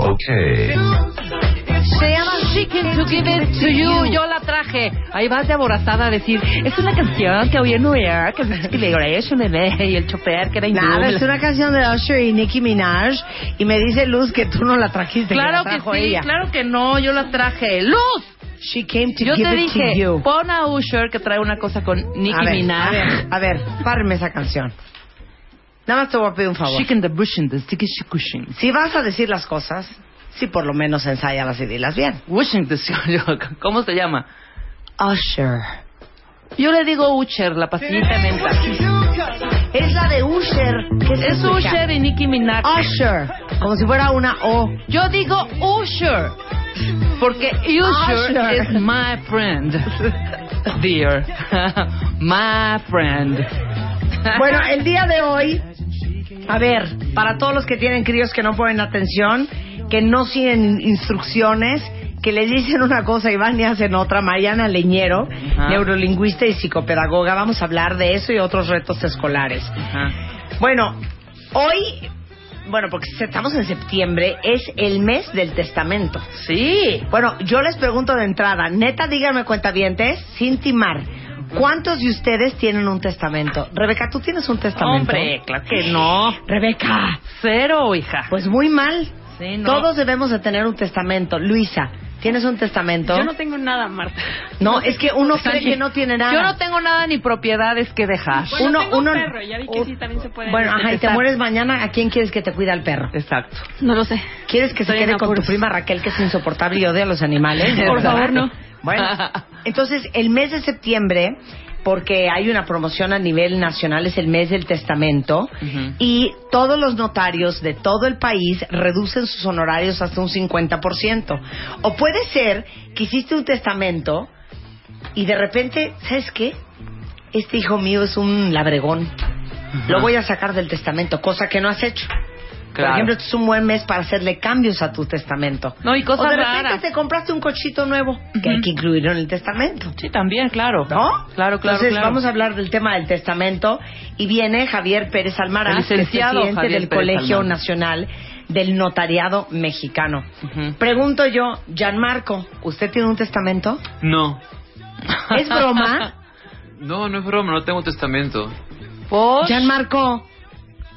Ok. Se llama Chicken to Give It to You. Yo la traje. Ahí vas de aborazada a decir, es una canción que hoy en New York, que es Celebration y el chofer que era hindú. Nada, es una canción de Usher y Nicki Minaj. Y me dice Luz que tú no la trajiste. Claro que, que, la trajo sí, ella. claro que no, yo la traje. ¡Luz! She came to Yo give te it dije, to you. pon a Usher que trae una cosa con Nicki a ver, Minaj. A ver, a ver, párame esa canción. Nada más te voy a pedir un favor. Chicken the the sticky. Si vas a decir las cosas, sí por lo menos ensáyalas y dilas bien. Wishing the ¿Cómo se llama? Usher. Yo le digo Usher, la pastillita menta. Es la de Usher. ¿Qué es? Usher y Nicki Minaj. Usher. Como si fuera una O. Yo digo Usher. Porque Usher Usher. is my friend. Dear. my friend. Bueno, el día de hoy, a ver, para todos los que tienen críos que no ponen atención, que no siguen instrucciones, que le dicen una cosa y van y hacen otra, Mariana Leñero, Ajá. neurolingüista y psicopedagoga, vamos a hablar de eso y otros retos escolares. Ajá. Bueno, hoy, bueno, porque estamos en septiembre, es el mes del testamento. Sí. Bueno, yo les pregunto de entrada, neta, díganme cuentavientes, sin timar, ¿cuántos de ustedes tienen un testamento? Rebeca, ¿tú tienes un testamento? Hombre, claro que no. Rebeca, Cero, hija. pues muy mal. Sí, no. Todos debemos de tener un testamento. Luisa, ¿tienes un testamento? Yo no tengo nada, Marta. No, es que uno cree que no tiene nada. Yo no tengo nada ni propiedades que dejar. Bueno, Uno- tengo uno- un perro, ya vi que sí también se puede. Bueno, ajá, y te mueres mañana, ¿a quién quieres que te cuida el perro? Exacto. No lo sé. ¿Quieres que se Estoy quede con tu prima Raquel, que es insoportable y odia a los animales? Por favor, no. Bueno, entonces el mes de septiembre, porque hay una promoción a nivel nacional, es el mes del testamento y todos los notarios de todo el país reducen sus honorarios hasta un 50%. O puede ser que hiciste un testamento y de repente, ¿sabes qué? Este hijo mío es un labregón. Lo voy a sacar del testamento, cosa que no has hecho. Por ejemplo, este es un buen mes para hacerle cambios a tu testamento. No, y cosas o de repente raras. te compraste un cochito nuevo que hay que incluirlo en el testamento. Sí, también, claro. ¿No? Claro, claro, Entonces claro. vamos a hablar del tema del testamento y viene Javier Pérez Almaraz, El que es presidente Javier del Pérez Colegio Almaraz. Nacional del Notariado Mexicano. Pregunto yo, Gianmarco, ¿usted tiene un testamento? No. ¿Es broma? No, no es broma, no tengo testamento. Por... Gianmarco,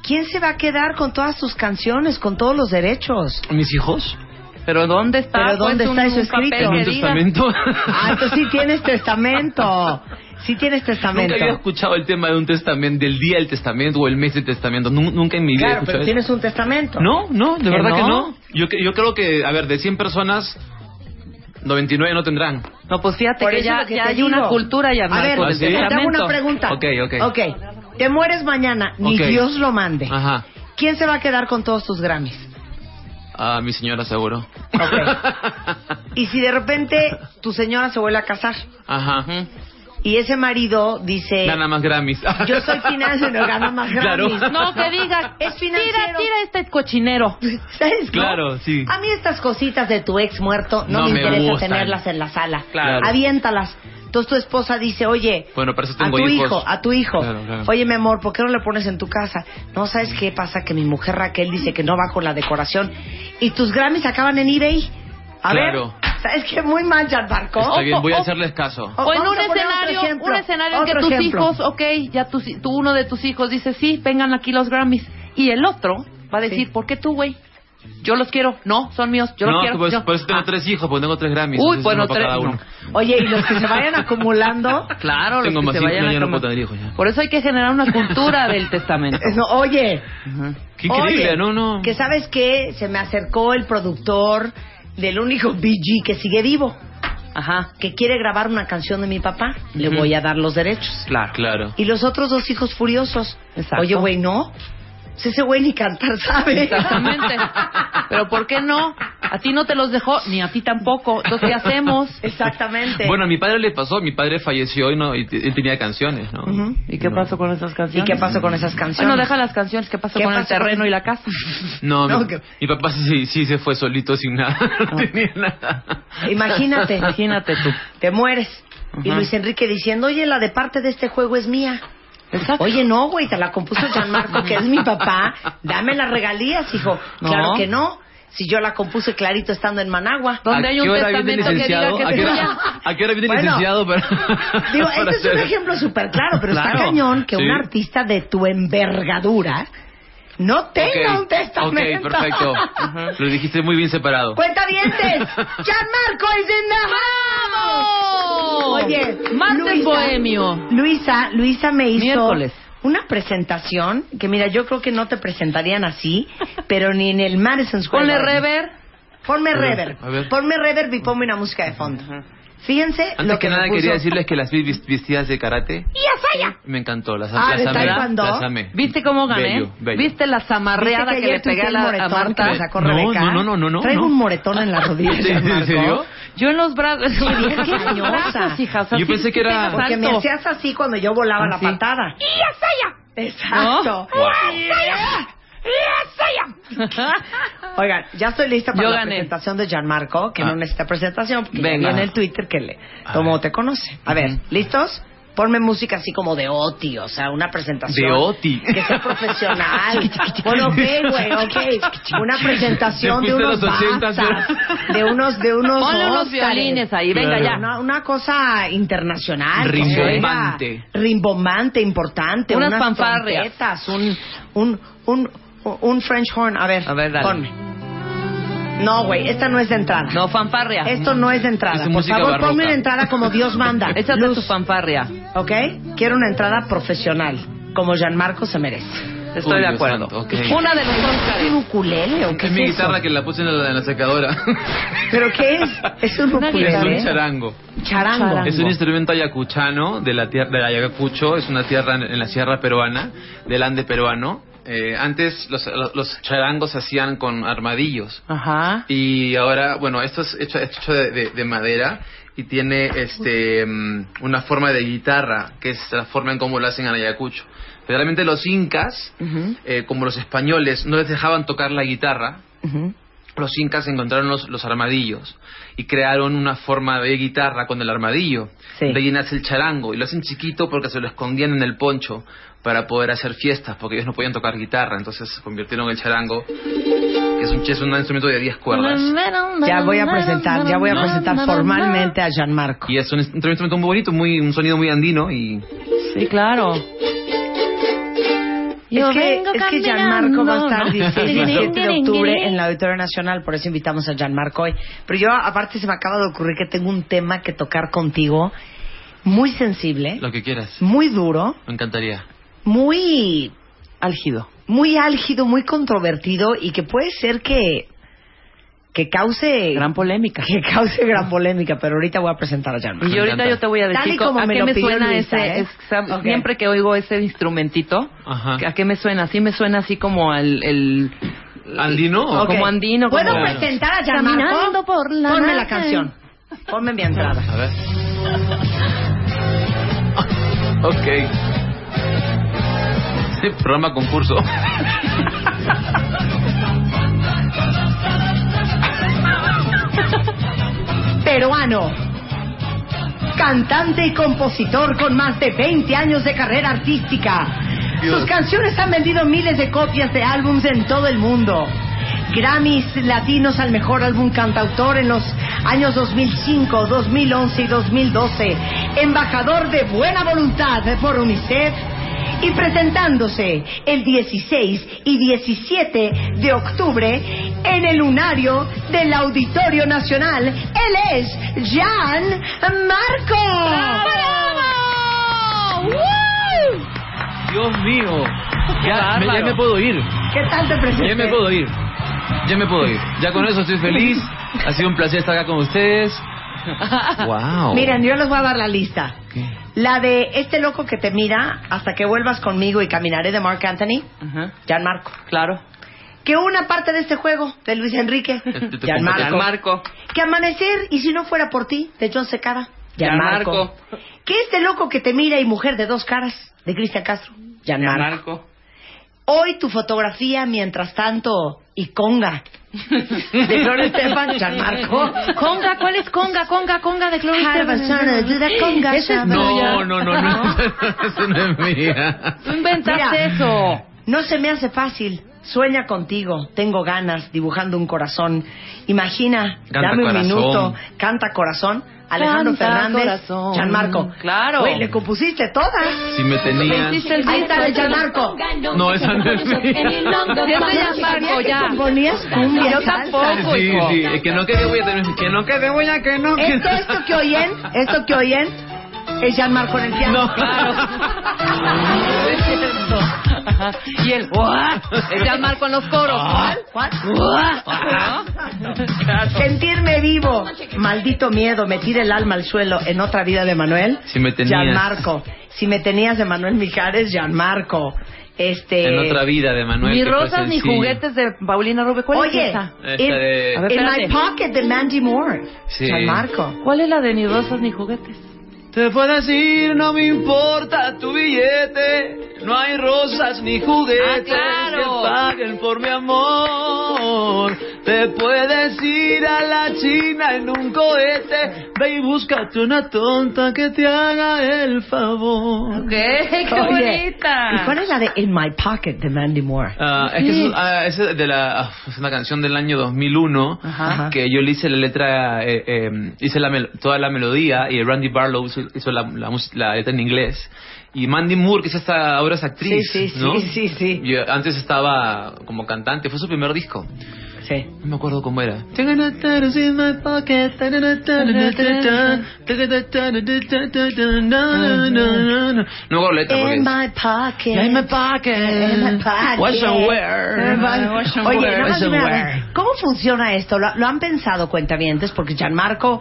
¿quién se va a quedar con todas sus canciones, con todos los derechos? ¿Mis hijos? ¿Pero dónde está? ¿Pero dónde Pues está un- eso escrito? ¿En un testamento? Ah, entonces sí tienes testamento. Sí tienes testamento. Nunca había escuchado el tema de un testamento, del día del testamento o el mes del testamento. Nun- Nunca en mi vida he Claro, escuchado pero eso. tienes un testamento. No, no, de ¿Que verdad que no? no. Yo, yo creo que, a ver, de 100 personas, 99 no tendrán. No, pues fíjate Por que ya, que ya hay una digo. cultura ya A ver, ¿Ah, te hago una pregunta. Ok, ok. Ok, te mueres mañana, ni Ok. Dios lo mande. Ajá. ¿Quién se va a quedar con todos tus Grammys? Ah, mi señora seguro. Y si de repente tu señora se vuelve a casar Ajá. y ese marido dice, Gana más Grammys. yo soy financiero, gana más Claro. Grammys. No, que diga, Es tira, financiero. tira este cochinero. ¿Sabes? no? Claro, sí. A mí estas cositas de tu ex muerto no, No me me interesa gustan. tenerlas en la sala. Claro. Aviéntalas. Entonces tu esposa dice, oye, Bueno, para eso a tu hijos. hijo, a tu hijo, Claro, claro. oye mi amor, ¿por qué no le pones en tu casa? No, ¿sabes qué pasa? Que mi mujer Raquel dice que no va con la decoración y tus Grammys acaban en eBay. A Claro. ver, ¿sabes qué? Muy mal, Gianmarco. Está bien, voy a hacerles caso. O- O en un escenario, ejemplo. un escenario en que tus ejemplo. hijos, ok, ya tus, tú, uno de tus hijos dice, sí, vengan aquí los Grammys. Y el otro va a decir, Sí. ¿por qué tú, güey? Yo los quiero. No, son míos. Yo los no, quiero. pues, Yo- por eso tengo Ah. tres hijos, porque tengo tres Grammys. Uy, bueno, tres- cada no. uno. Oye, y los que se vayan acumulando. Claro, los que más se vayan no, a ya no puedo tener hijos ya. Por eso hay que generar una cultura del testamento. No, oye. Qué increíble, oye, no, no. que sabes que se me acercó el productor del único BG que sigue vivo, Ajá, que quiere grabar una canción de mi papá. Le voy a dar los derechos. claro. Claro. Y los otros dos hijos furiosos. Exacto. Oye, güey, no. Si ese güey ni cantar sabe. Exactamente. Pero ¿por qué no? A ti no te los dejó, ni a ti tampoco. Entonces, ¿qué hacemos? Exactamente. Bueno, a mi padre le pasó, mi padre falleció y no y él tenía canciones, ¿no? Ujú. ¿Y qué pasó con esas ¿Y canciones? qué pasó con esas canciones? Bueno, deja las canciones. ¿Qué pasó ¿Qué con el pasó con- terreno y la casa? No, No, mi, que- mi papá sí, sí, se fue solito sin nada, no tenía nada. Imagínate. Imagínate tú. Te mueres. Y Ajá. Luis Enrique diciendo, oye, la de parte de este juego es mía. Exacto. Oye, no, güey, te la compuso Gianmarco, que es mi papá. Dame las regalías, hijo. No. Claro que no. Si yo la compuse clarito estando en Managua. ¿Dónde ¿A hay un testamento que diga licenciado? que ¿A qué hora-? ¿A qué hora viene Bueno, licenciado? para- Digo, para este es un ejemplo súper claro, pero está cañón que Sí. un artista de tu envergadura no tenga Ok, un testamento. Ok, perfecto. Lo dijiste muy bien separado. ¡Cuenta dientes! ¡Gianmarco is in the house! Oye, Martes Luisa- Bohemio. Luisa, Luisa me hizo Miércoles. una presentación que mira, yo creo que no te presentarían así, pero ni en el Madison Square Ponle Garden. rever. Ponme A ver, reverb. a ver. Ponme reverb y ponme una música de fondo. Fíjense Antes lo que, que, nada puso. quería decirles que las vi vestidas de karate me encantó, las, Ah, las ¿de amé, las amé. ¿Viste cómo gané? Bello, bello. ¿Viste la zamarreada ¿Viste que, le pegué a, la, a moretón que Marta? sacó No, no, no, no, no, no, Traigo no. un moretón en la rodilla, ¿En serio? Yo en los brazos. Qué bien, qué en los mañosa. brazos, hija. O sea, Yo pensé que era- Porque me hacías así cuando yo volaba Ah, la sí. patada. Exacto. Oigan, ya estoy lista para Yo la gané. presentación de Gianmarco, que Ah. no necesita presentación, porque Venga. viene el Twitter que le tomó te conoce. A ver, ¿listos? Ponme música así como de Oti, o sea, una presentación. De Oti. Que sea profesional. bueno, ok, güey, ok. Una presentación de unos bastas, de unos, de unos Ponle unos Óscares. violines ahí, venga Claro. ya. Una, una cosa internacional. Rimbombante. oiga Rimbombante, importante. Unas unas Un, un, un, un French horn. A ver, A ver, dale. ponme. No, güey, esta no es de entrada. No, fanfarria. Esto no es de entrada. Es Por favor, barroca. ponme una entrada como Dios manda. Échate Luz, tu fanfarria. ¿Ok? Quiero una entrada profesional, como Gianmarco se merece. Estoy Uy, de acuerdo. santo, ok. Una de los ¿Es un ukulele o qué Es es, mi eso? guitarra que la puse en la, en la secadora. ¿Pero qué es? Es un Una es ukulele. un charango. Charango. Charango. Es un instrumento ayacuchano de la tierra de Ayacucho, es una tierra en, en la sierra peruana, del Ande peruano. Eh, antes los, los, los charangos se hacían con armadillos Ajá. y ahora, bueno, esto es hecho, hecho de, de- de madera y tiene este mm, una forma de guitarra, que es la forma en cómo lo hacen en Ayacucho. Generalmente los incas, eh, como los españoles, no les dejaban tocar la guitarra, ujú. Los incas encontraron los, los armadillos y crearon una forma de guitarra con el armadillo. Sí. De ahí nace el charango y lo hacen chiquito porque se lo escondían en el poncho para poder hacer fiestas porque ellos no podían tocar guitarra, entonces convirtieron el charango, que es un, es un instrumento de 10 cuerdas. Ya voy a presentar, ya voy a presentar formalmente a Gianmarco. Y es un instrumento muy bonito, muy, un sonido muy andino y Sí, claro. Es que, es que Gianmarco va a estar ¿no? 16 y 17 de octubre en la Auditorio Nacional, por eso invitamos a Gianmarco hoy. Pero yo, aparte, se me acaba de ocurrir que tengo un tema que tocar contigo muy sensible, lo que quieras. muy duro, Me encantaría. muy, Álgido. muy álgido, muy controvertido y que puede ser que, que cause, Gran polémica. que cause gran polémica, pero ahorita voy a presentar a Gianmarco. Y yo ahorita yo te voy a decir como a me qué lo me suena Luisa, ese, ¿eh? es- sab- Ok. siempre que oigo ese instrumentito, Ajá. ¿a qué me suena? Sí me suena así como al el ¿Andino? o Ok. como andino, ¿Puedo como- presentar a Gianmarco? Caminando por la Ponme la canción. Ponme mi entrada. A ver. ok. Sí, programa concurso. peruano. Cantante y compositor con más de 20 años de carrera artística. Dios. Sus canciones han vendido miles de copias de álbums en todo el mundo. Grammys latinos al mejor álbum cantautor en los años 2005, 2011 y 2012. Embajador de buena voluntad por UNICEF y presentándose el 16 y 17 de octubre en el lunario del Auditorio Nacional. Él es Jan Marco. Dios mío. Qué Ya, me, ya bárbaro. me puedo ir. ¿Qué tal te presenté? Ya me puedo ir. Ya me puedo ir. Ya con eso estoy feliz. Ha sido un placer estar acá con ustedes. Wow. Miren, yo les voy a dar la lista. La de este loco que te mira hasta que vuelvas conmigo y caminaré de Mark Anthony. Jan Marco. Claro. Que una parte de este juego de Luis Enrique, Jan Marco. Marco. Que amanecer y si no fuera por ti, de John Secada, Jan Jan Marco. Marco. Que este loco que te mira y mujer de dos caras, de Cristian Castro, Jan Marco. Marco. Hoy tu fotografía, mientras tanto, y conga, de Gloria Estefan, Marco. Conga, ¿cuál es conga? Conga, conga de Gloria Estefan. Ese es. No, no, no, no. Eso no es mía. Tú inventaste Mira. eso. No se me hace fácil. Sueña contigo, tengo ganas, dibujando un corazón. Imagina, Canta dame un corazón. minuto, canta corazón. Alejandro Canta Fernández, corazón. Gianmarco. Claro. Güey, le compusiste todas. Si me el Ahí está de. Gianmarco. No, esa no es mía. Siempre ya. Componías cumbia, Yo tampoco, Sí, sí. Que no quede huella. Que no quede huella, que no. que Esto, esto que oyen, esto que oyen, es Gianmarco en el piano. No. Es cierto. Ajá. Y el ¡guau! Es ya Marco en los coros. ¿Cuál? ¿Cuál? ¡Guau! Sentirme vivo. Maldito miedo, me tira el alma al suelo en otra vida de Manuel. Si me tenías. Gianmarco. Si me tenías de Manuel Mijares, Gianmarco. Este. En otra vida de Manuel. Ni rosas ni juguetes de Paulina Rubio. ¿Cuál Oye, es esa? Esta in, de- A ver, in my pocket de Mandy Moore. Sí. Gianmarco. ¿Cuál es la de ni rosas ni juguetes? Te puedes ir, no me importa tu billete. No hay rosas ni juguetes Ah, claro. que paguen por mi amor. Te puedes ir a la China en un cohete. Ve y búscate una tonta que te haga el favor. ¿Qué? ¡Qué Oye, bonita! ¿Y cuál es la de In My Pocket de Mandy Moore? Ah, es que Sí. es, ah, es de la, ah, es una canción del año 2001 Ajá. que yo le hice la letra, eh, eh, hice la toda la melodía y Randy Barlow hizo, hizo la, la, la letra en inglés. Y Mandy Moore, que es esta, ahora es actriz, Sí, sí, ¿no? sí, sí, sí. Antes estaba como cantante, fue su primer disco. Sí. No me acuerdo cómo era. No la letra porque In my pocket. In my pocket. In my pocket. Wash and wear. Wash and Oye, Wash and wear. ¿cómo funciona esto? ¿Lo, lo han pensado cuentavientes? Porque Gianmarco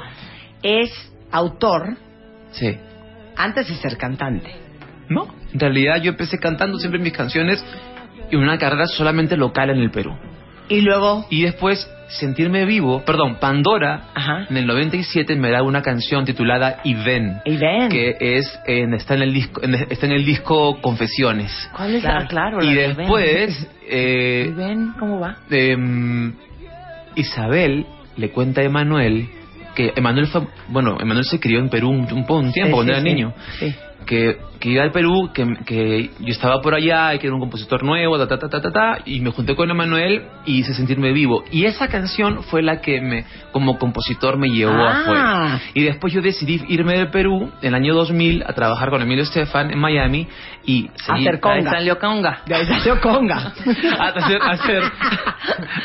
es autor Sí. antes de ser cantante. No, en realidad yo empecé cantando siempre mis canciones y una carrera solamente local en el Perú. Y luego, Y después sentirme vivo, perdón, Pandora Ajá. en el 97 me da una canción titulada Y ven, y ven. que es en- está en el disco en- está en el disco Confesiones. ¿Cuál es Claro. la? Claro, y después eh, ¿Y Ben cómo va? em, Isabel le cuenta a Emanuel que Emanuel fue, bueno, Emanuel se crió en Perú un, un, un tiempo Sí, cuando sí, era sí. niño. Que, que iba al Perú, que, que yo estaba por allá y que era un compositor nuevo, ta, ta, ta, ta, ta, ta, y me junté con Emanuel y hice sentirme vivo. Y esa canción fue la que me, como compositor me llevó Ah. afuera. Y después yo decidí irme del Perú en el año 2000 a trabajar con Emilio Estefan en Miami y seguí- Hacer conga. Ahí salió conga. De ahí salió conga. a hacer, hacer,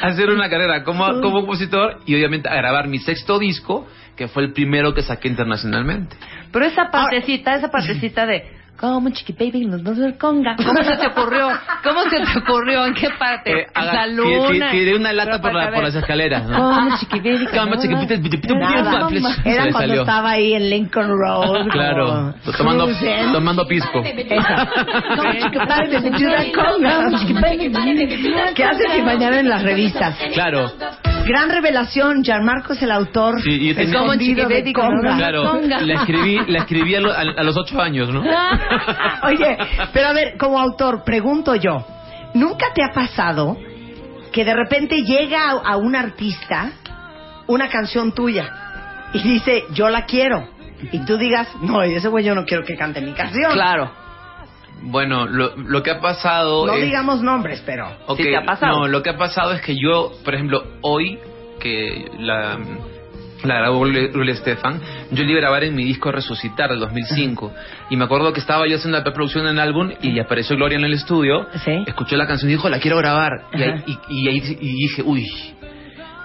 hacer una carrera como, como compositor y obviamente a grabar mi sexto disco, que fue el primero que saqué internacionalmente. Pero esa partecita, esa partecita de como chiqui baby, nos vamos a ver conga. ¿Cómo se te ocurrió? ¿Cómo se te ocurrió? ¿En qué parte? Eh, haga- la tiré- luna. tiré una lata por, la- por las escaleras. ¿no? Como chiqui baby, Como chiqui- era se le cuando salió. estaba ahí en Lincoln Road. Claro, tomando, tomando pisco. Esa. ¿Qué haces si mañana en las revistas? Claro, Gran revelación, Gianmarco es el autor. Sí, y tenía- Como claro. Conga. La escribí, la escribí a, lo- a- a los ocho años, ¿no? Oye, pero a ver, como autor, pregunto yo, ¿nunca te ha pasado que de repente llega a, a un artista una canción tuya y dice, yo la quiero? Y tú digas, no, ese güey yo no quiero que cante mi canción. Claro. Bueno, lo, lo que ha pasado No es... digamos nombres, pero... Ok, Sí te ha pasado. No, lo que ha pasado es que yo, por ejemplo, hoy, que la, la grabó Gloria Estefan. Yo la iba a grabar en mi disco Resucitar del 2005. Y me acuerdo que estaba yo haciendo la preproducción del álbum y apareció Gloria en el estudio. Sí. Escuchó la canción y dijo, la quiero grabar. Y, ahí- y, y ahí y dije, uy.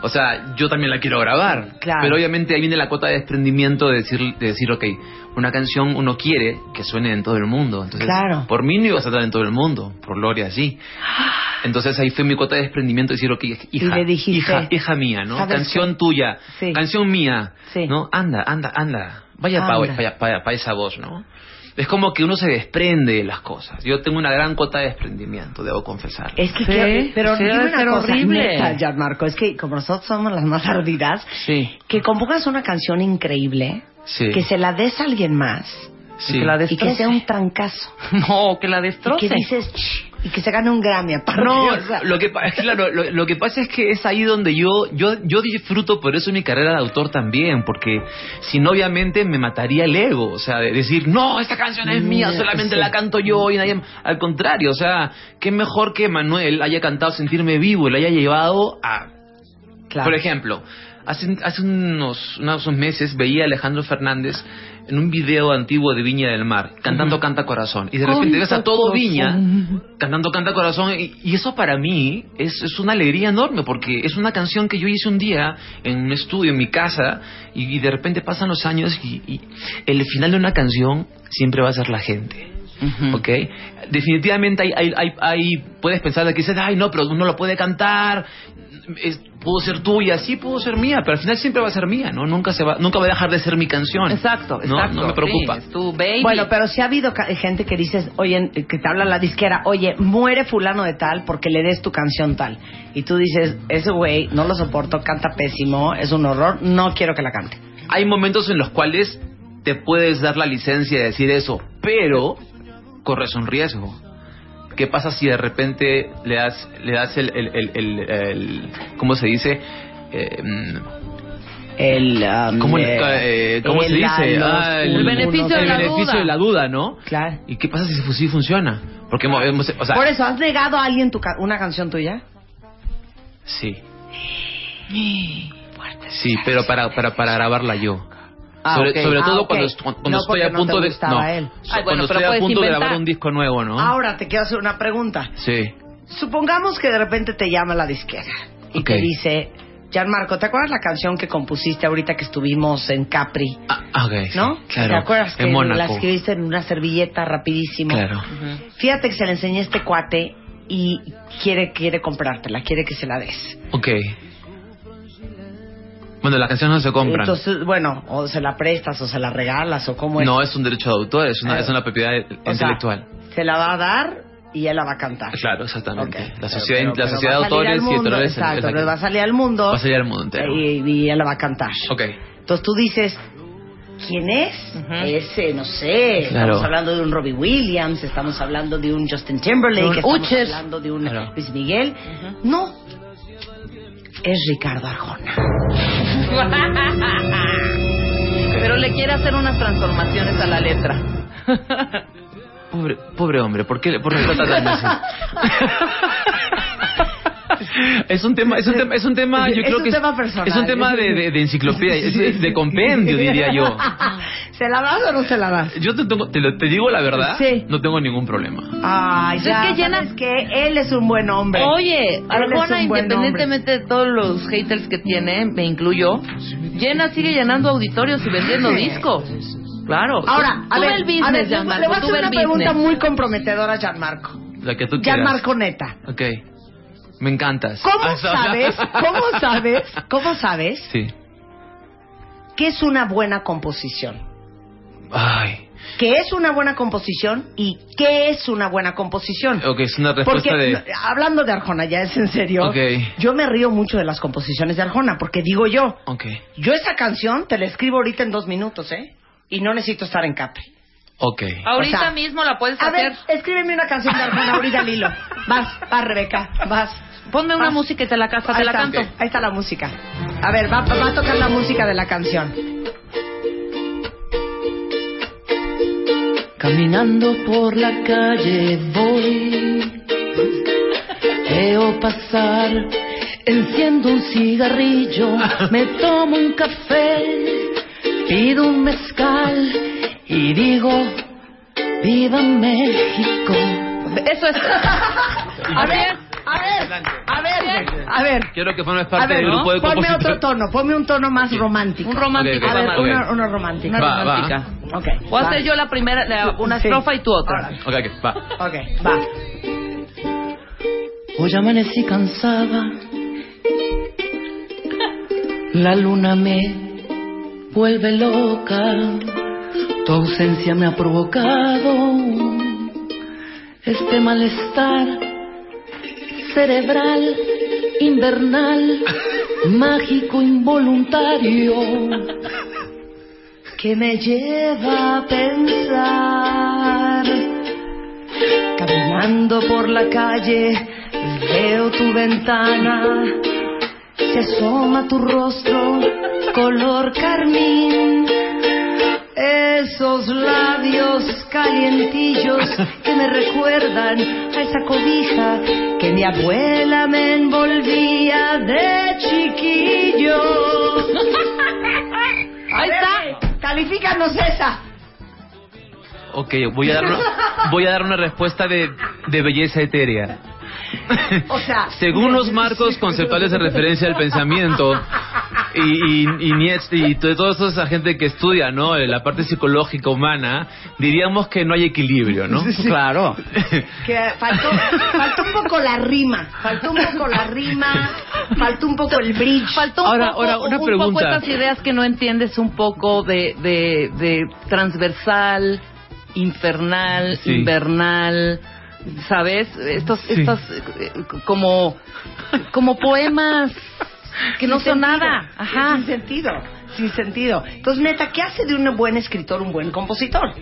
O sea, yo también la quiero grabar. Claro. Pero obviamente ahí viene la cuota de desprendimiento de decir, de decir, ok, una canción uno quiere que suene en todo el mundo. Entonces, Claro. por mí no iba a estar en todo el mundo. Por Gloria sí. Entonces ahí fue mi cuota de desprendimiento de decir, ok, hija, dijiste, hija, hija mía, ¿no? ¿sabes Canción qué? tuya, Sí. canción mía, Sí. ¿no? Anda, anda, anda. Vaya para esa voz, ¿no? Es como que uno se desprende de las cosas. Yo tengo una gran cuota de desprendimiento, debo confesar. Es que, Sí, que- pero sí, dime una ser cosa, horrible. neta, Gianmarco, es que como nosotros somos las más ardidas, Sí, que compongas una canción increíble, sí. que se la des a alguien más sí. que la y que sea un trancazo. No, que la Y destroce. que dices, y que se gane un Grammy aparte. No, lo que claro, lo, lo que pasa es que es ahí donde yo yo yo disfruto por eso mi carrera de autor también, porque si no obviamente me mataría el ego, o sea, de decir, "No, esta canción es mía, solamente sí. la canto yo y nadie al contrario, o sea, qué mejor que Manuel haya cantado Sentirme vivo y la haya llevado a Claro. Por ejemplo, hace, hace unos, unos meses veía a Alejandro Fernández en un video antiguo de Viña del Mar, cantando Canta Corazón. Y de repente ves a todo Viña cantando Canta Corazón. Y, y eso para mí es, es una alegría enorme, porque es una canción que yo hice un día en un estudio, en mi casa, y, y de repente pasan los años y, y el final de una canción siempre va a ser la gente. ¿Ok? Definitivamente hay, hay, hay, hay- puedes pensar de que dices, ay, no, pero uno lo puede cantar, es- pudo ser tuya, sí, pudo ser mía, pero al final siempre va a ser mía, ¿no? Nunca se va, nunca va a dejar de ser mi canción. Exacto, ¿no? exacto. No me preocupa. Sí, es tu baby. Bueno, pero si ha habido ca- gente que dices, oye, que te habla la disquera, oye, muere fulano de tal porque le des tu canción tal. Y tú dices, ese güey no lo soporto, canta pésimo, es un horror, no quiero que la cante. Hay momentos en los cuales te puedes dar la licencia de decir eso, pero corres un riesgo. ¿Qué pasa si de repente le das, le das el, el, el, el- el- ¿cómo se dice? Eh, mm, El, um, ¿Cómo, eh, eh, ¿cómo se dice? los- Ah, El beneficio de el la beneficio duda. de la duda, ¿no? Claro. ¿Y qué pasa si sí funciona? Porque hemos, hemos- o sea, Por eso, ¿has negado a alguien tu ca- una canción tuya? sí. Sí, pero para, para, para grabarla yo. Ah, sobre, ok. sobre Ah, todo ok. cuando, cuando No, estoy a no punto te de no. Ay, bueno, cuando estoy a punto de inventar. grabar un disco nuevo, ¿no? Ahora te quiero hacer una pregunta. Sí. Supongamos que de repente te llama la disquera y Ok. te dice, Gianmarco, ¿te acuerdas la canción que compusiste ahorita que estuvimos en Capri? Ah, ah, ok, sí, ¿No? Claro. ¿Te acuerdas que en la escribiste en una servilleta rapidísimo? Claro. Fíjate que se la enseñé a este cuate y quiere, quiere comprártela, quiere que se la des. Ok. Bueno, las canciones no se compran. Entonces, bueno, o se la prestas o se la regalas o cómo es. no, es un derecho de autor, es una, Ah. es una propiedad O sea, intelectual. se la va a dar y él la va a cantar. Claro, exactamente. Ok. La Pero- sociedad, pero- la pero sociedad va de autores al y mundo, editores Exacto, exacto. pero va a salir al mundo Va a salir al mundo entero. y, y ella la va a cantar. Ok. Entonces tú dices, ¿quién es? Ujú. Ese, no sé. Claro. Estamos hablando de un Robbie Williams, estamos hablando de un Justin Timberlake, Un estamos Uches. hablando de un Claro. Luis Miguel. No. Es Ricardo Arjona. Pero le quiere hacer unas transformaciones a la letra. Pobre, pobre hombre, ¿por qué, por qué lo tratan así? Es un tema, es un tema, es un tema, yo Es creo un que es- tema personal. es un tema de, de- de enciclopedia, es de, de compendio, diría yo. ¿Se la das o no se la das? Yo te, tengo- te, lo- te digo la verdad, Sí. no tengo ningún problema. Ay, Pues ya, es que llena- ¿sabes qué? Él es un buen hombre. Oye, Arjona, independientemente de todos los haters que tiene, me incluyo, llena, sigue llenando auditorios y vendiendo discos. Claro. Ahora, a ver, ve el business, a ver, le, Gianmarco, le voy a hacer una pregunta muy comprometedora a Gianmarco. La que tú quieras. Gianmarco Neta. Ok. Me encantas. ¿Cómo Ah, sabes, cómo sabes, cómo sabes Sí. qué es una buena composición? Ay. ¿Qué es una buena composición y qué es una buena composición? Ok, es una respuesta Porque, de... hablando de Arjona, ya es en serio, Ok. yo me río mucho de las composiciones de Arjona, porque digo yo, Ok. yo esa canción te la escribo ahorita en dos minutos, ¿eh? Y no necesito estar en Capri. Ok. Ahorita O sea, mismo la puedes A hacer. ver, escríbeme una canción de Arjona ahorita, Lilo. Vas, vas, Rebeca, vas. Ponme una vas. música y te la casa, te la está, canto. Ahí está la música. A ver, va, va a tocar la música de la canción. Caminando por la calle voy, veo pasar Enciendo un cigarrillo, me tomo un café, pido un mezcal y digo, ¡Viva México! Eso es. A ver, a ver, a ver, a ver. Quiero que formes A parte ver, del grupo de ponme otro tono, ponme un tono más romántico. Un romántico. Ok, ok, A ver, ok. una, una romántica. Una Va, va. romántica. Ok. Voy a va. hacer yo la primera, la- una Sí. estrofa y tú otra. Ok, va. Ok, va. Hoy amanecí cansada. La luna me vuelve loca. Tu ausencia me ha provocado este malestar cerebral, invernal, mágico, involuntario. que me lleva a pensar. Caminando por la calle, veo tu ventana, se asoma tu rostro, color carmín. Esos labios calientillos que me recuerdan a esa cobija que mi abuela me envolvía de chiquillo. Ahí está. Califícanos esa. Ok, voy a dar una, voy a dar una respuesta de, de belleza etérea. O sea, Según los marcos conceptuales de referencia al pensamiento y, y, y Nietzsche y to- toda esa gente que estudia ¿no? Eh, la parte psicológica humana, diríamos que no hay equilibrio, ¿no? Claro. que faltó, faltó un poco la rima, faltó un poco la rima, faltó un poco el bridge. Faltó un Ahora- poco, ahora, una un pregunta. poco estas ideas que no entiendes un poco de, de, de transversal, infernal, Sí. invernal, ¿sabes? Estos, Sí. estos eh, como, como poemas que no son nada. Ajá. Sin sentido, sin sentido. Entonces, neta, ¿qué hace de un buen escritor un buen compositor?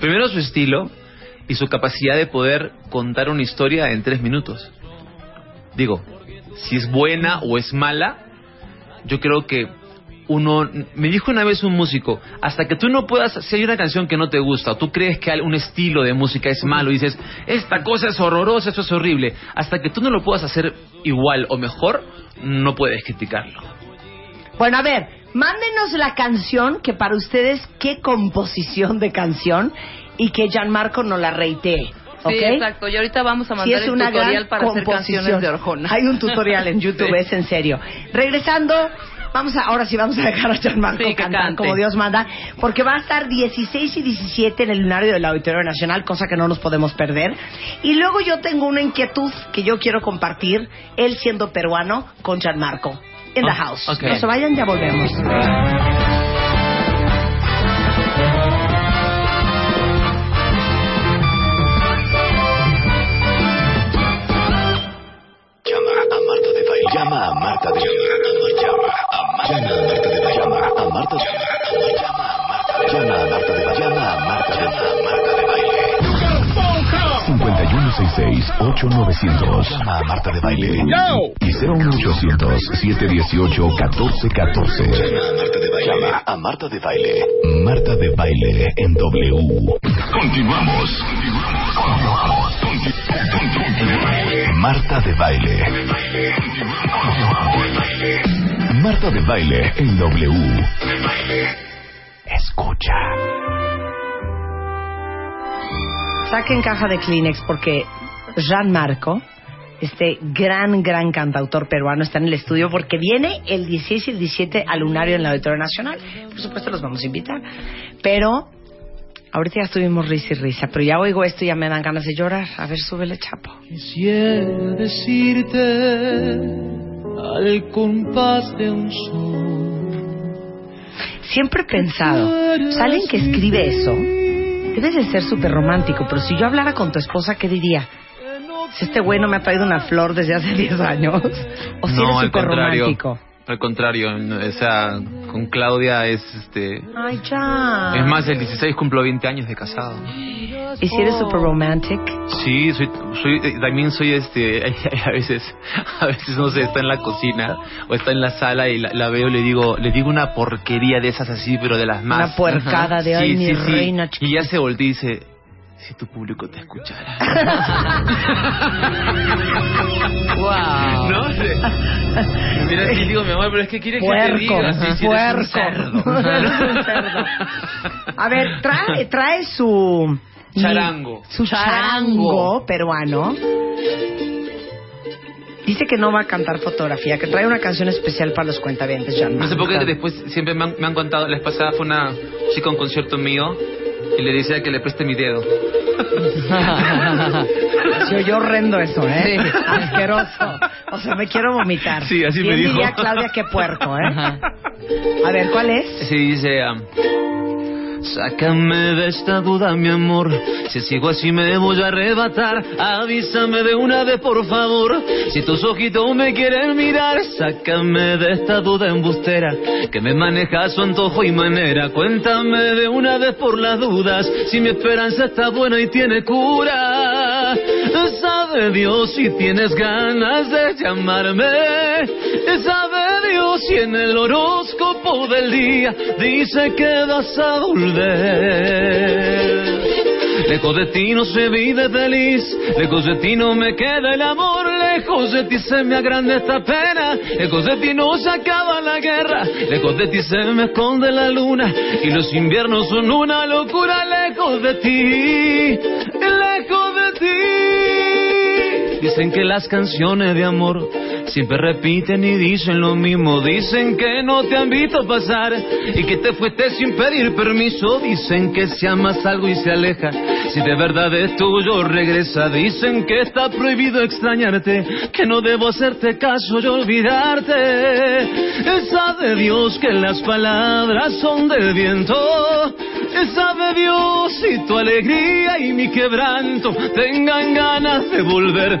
Primero su estilo y su capacidad de poder contar una historia en tres minutos. Digo, si es buena o es mala, yo creo que uno... Me dijo una vez un músico, hasta que tú no puedas, si hay una canción que no te gusta, o tú crees que un estilo de música es malo y dices, esta cosa es horrorosa, esto es horrible, hasta que tú no lo puedas hacer igual o mejor, no puedes criticarlo. Bueno, a ver, mándenos la canción que para ustedes, qué composición de canción y que Gianmarco nos la reitee. Sí, exacto. Y ahorita vamos a Sí, mandar el una tutorial para hacer canciones de Orjona. Hay un tutorial en YouTube, Sí. es en serio. Regresando, vamos a, ahora sí vamos a dejar a Sí, que cantar cante. como Dios manda, porque va a estar 16 y 17 en el lunario del Auditorio Nacional, cosa que no nos podemos perder. Y luego yo tengo una inquietud que yo quiero compartir, él siendo peruano, con Gianmarco. In the Oh, house. ok. No se vayan, ya volvemos. Llama a Marta de Baile. Llama a Marta de Baile. Llama a Marta de Baile. Llama a Marta de Baile. Llama a Marta de Baile. Llama a Marta de Baile. 5166-8900. Llama a Marta de Baile. Y 01800-718-1414. Llama a Marta de Baile. Marta de Baile en W. Continuamos. Marta de Baile. Marta de Baile en W. Escucha. Saquen caja de Kleenex porque Jean Marco, este gran, gran cantautor peruano, está en el estudio porque viene el 16 y el 17 al Lunario en la Auditorio Nacional. Por supuesto, los vamos a invitar. Pero ahorita ya estuvimos risa y risa, pero ya oigo esto y ya me dan ganas de llorar. A ver, súbele, chapo. Quisiera decirte al compás de un son. Siempre he pensado, ¿sabes alguien que escribe eso? Debes de ser súper romántico, pero si yo hablara con tu esposa, ¿qué diría? Si este güey no me ha traído una flor desde hace 10 años. O si no, eres al súper contrario. romántico. Al contrario, o sea, con Claudia es este... Ay, ya. Es más, el 16 cumplo 20 años de casado. ¿Y si eres súper romantic? Sí, soy, soy, eh, también soy este, a veces, a veces no sé, está en la cocina o está en la sala y la, la veo y le digo, le digo una porquería de esas así, pero de las más. Una puercada de, Sí, ay, mi sí, sí. reina Y ya se voltea y dice, Si tu público te escuchara. Wow. ¿No? Mira, sí, digo, mi amor, pero es que quiere que te Puerco, diga. Sí, un puerco. cerdo. Eres un cerdo. A ver, trae, trae su... Charango. Su charango peruano. Dice que no va a cantar fotografía, que trae una canción especial para los cuentavientes, No sé por qué después siempre me han, me han contado, la vez pasada fue una chica un concierto mío y le decía que le preste mi dedo. Se oyó horrendo eso, ¿eh? Asqueroso. O sea, me quiero vomitar. Sí, así me Bien dijo. Claudia, qué puerco, ¿eh? A ver, ¿cuál es? Sí, dice... um, Sácame de esta duda, mi amor. Si sigo así me voy a arrebatar. Avísame de una vez, por favor. Si tus ojitos me quieren mirar, sácame de esta duda embustera que me maneja a su antojo y manera. Cuéntame de una vez por las dudas si mi esperanza está buena y tiene cura. Sabe Dios si tienes ganas de llamarme. Sabe Dios si en el horóscopo del día dice que vas a volver. Lejos de ti no se vive feliz, lejos de ti no me queda el amor, lejos de ti se me agranda esta pena, lejos de ti no se acaba la guerra, lejos de ti se me esconde la luna y los inviernos son una locura, lejos de ti, lejos de ti. Dicen que las canciones de amor siempre repiten y dicen lo mismo. Dicen que no te han visto pasar y que te fuiste sin pedir permiso. Dicen que si amas algo y se aleja, si de verdad es tuyo regresa. Dicen que está prohibido extrañarte, que no debo hacerte caso y olvidarte. Sabe Dios que las palabras son del viento. Sabe Dios si tu alegría y mi quebranto tengan ganas de volver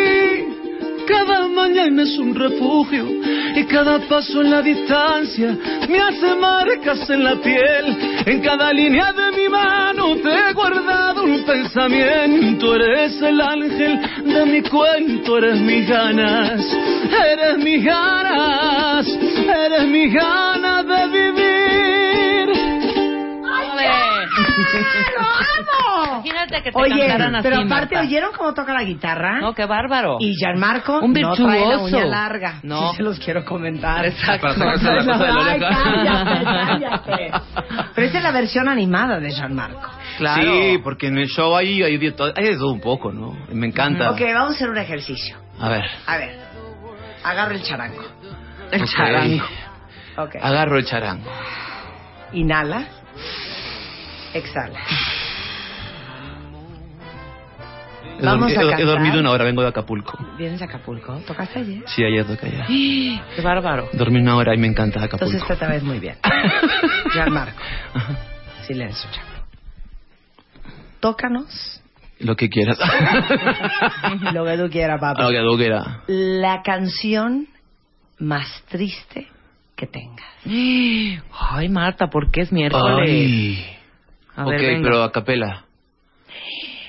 Cada mañana es un refugio y cada paso en la distancia me hace marcas en la piel. En cada línea de mi mano te he guardado un pensamiento. Eres el ángel de mi cuento, eres mis ganas, eres mis ganas, eres mis ganas de vivir. Imagínate que te Oye, cantaran así, pero aparte, Marta. ¿oyeron cómo toca la guitarra? No, qué bárbaro. Y Gianmarco Un no trae la virtuoso. uña larga. No. Sí se los quiero comentar. Exacto. Para sacarse la cosa de la Ay, cállate, cállate. Pero esta es la versión animada de Gianmarco. Claro. Sí, porque en el show hay, hay, de todo, hay de todo un poco, ¿no? Me encanta. Ok, vamos a hacer un ejercicio. A ver. A ver, agarra el charango. El Ok. charango. Ok. Agarro el charango. Inhala. Exhala. He Vamos dormi- a he, dormido una hora, vengo de Acapulco. ¿Vienes a Acapulco? ¿Tocaste ayer? Sí, ayer toqué allá. Qué bárbaro. Dormí una hora y me encanta Acapulco. Entonces esta vez muy bien. Gianmarco. Silencio, chavo. Tócanos Lo que quieras. lo que tú quieras, papá. Lo que tú quieras. La canción más triste que tengas. Ay, Marta, ¿por qué es miércoles? Ay. A ok, ver, pero a capela.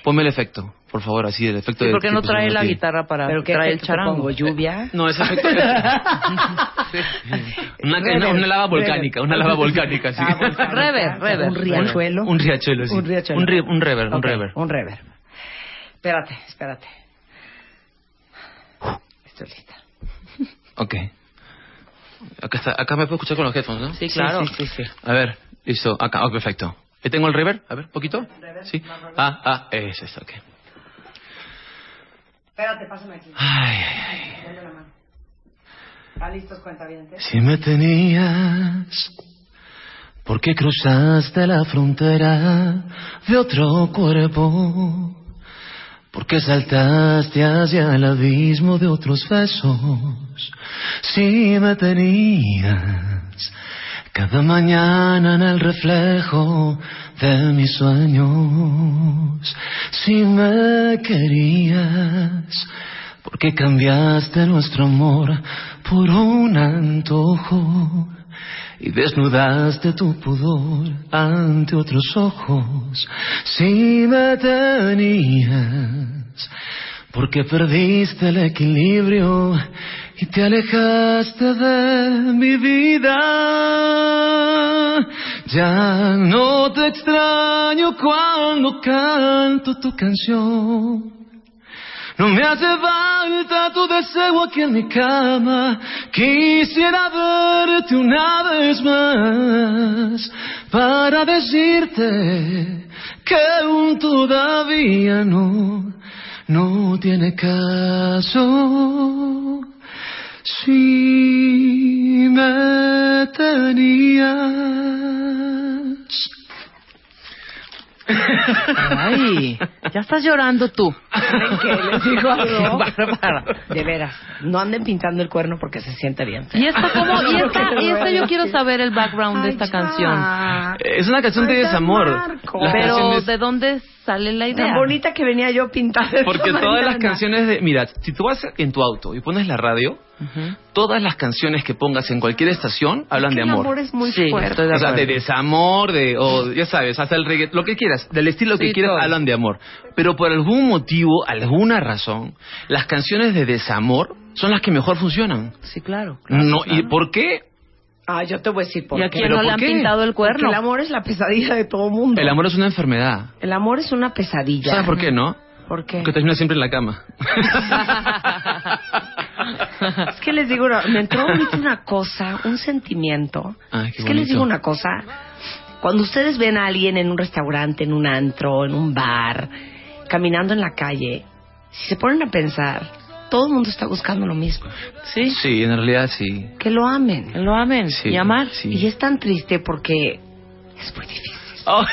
Ponme el efecto, por favor, así, el efecto Sí, de ¿Por qué no trae la aquí. guitarra para ¿Pero qué traer el charango? pongo? ¿Lluvia? No, ese efecto. Sí. una, una, una lava volcánica, una lava volcánica, sí. Ah, volcánica. Rever, rever. Un riachuelo. Un riachuelo, sí. Un riachuelo. Un, ri- un rever, un rever. Un rever. Espérate, espérate. Estoy lista. Ok. Acá, está, acá me puedo escuchar con los headphones, ¿no? Sí, claro. Sí, sí, sí. A ver, listo. Acá, oh, perfecto. ¿Ahí tengo el rever? A ver, ¿poquito? Sí. Ah, ah, es eso, ok. Espérate, pásame aquí. Ay, ay, ay. ¿Están listos, cuentavientes? Si me tenías, ¿por qué cruzaste la frontera de otro cuerpo? ¿Por qué saltaste hacia el abismo de otros besos? Si me tenías, cada mañana en el reflejo de mis sueños, si me querías, ¿Por qué cambiaste nuestro amor por un antojo? y desnudaste tu pudor ante otros ojos. Si me tenías, porque perdiste el equilibrio y te alejaste de mi vida. Ya no te extraño cuando canto tu canción. No me hace falta tu deseo aquí en mi cama. Quisiera verte una vez más para decirte que aún todavía no, no tiene caso. Si me tenías. Ay, ya estás llorando tú. ¿Saben qué? Les digo algo. De veras, no anden pintando el cuerno porque se siente bien. Y esta, ¿cómo? Y esta, y esta yo quiero saber el background de Ay, esta ya. canción. Es una canción de desamor. Pero, canciones- ¿de dónde sale la idea? Tan bonita que venía yo pintada. Porque todas las canciones de... Mira, si tú vas en tu auto y pones la radio, Todas las canciones que pongas en cualquier estación hablan Es que de el amor. amor es muy Sí, fuerte. de o sea, de desamor, de, o ya sabes, hasta el reggaetón, lo que quieras, del estilo que quieras, todo. hablan de amor. Pero por algún motivo, alguna razón, las canciones de desamor son las que mejor funcionan. Sí, claro. claro, no, claro. ¿Y por qué? Ah, yo te voy a decir por ¿Y a qué. quién ¿Pero no le han qué? pintado el Porque cuerno? el amor es la pesadilla de todo mundo. El amor es una enfermedad. El amor es una pesadilla. ¿Sabes por qué, no? ¿Por qué? Porque termina siempre en la cama. Es que les digo, una- me entró ahorita una cosa, un sentimiento. Ay, qué es que les digo una cosa. Cuando ustedes ven a alguien en un restaurante, en un antro, en un bar, caminando en la calle, si se ponen a pensar, todo el mundo está buscando lo mismo. Sí, Sí, en realidad sí. Que lo amen. lo amen Sí, y amar. sí. Y es tan triste porque es muy difícil. Oh.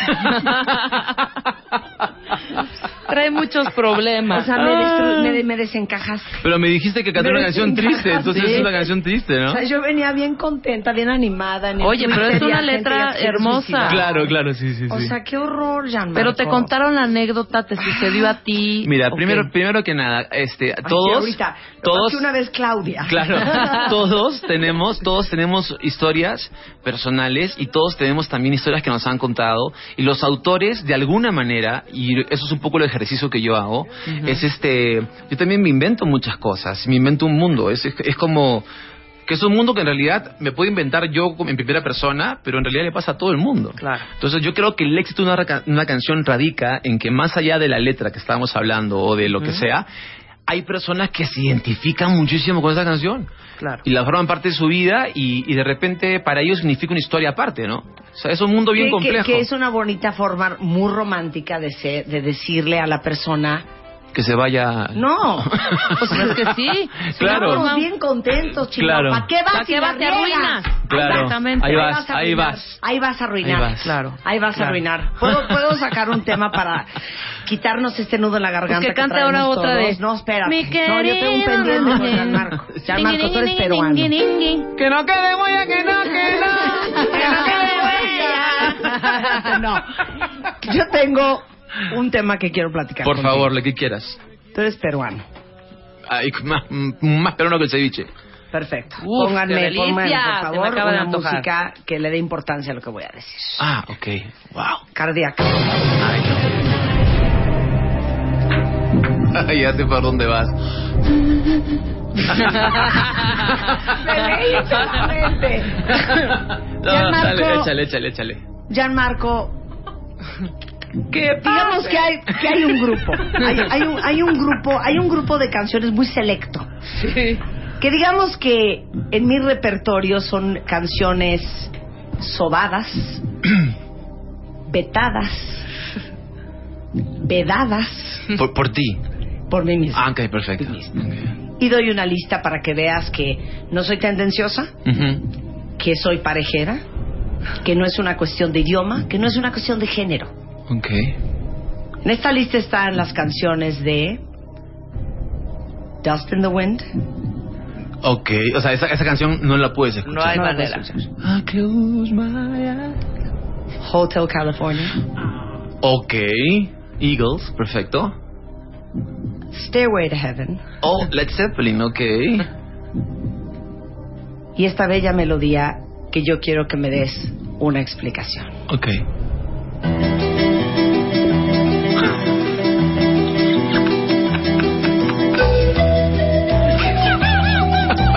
Trae muchos problemas. O sea, me, destru- me, me desencajas. Pero me dijiste que canté Me una canción triste, entonces sí. es una canción triste, ¿no? O sea, yo venía bien contenta, bien animada. en el Oye, pero es una letra hermosa. Claro, claro, sí, sí, sí. O sea, qué horror, Jean Pero te contaron la anécdota, te sucedió a ti. Mira, ¿o primero, primero que nada, este, todos, sí, ahorita. Lo todos, que una vez Claudia. claro, todos tenemos, todos tenemos historias personales y todos tenemos también historias que nos han contado y los autores de alguna manera y eso es un poco el ejercicio que yo hago es este, yo también me invento muchas cosas, me invento un mundo, es, es, es como que es un mundo que en realidad me puedo inventar yo en primera persona, pero en realidad le pasa a todo el mundo. Claro. Entonces yo creo que el éxito de una, una canción radica en que más allá de la letra que estábamos hablando o de lo que sea, hay personas que se identifican muchísimo con esa canción. Claro. Y la forman parte de su vida y, y de repente para ellos significa una historia aparte, ¿no? O sea, es un mundo bien Que- que- complejo. Que, es una bonita forma muy romántica de, ser, de decirle a la persona, Que se vaya... no, O sea, es que sí. Claro. estamos bien contentos, chino. Claro. ¿Para qué vas ¿Pa' si qué vas? Te arruinas. Claro. Exactamente. Ahí vas, ahí arruinar. vas. Ahí vas a arruinar. Ahí vas. Claro. Ahí vas a arruinar. ¿Puedo, ¿Puedo sacar un tema para quitarnos este nudo en la garganta? Pues que cante traemos ahora otra todos? de- No, espérate. Mi no, yo tengo un pendiente con Ángel. Gianmarco. Gianmarco, tú eres peruano. Que no quede huella, que no, que no. Que no quede huella. No. Yo tengo un tema que quiero platicar. Por contigo. favor, lo que quieras. Tú eres peruano. Ay, más, más peruano que el ceviche. Perfecto. Uf, pónganme, pónganme, por Se favor, una música que le dé importancia a lo que voy a decir. Ah, ok. Wow. Cardíaca. Ay, no. Ay, ya sé por dónde vas. Me leí la mente. No, Gianmarco. dale, échale, échale, échale. Gianmarco, digamos que hay, que hay un grupo. Hay, hay un, hay un grupo, hay un grupo de canciones muy selecto. Que digamos que en mi repertorio son canciones sobadas, vetadas, vedadas Por, por ti. por mí misma. Ah, ok, perfecto. Y doy una lista para que veas que no soy tendenciosa, que soy parejera, que no es una cuestión de idioma, que no es una cuestión de género. Ok. En esta lista están las canciones de Dust in the Wind. Ok, o sea, esa, esa canción no la puedes escuchar. No hay No manera. escuchar. I close my eyes. Hotel California. Ok. Eagles, perfecto. Stairway to Heaven. Oh, Led Zeppelin, ok. Y esta bella melodía que yo quiero que me des una explicación. Ok.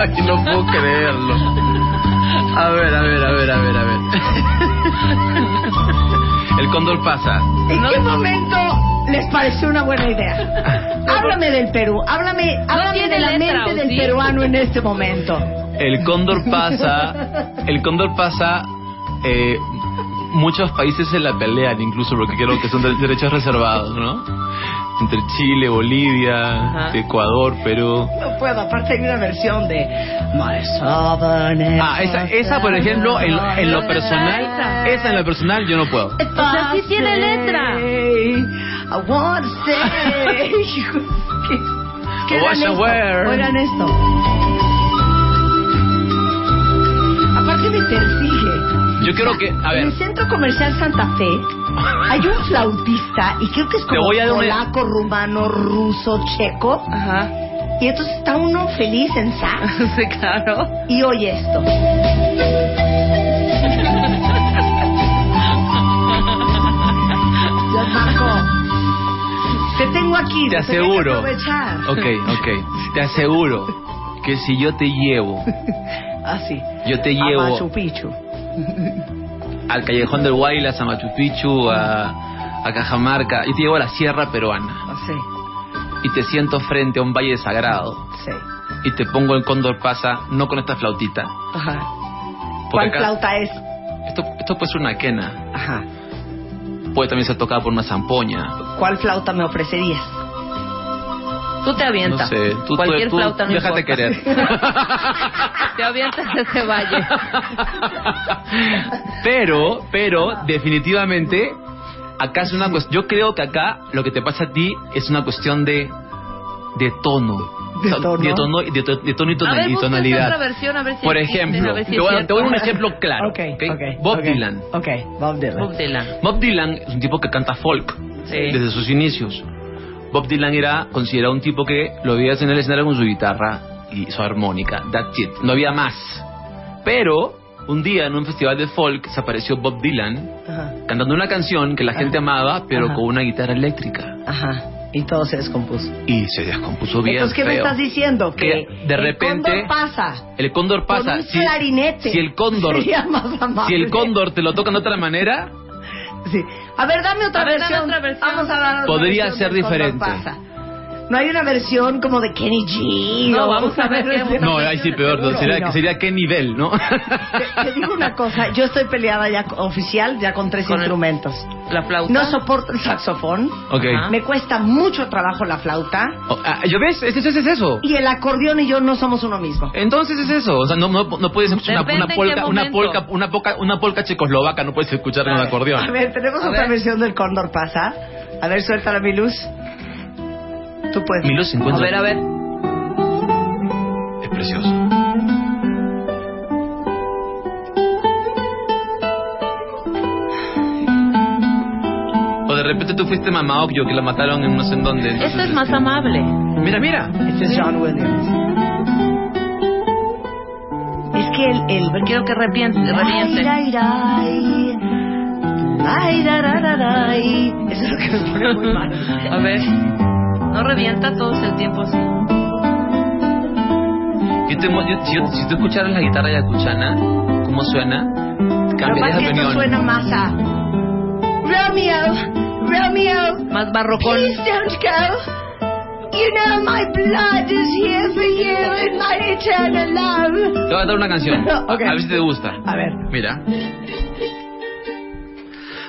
Ay, no puedo creerlo. A ver, a ver, a ver, a ver, a ver. El cóndor pasa. ¿En qué momento les pareció una buena idea? háblame del Perú, háblame, háblame de la letra, mente ¿o del sí? peruano en este momento. El cóndor pasa. El cóndor pasa. Eh, muchos países se la pelean, incluso porque creo que son de- derechos reservados, ¿no? Entre Chile, Bolivia, Ajá. Ecuador, Perú. No puedo, aparte hay una versión de My Ah, esa, esa por ejemplo, en, en lo personal, esa en lo personal yo no puedo. O sea, sí tiene letra. I want to say. ¿Qué, qué eran esto? Oigan esto. Aparte me persigue. Yo creo que, a En ver, el centro comercial Santa Fe hay un flautista y creo que es como voy a dar una- polaco, rumano, ruso, checo. Ajá. Y entonces está uno feliz en sax Sí, claro. y oye esto. Marco, te tengo aquí. te tenía que aseguro. aprovechar. Ok, ok. Te aseguro que si yo te llevo, Así. yo te A llevo Machu Picchu. Al Callejón del Guaylas, a Machu Picchu, a, a Cajamarca, y te llevo a la Sierra Peruana, Así. y te siento frente a un valle sagrado, Sí. y te pongo el cóndor pasa, no con esta flautita. Ajá. ¿Cuál acá- flauta es? Esto, esto puede ser una quena, Ajá. puede también ser tocada por una zampoña. ¿Cuál flauta me ofrecerías? Tú te avientas. No sé, tú, Cualquier tú flauta no déjate importa. querer. Te avientas a ese valle. pero, pero, definitivamente, acá es una cuestión. Yo creo que acá lo que te pasa a ti es una cuestión de, de tono. ¿De tono? De tono, de de tono y, A tonal- ver, y tonalidad. otra versión, a ver si Por ejemplo, a ver si te voy, a, te voy a dar un ejemplo claro. Ok, ¿ok? ok, Bob. Dylan. Bob Dylan. Bob Dylan. Bob Dylan es un tipo que canta folk Sí. desde sus inicios. Bob Dylan era considerado un tipo que lo veías en el escenario con su guitarra y su armónica. That's it. No había más. Pero un día en un festival de folk se apareció Bob Dylan Ajá. cantando una canción que la gente amaba, pero Ajá. con una guitarra eléctrica. Ajá. Y todo se descompuso. Y se descompuso bien. Entonces, ¿qué me estás diciendo? Que, Que de repente- el cóndor pasa. El cóndor pasa. Con un si, clarinete. si el cóndor, Sería más amable. si el cóndor te lo tocan de otra manera, Sí. A ver, dame otra, A ver, dame versión. otra versión. Vamos a dar otra Podría versión ser diferente. Pasa. No hay una versión como de Kenny G. No, o vamos a ver qué- no, ahí sí peor. Seguro. Sería, No. sería qué nivel, ¿no? Te, te digo una cosa, yo estoy peleada ya oficial, ya con tres Con el- instrumentos. La flauta. No soporto el saxofón. ok. Ajá. Me cuesta mucho trabajo la flauta. Oh, ah, ¿Yo ves? Es, es, es eso. Y el acordeón y yo no somos uno mismo. Entonces es eso, o sea, no, no, no puedes escuchar una, una polca, una polca, una polca, una polca checoslovaca, no puedes escuchar en un acordeón. A ver, tenemos A otra ver. versión del Cóndor Pasa. A ver, suéltala mi luz. Tú puedes. Mi luz se A encuentra. ver, a ver. Es precioso. O de repente tú fuiste mamá yo que la mataron en no sé en dónde. entonces, Esto es más este, amable. Mira, mira. Este es John Williams. Es que el... el... Quiero que repiente, ay. Eso es lo que me pone muy mal. A ver. No revienta todo el tiempo así. Yo te mo- yo- si, yo- si tú escucharas la guitarra yacuchana, ¿cómo suena? Cambiarías de opinión. suena más a... Romeo, Romeo, Más barrocón. please don't go. You know my blood is here for you and my eternal love. Te voy a dar una canción. Ok. A ver si te gusta. A ver. Mira.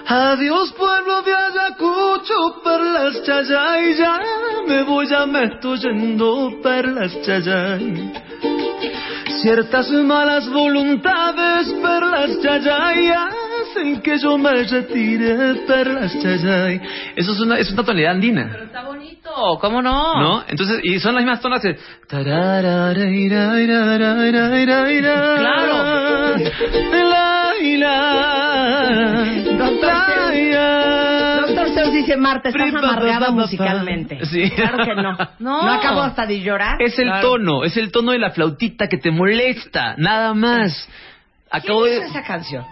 Adiós pueblo de Ayacucho, perlas chayay, ya me voy, ya me estoy yendo, perlas chayay. Ciertas malas voluntades, perlas chayay, hacen que yo me retire, perlas chayay. Eso es una, es una tonalidad andina. Está bonito, ¿cómo no? ¿No? Entonces, y son las mismas tonas de... Claro. Doctor Zeus dice, Marta, estás amargada musicalmente. Sí. Claro que no. No. ¿No acabo hasta de llorar? Es el tono, es el tono de la flautita que te molesta, nada más. Acabo ¿Quién de... hizo esa canción?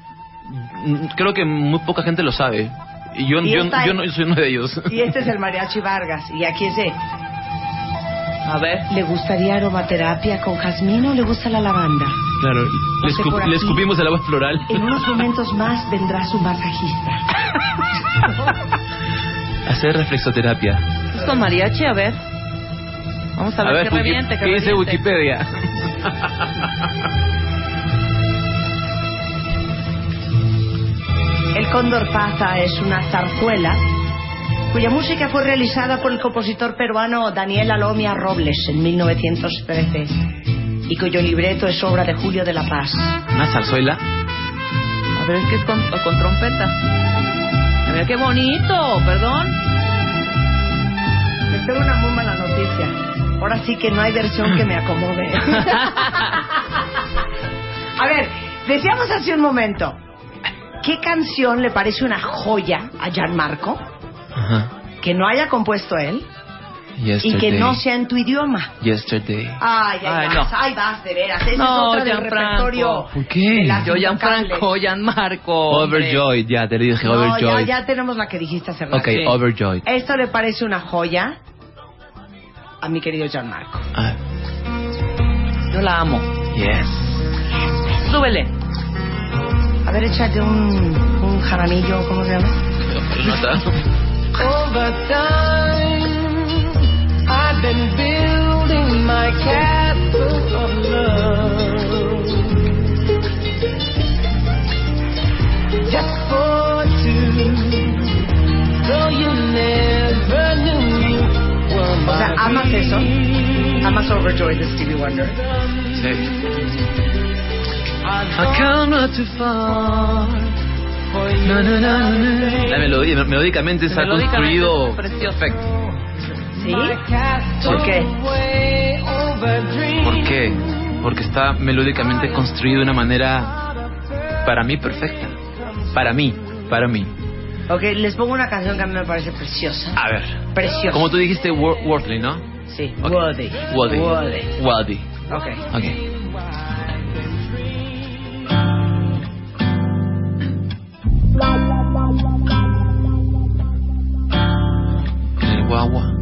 Mm, Creo que muy poca gente lo sabe. Y yo, Y yo, esta- yo no soy uno de ellos. Y este es el Mariachi Vargas. Y aquí es de... A ver. ¿Le gustaría aromaterapia con jazmín o le gusta la lavanda? Claro, le, escup- le aquí. escupimos el agua floral. En unos momentos más vendrá su masajista. Hacer reflexoterapia. ¿Es con mariachi? A ver. Vamos a ver, qué Wiki- reviente, qué ¿qué dice. Wikipedia? El Cóndor Pasa es una zarzuela cuya música fue realizada por el compositor peruano Daniel Alomia Robles en 1913 y cuyo libreto es obra de Julio de la Paz. Una zarzuela. A ver, es que es con, con trompeta. A ver, qué bonito, perdón. Les tengo una muy mala noticia. Ahora sí que no hay versión que me acomode. A ver, decíamos hace un momento, ¿qué canción le parece una joya a Gianmarco Ajá. que no haya compuesto él y Yesterday. que no sea en tu idioma? Yesterday. Ay, ay, Ay, vas, no. ay, vas, de veras. Esa No, es otra del repertorio. ¿Por qué? Yo. Gianfranco, Gianmarco. Overjoyed, ya te lo dije, No, ya, overjoyed. ya tenemos la que dijiste hace rato. Ok, overjoyed. Esto le parece una joya a mi querido Gianmarco. Ah, Yo la amo. yes. Súbele. A ver, échate un, un jaramillo, ¿cómo se llama? Nota. Over time, I've been building my castle of love. Just for two, though you never knew you were O sea, my ¿amas eso? Amas Overjoyed de Stevie Wonder. I come not too far. La melodía, melódicamente está Melódicamente construido es perfecto. ¿Sí? ¿Por ¿Por qué? ¿Por qué? Porque está melódicamente construido de una manera para mí perfecta. Para mí, para mí. Ok, les pongo una canción que a mí me parece preciosa. A ver. Preciosa. Como tú dijiste, wor- worldly, ¿no? Sí, Ok. Worthy. Worthy. Worthy. Worthy. Ok. Ok. El guagua.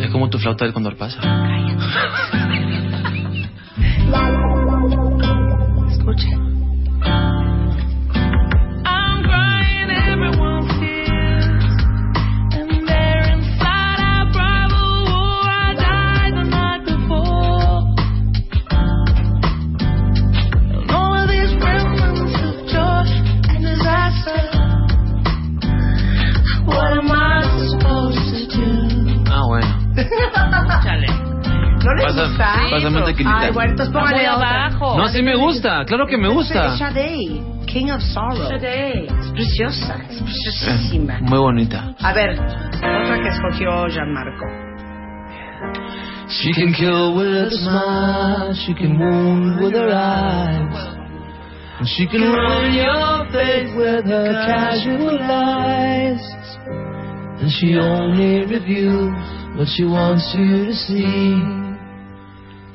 Es como tu flauta del condor pasa. Un tequilita. Ay, bueno, entonces póngale abajo. No, sí me gusta. Claro que me Es gusta. Sade, King of Sorrow. Es preciosa, es preciosísima. Muy bonita. A ver, otra que escogió Gianmarco. She can kill with a smile, she can wound with her eyes. And she can ruin your faith with her casual lies. And she only reveals what she wants you to see.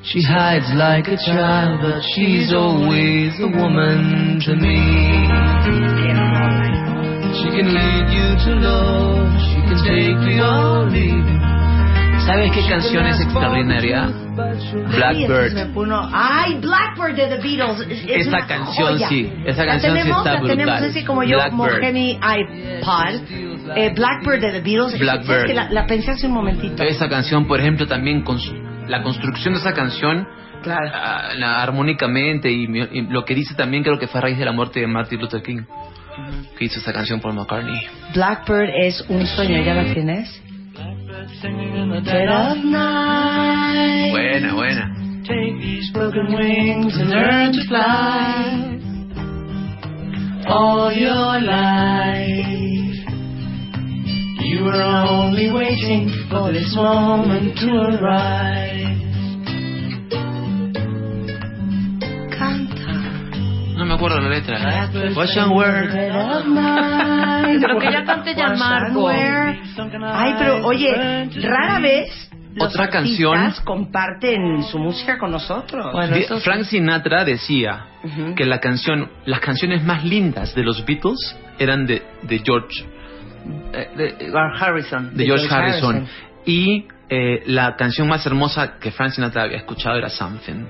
She hides like a child, but she's always a woman to me. She can lead you to love, she can take you or leave. ¿Sabes qué canción es extraordinaria? Blackbird. Ay, Blackbird de The Beatles. Es, es Esa una canción joya. sí, esa La canción sí tenemos, está la tenemos brutal. así como yo, como Blackbird. Kenny iPod. Eh, Blackbird de The Beatles. Blackbird. Es que la, la pensé hace un momentito. Esa canción, por ejemplo, también con su- la construcción de esa canción Claro. ah, la- armónicamente y, mi- y lo que dice también creo que fue a raíz de la muerte de Martin Luther King que hizo esa canción por McCartney. Blackbird es un sueño, ¿ya la tienes? Buena, buena. Take these broken wings and learn to fly. All your life, you were only waiting for this moment to arrive. Canta. No me acuerdo la letra. Dead of night. Pero que ya cante Gianmarco. Ay, pero oye, rara vez los Otra canción. comparten su música con nosotros. Bueno, Di- eso sí. Frank Sinatra decía que la canción, las canciones más lindas de los Beatles eran de, de George, de Harrison. de De George, George Harrison. Harrison. Y eh, la canción más hermosa que Frank Sinatra había escuchado era Something.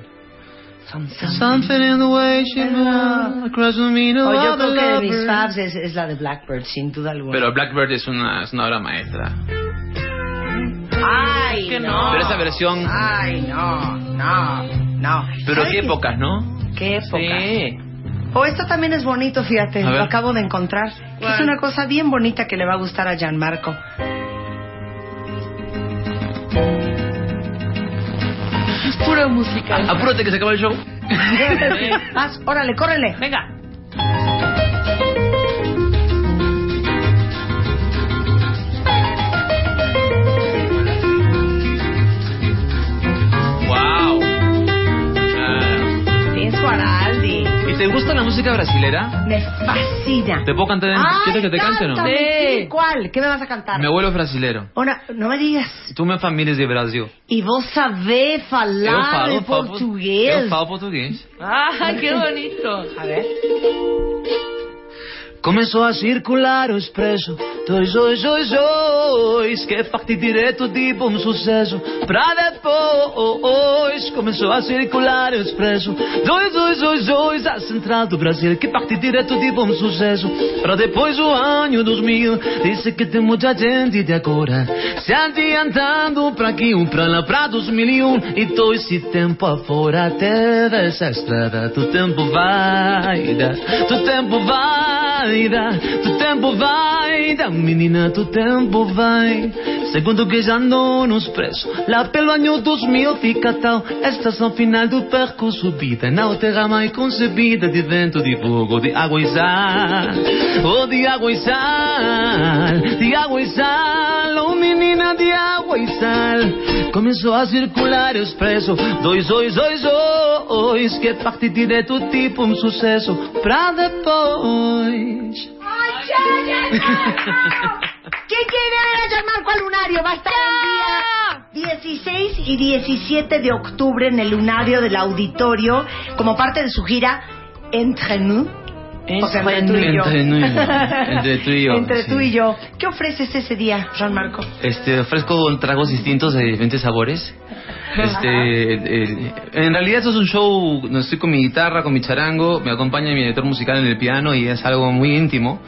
Something in the way she moves across the me, no O yo creo que de mis faves es, es la de Blackbird, sin duda alguna. Pero Blackbird es una, es una obra maestra. Ay, que no. no. Pero esa versión. Ay, no, no, no. Pero ¿Sabe qué épocas, ¿no? Qué época. Sí. O esto también es bonito, fíjate, lo acabo de encontrar. Que Es una cosa bien bonita que le va a gustar a Gianmarco. Es pura música. Apúrate que se acaba el show. Vas, órale, córrele. Venga. Te gusta la música brasilera? Me fascina. ¿Te puedo cantar? ¿Quieres que te cante o no? cántame, Sí. ¿Cuál? ¿Qué me vas a cantar? Mi abuelo es brasilero. Ahora, no me digas. Tu minha família é de Brasil. E vos sabés falar eu falo, eu falo, português. Eu falo português. Ah, qué bonito. A ver. Começou a circular o expresso. Dois, dois, dois, dois Que parte direto de bom sucesso. Pra depois Começou a circular o expresso. Dois, dois, dois, dois A central do Brasil Que parte direto de bom sucesso. Pra depois o ano 2000 Disse que tem muita gente de agora. Se adiantando pra aqui um pra lá Pra 2001 E todo esse tempo afora Teve essa estrada. Do tempo vai Do tempo vai dar Do tempo vai dar Menina, do tempo vai. Segundo que já andou no expresso Lá pelo ano 2000 fica tal. Estação final do percurso Vida na terra mais concebida De vento, de fogo, de água e sal. Oh, de água e sal De água e sal. Oh, menina de água e sal Começou a circular expresso Dois, dois, dois, dois Que parte direto tipo um sucesso Pra depois. ¿Quién quiere ver a Gianmarco al Lunario? Va a estar el día 16 y 17 de octubre en el Lunario del Auditorio como parte de su gira Entre Nous. O sea, entre tú y yo. Entre tú y yo, Entre tú y yo. ¿Qué ofreces ese día, Gianmarco? Este, ofrezco tragos distintos de diferentes sabores. Este, eh, en realidad esto es un show estoy con mi guitarra, con mi charango, me acompaña mi editor musical en el piano y es algo muy íntimo.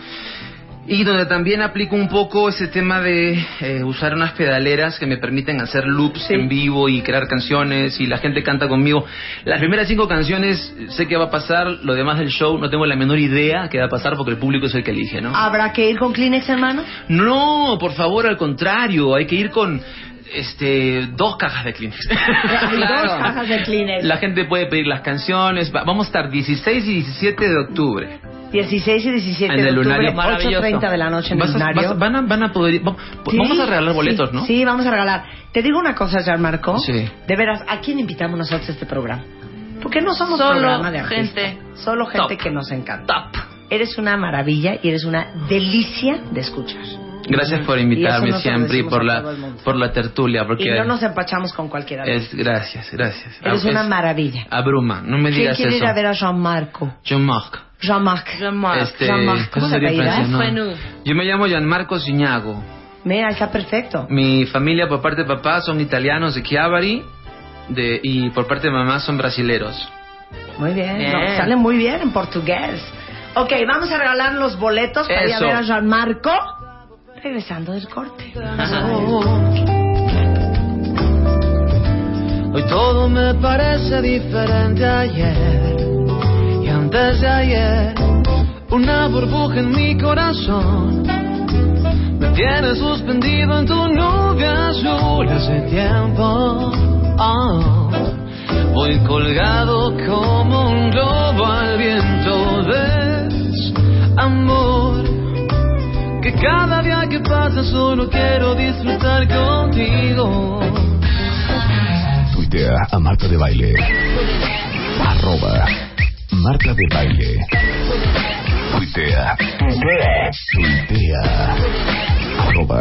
Y donde también aplico un poco ese tema de eh, usar unas pedaleras que me permiten hacer loops Sí. en vivo y crear canciones y la gente canta conmigo. Las primeras cinco canciones sé que va a pasar, lo demás del show no tengo la menor idea que va a pasar porque el público es el que elige, ¿no? ¿Habrá que ir con Kleenex en mano? No, por favor, al contrario, hay que ir con este dos cajas de Kleenex. Hay dos cajas de Kleenex. La gente puede pedir las canciones. Va- Vamos a estar 16 y 17 de octubre. 16 y 17 En de el octubre, Lunario. 8.30 de la noche en el Lunario. vas- van, a, van a poder ir- va- Sí, Vamos a regalar boletos, sí, ¿no? Sí, vamos a regalar. Te digo una cosa, Gianmarco. Sí. De veras, ¿a quién invitamos nosotros a este programa? Porque no somos Solo programa de artistas. gente Solo gente top. que nos encanta. Top. Eres una maravilla y eres una delicia de escuchar. Gracias por Y invitarme lo siempre y por la por la tertulia, porque Y no nos empachamos con cualquiera. de es gracias, gracias. Eres Ah, una es- maravilla. Abruma, no me ¿Quién digas quiere eso. ir a ver a Jean-Marco? Jean-Marc. Jean-Marc. Jean-Marc. Este, Jean-Marc. ¿Cómo se ¿no? Bueno. Yo me llamo Gianmarco Ciñago. Mira, está perfecto. Mi familia por parte de papá son italianos de Chiavari de, y por parte de mamá son brasileros. Muy bien. Bien. No, sale muy bien en portugués. Ok, vamos a regalar los boletos para ir a ver a Jean-Marco. Regresando del corte. Hoy todo me parece diferente ayer antes de ayer. Una burbuja en mi corazón me tiene suspendido en tu nube azul hace tiempo. Oh, voy colgado como un globo al viento. Ves, amor, que cada día que pasa solo quiero disfrutar contigo. Tuitea a Marta de Baile. Arroba Marta de Baile. Tuitea. Tuitea. Tuitea. Arroba.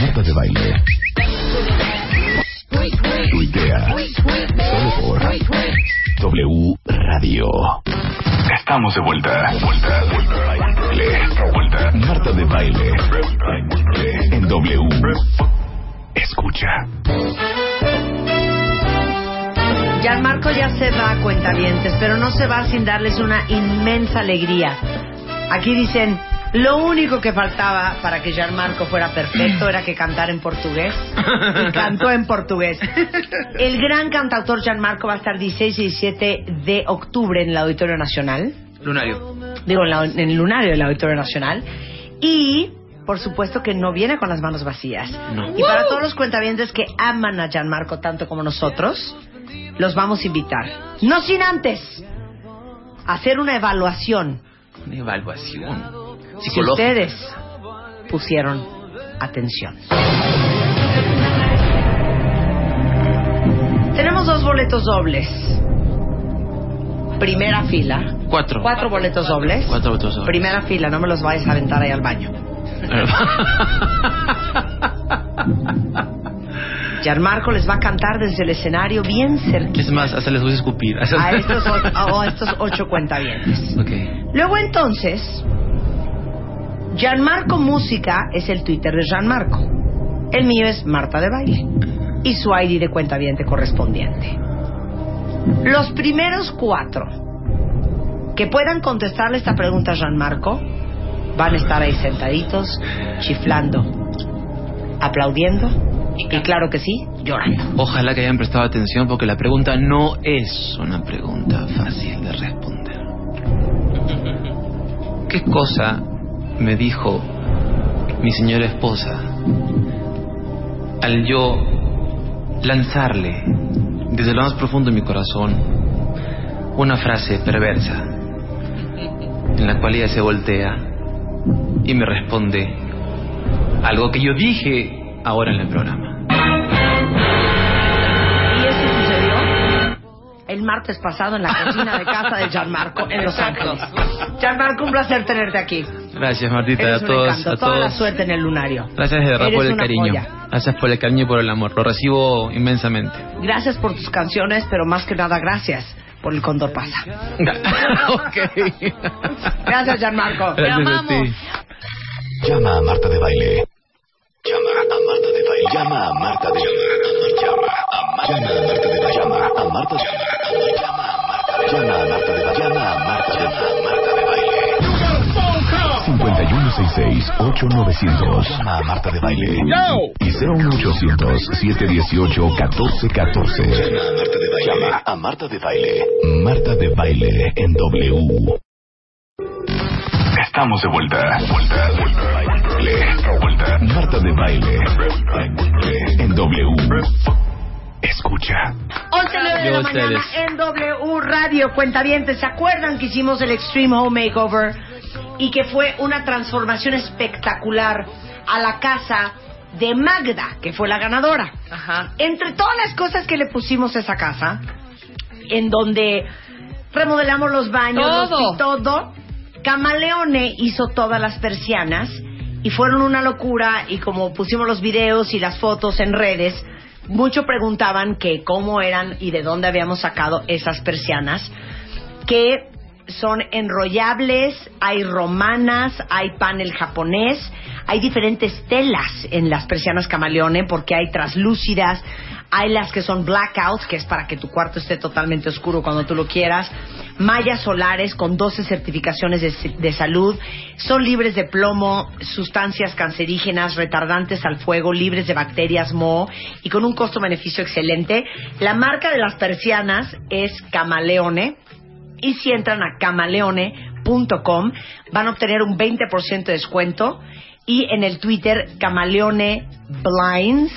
Marta de Baile. Tuitea. Solo por W Radio. Estamos de vuelta. Vuelta. Vuelta. Vuelta. Marta de Baile. En W. Escucha. Gianmarco ya se va, cuentavientes, pero no se va sin darles una inmensa alegría. Aquí dicen, lo único que faltaba para que Gianmarco fuera perfecto era que cantara en portugués. Y cantó en portugués. El gran cantautor Gianmarco va a estar 16 y 17 de octubre en el Auditorio Nacional. Lunario. Digo, en, la- en el lunario del Auditorio Nacional. Y, por supuesto, que no viene con las manos vacías. No. Y para todos los cuentavientes que aman a Gianmarco tanto como nosotros, los vamos a invitar. No sin antes hacer una evaluación Una evaluación. si ustedes pusieron atención. Tenemos dos boletos dobles. Primera fila. Cuatro. Cuatro boletos dobles. Cuatro boletos dobles. Primera fila, no me los vayas a aventar ahí al baño. Gianmarco les va a cantar desde el escenario bien cerquita es más, hasta les voy a escupir. a estos, o- o a estos ocho cuentavientes. Ok. Luego entonces, Gianmarco Música es el Twitter de Gianmarco. El mío es Marta de Baile. Y su ID de cuentaviente correspondiente. Los primeros cuatro que puedan contestarle esta pregunta a Gianmarco van a estar ahí sentaditos, chiflando, aplaudiendo y claro que sí, llorando. Ojalá que hayan prestado atención porque la pregunta no es una pregunta fácil de responder. ¿Qué cosa me dijo mi señora esposa al yo lanzarle desde lo más profundo de mi corazón una frase perversa en la cual ella se voltea y me responde algo que yo dije ahora en el programa? Y eso sucedió el martes pasado en la cocina de casa de Gianmarco en Los Ángeles. Gianmarco, un placer tenerte aquí. Gracias Martita, Eres a todos, encanto. a Toda la suerte en el lunario. Gracias de verdad Eres por el cariño. joya. Gracias por el cariño y por el amor. Lo recibo inmensamente. Gracias por tus canciones, pero más que nada gracias por el Condor Pasa. ok. Gracias, Gianmarco. Gracias a ti. Llama a Marta de Baile. Llama a Marta de Baile. Llama a Marta de Baile. Llama a Marta de Baile. Llama a Marta de Baile. Llama a Marta de Baile. Llama a Marta de Baile. Llama a Marta de Baile. 5166-8900. Llama a Marta de Baile. Y 01800-718-1414. Llama a Marta de Baile. Marta de Baile en W. Estamos de vuelta. Vuelta, vuelta, baile. Marta de baile. En W. Escucha. 11 de la mañana en W Radio Cuentavientes. ¿Se acuerdan que hicimos el Extreme Home Makeover? Y que fue una transformación espectacular a la casa de Magda, que fue la ganadora. Ajá. Entre todas las cosas que le pusimos a esa casa, en donde remodelamos los baños, los- Todo. y todo, Camaleone hizo todas las persianas y fueron una locura y como pusimos los videos y las fotos en redes, mucho preguntaban que cómo eran y de dónde habíamos sacado esas persianas que son enrollables, hay romanas, hay panel japonés, hay diferentes telas en las persianas camaleone porque hay traslúcidas, hay las que son blackouts, que es para que tu cuarto esté totalmente oscuro cuando tú lo quieras, mallas solares con 12 certificaciones de, salud, son libres de plomo, sustancias cancerígenas, retardantes al fuego, libres de bacterias moho y con un costo-beneficio excelente. La marca de las persianas es Camaleone. Y si entran a camaleone.com van a obtener un 20% de descuento y en el Twitter Camaleone Blinds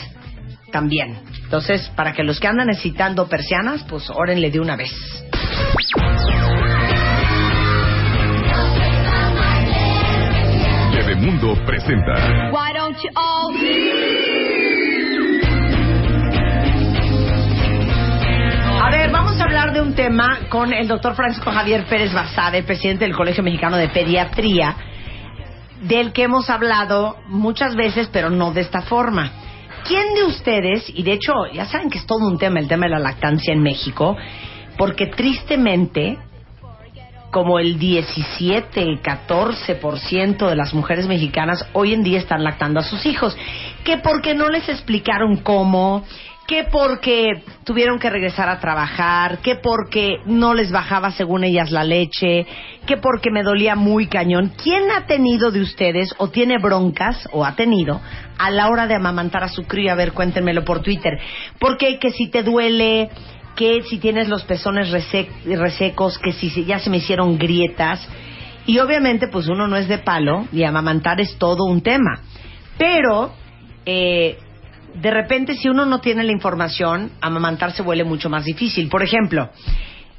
también. Entonces, para que los que andan necesitando persianas, pues órenle de una vez. Mundo presenta. Why don't you all A ver, vamos a hablar de un tema con el doctor Francisco Javier Pérez Basade, presidente del Colegio Mexicano de Pediatría, del que hemos hablado muchas veces, pero no de esta forma. ¿Quién de ustedes, y de hecho ya saben que es todo un tema, el tema de la lactancia en México, porque tristemente como el 17, 14% de las mujeres mexicanas hoy en día están lactando a sus hijos. Que porque no les explicaron cómo, que porque tuvieron que regresar a trabajar, que porque no les bajaba según ellas la leche, que porque me dolía muy cañón. ¿Quién ha tenido de ustedes o tiene broncas o ha tenido a la hora de amamantar a su crío? A ver, cuéntenmelo por Twitter. Porque que si te duele, que si tienes los pezones resec- resecos, que si ya se me hicieron grietas. Y obviamente, pues uno no es de palo y amamantar es todo un tema. Pero, eh, de repente, si uno no tiene la información, amamantar se vuelve mucho más difícil. Por ejemplo,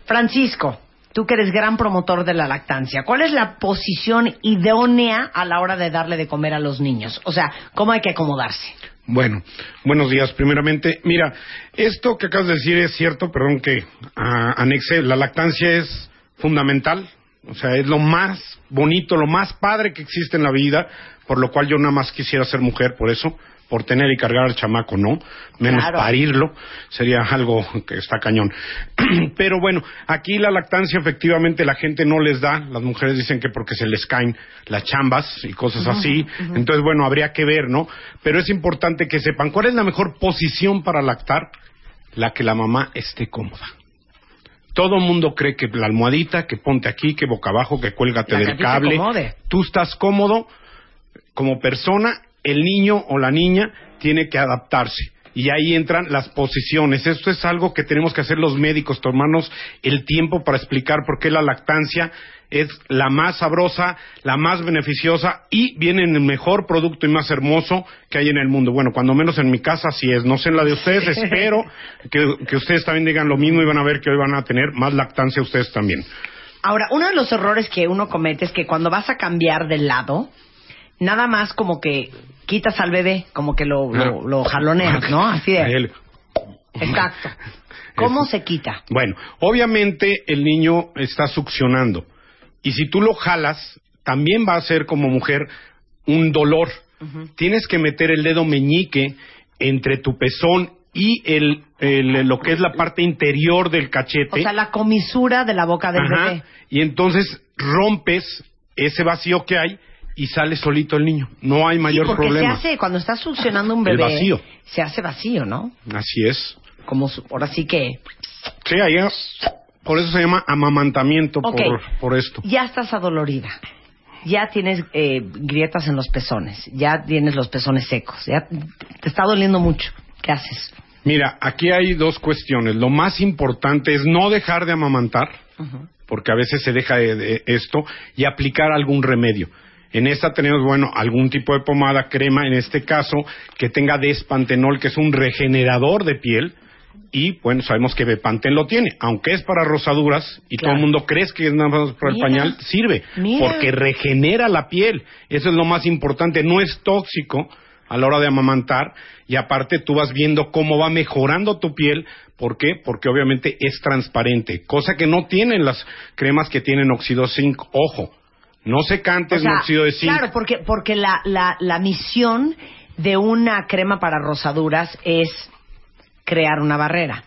Francisco, tú que eres gran promotor de la lactancia, ¿cuál es la posición idónea a la hora de darle de comer a los niños? O sea, ¿cómo hay que acomodarse? Bueno, buenos días. Primeramente, mira, esto que acabas de decir es cierto, perdón que ah, anexe, la lactancia es fundamental, o sea, es lo más bonito, lo más padre que existe en la vida, por lo cual yo nada más quisiera ser mujer, por eso, por tener y cargar al chamaco, no, menos Claro. parirlo, sería algo que está cañón. Pero bueno, aquí la lactancia efectivamente la gente no les da, las mujeres dicen que porque se les caen las chambas y cosas así, entonces bueno, habría que ver, ¿no? Pero es importante que sepan cuál es la mejor posición para lactar, la que la mamá esté cómoda. Todo mundo cree que la almohadita, que ponte aquí, que boca abajo, que cuélgate La que del te cable. Tú estás cómodo como persona, el niño o la niña tiene que adaptarse. Y ahí entran las posiciones. Esto es algo que tenemos que hacer los médicos, tomarnos el tiempo para explicar por qué la lactancia es la más sabrosa, la más beneficiosa y viene en el mejor producto y más hermoso que hay en el mundo. Bueno, cuando menos en mi casa así es. No sé en la de ustedes, espero que, que ustedes también digan lo mismo y van a ver que hoy van a tener más lactancia ustedes también. Ahora, uno de los errores que uno comete es que cuando vas a cambiar de lado, nada más como que quitas al bebé, como que lo, lo, lo jaloneas, ¿no? Así de. Exacto. ¿Cómo se quita? Bueno, obviamente el niño está succionando. Y si tú lo jalas, también va a ser como mujer un dolor. Tienes que meter el dedo meñique entre tu pezón y el, el- lo que es la parte interior del cachete. O sea, la comisura de la boca del Ajá. bebé. Y entonces rompes ese vacío que hay y sale solito el niño. No hay mayor sí, porque problema. se hace, cuando estás succionando un El bebé, vacío. se hace vacío, ¿no? Así es. Como su- ahora sí que Sí, ahí, por eso se llama amamantamiento por, por esto. ya estás adolorida. Ya tienes eh, grietas en los pezones, ya tienes los pezones secos, ya te está doliendo mucho. ¿Qué haces? Mira, aquí hay dos cuestiones. Lo más importante es no dejar de amamantar, porque a veces se deja de, de esto, y aplicar algún remedio. En esta tenemos, bueno, algún tipo de pomada, crema, en este caso, que tenga despantenol, que es un regenerador de piel, y bueno, sabemos que Bepantén lo tiene, aunque es para rosaduras, y Claro. todo el mundo cree que es nada más para el pañal, sirve, Mira. porque regenera la piel. Eso es lo más importante, no es tóxico a la hora de amamantar y aparte tú vas viendo cómo va mejorando tu piel. ¿Por qué? Porque obviamente es transparente, cosa que no tienen las cremas que tienen óxido zinc. Ojo, no se cantes O sea, de zinc. Claro, porque, porque la, la, la misión de una crema para rosaduras es crear una barrera.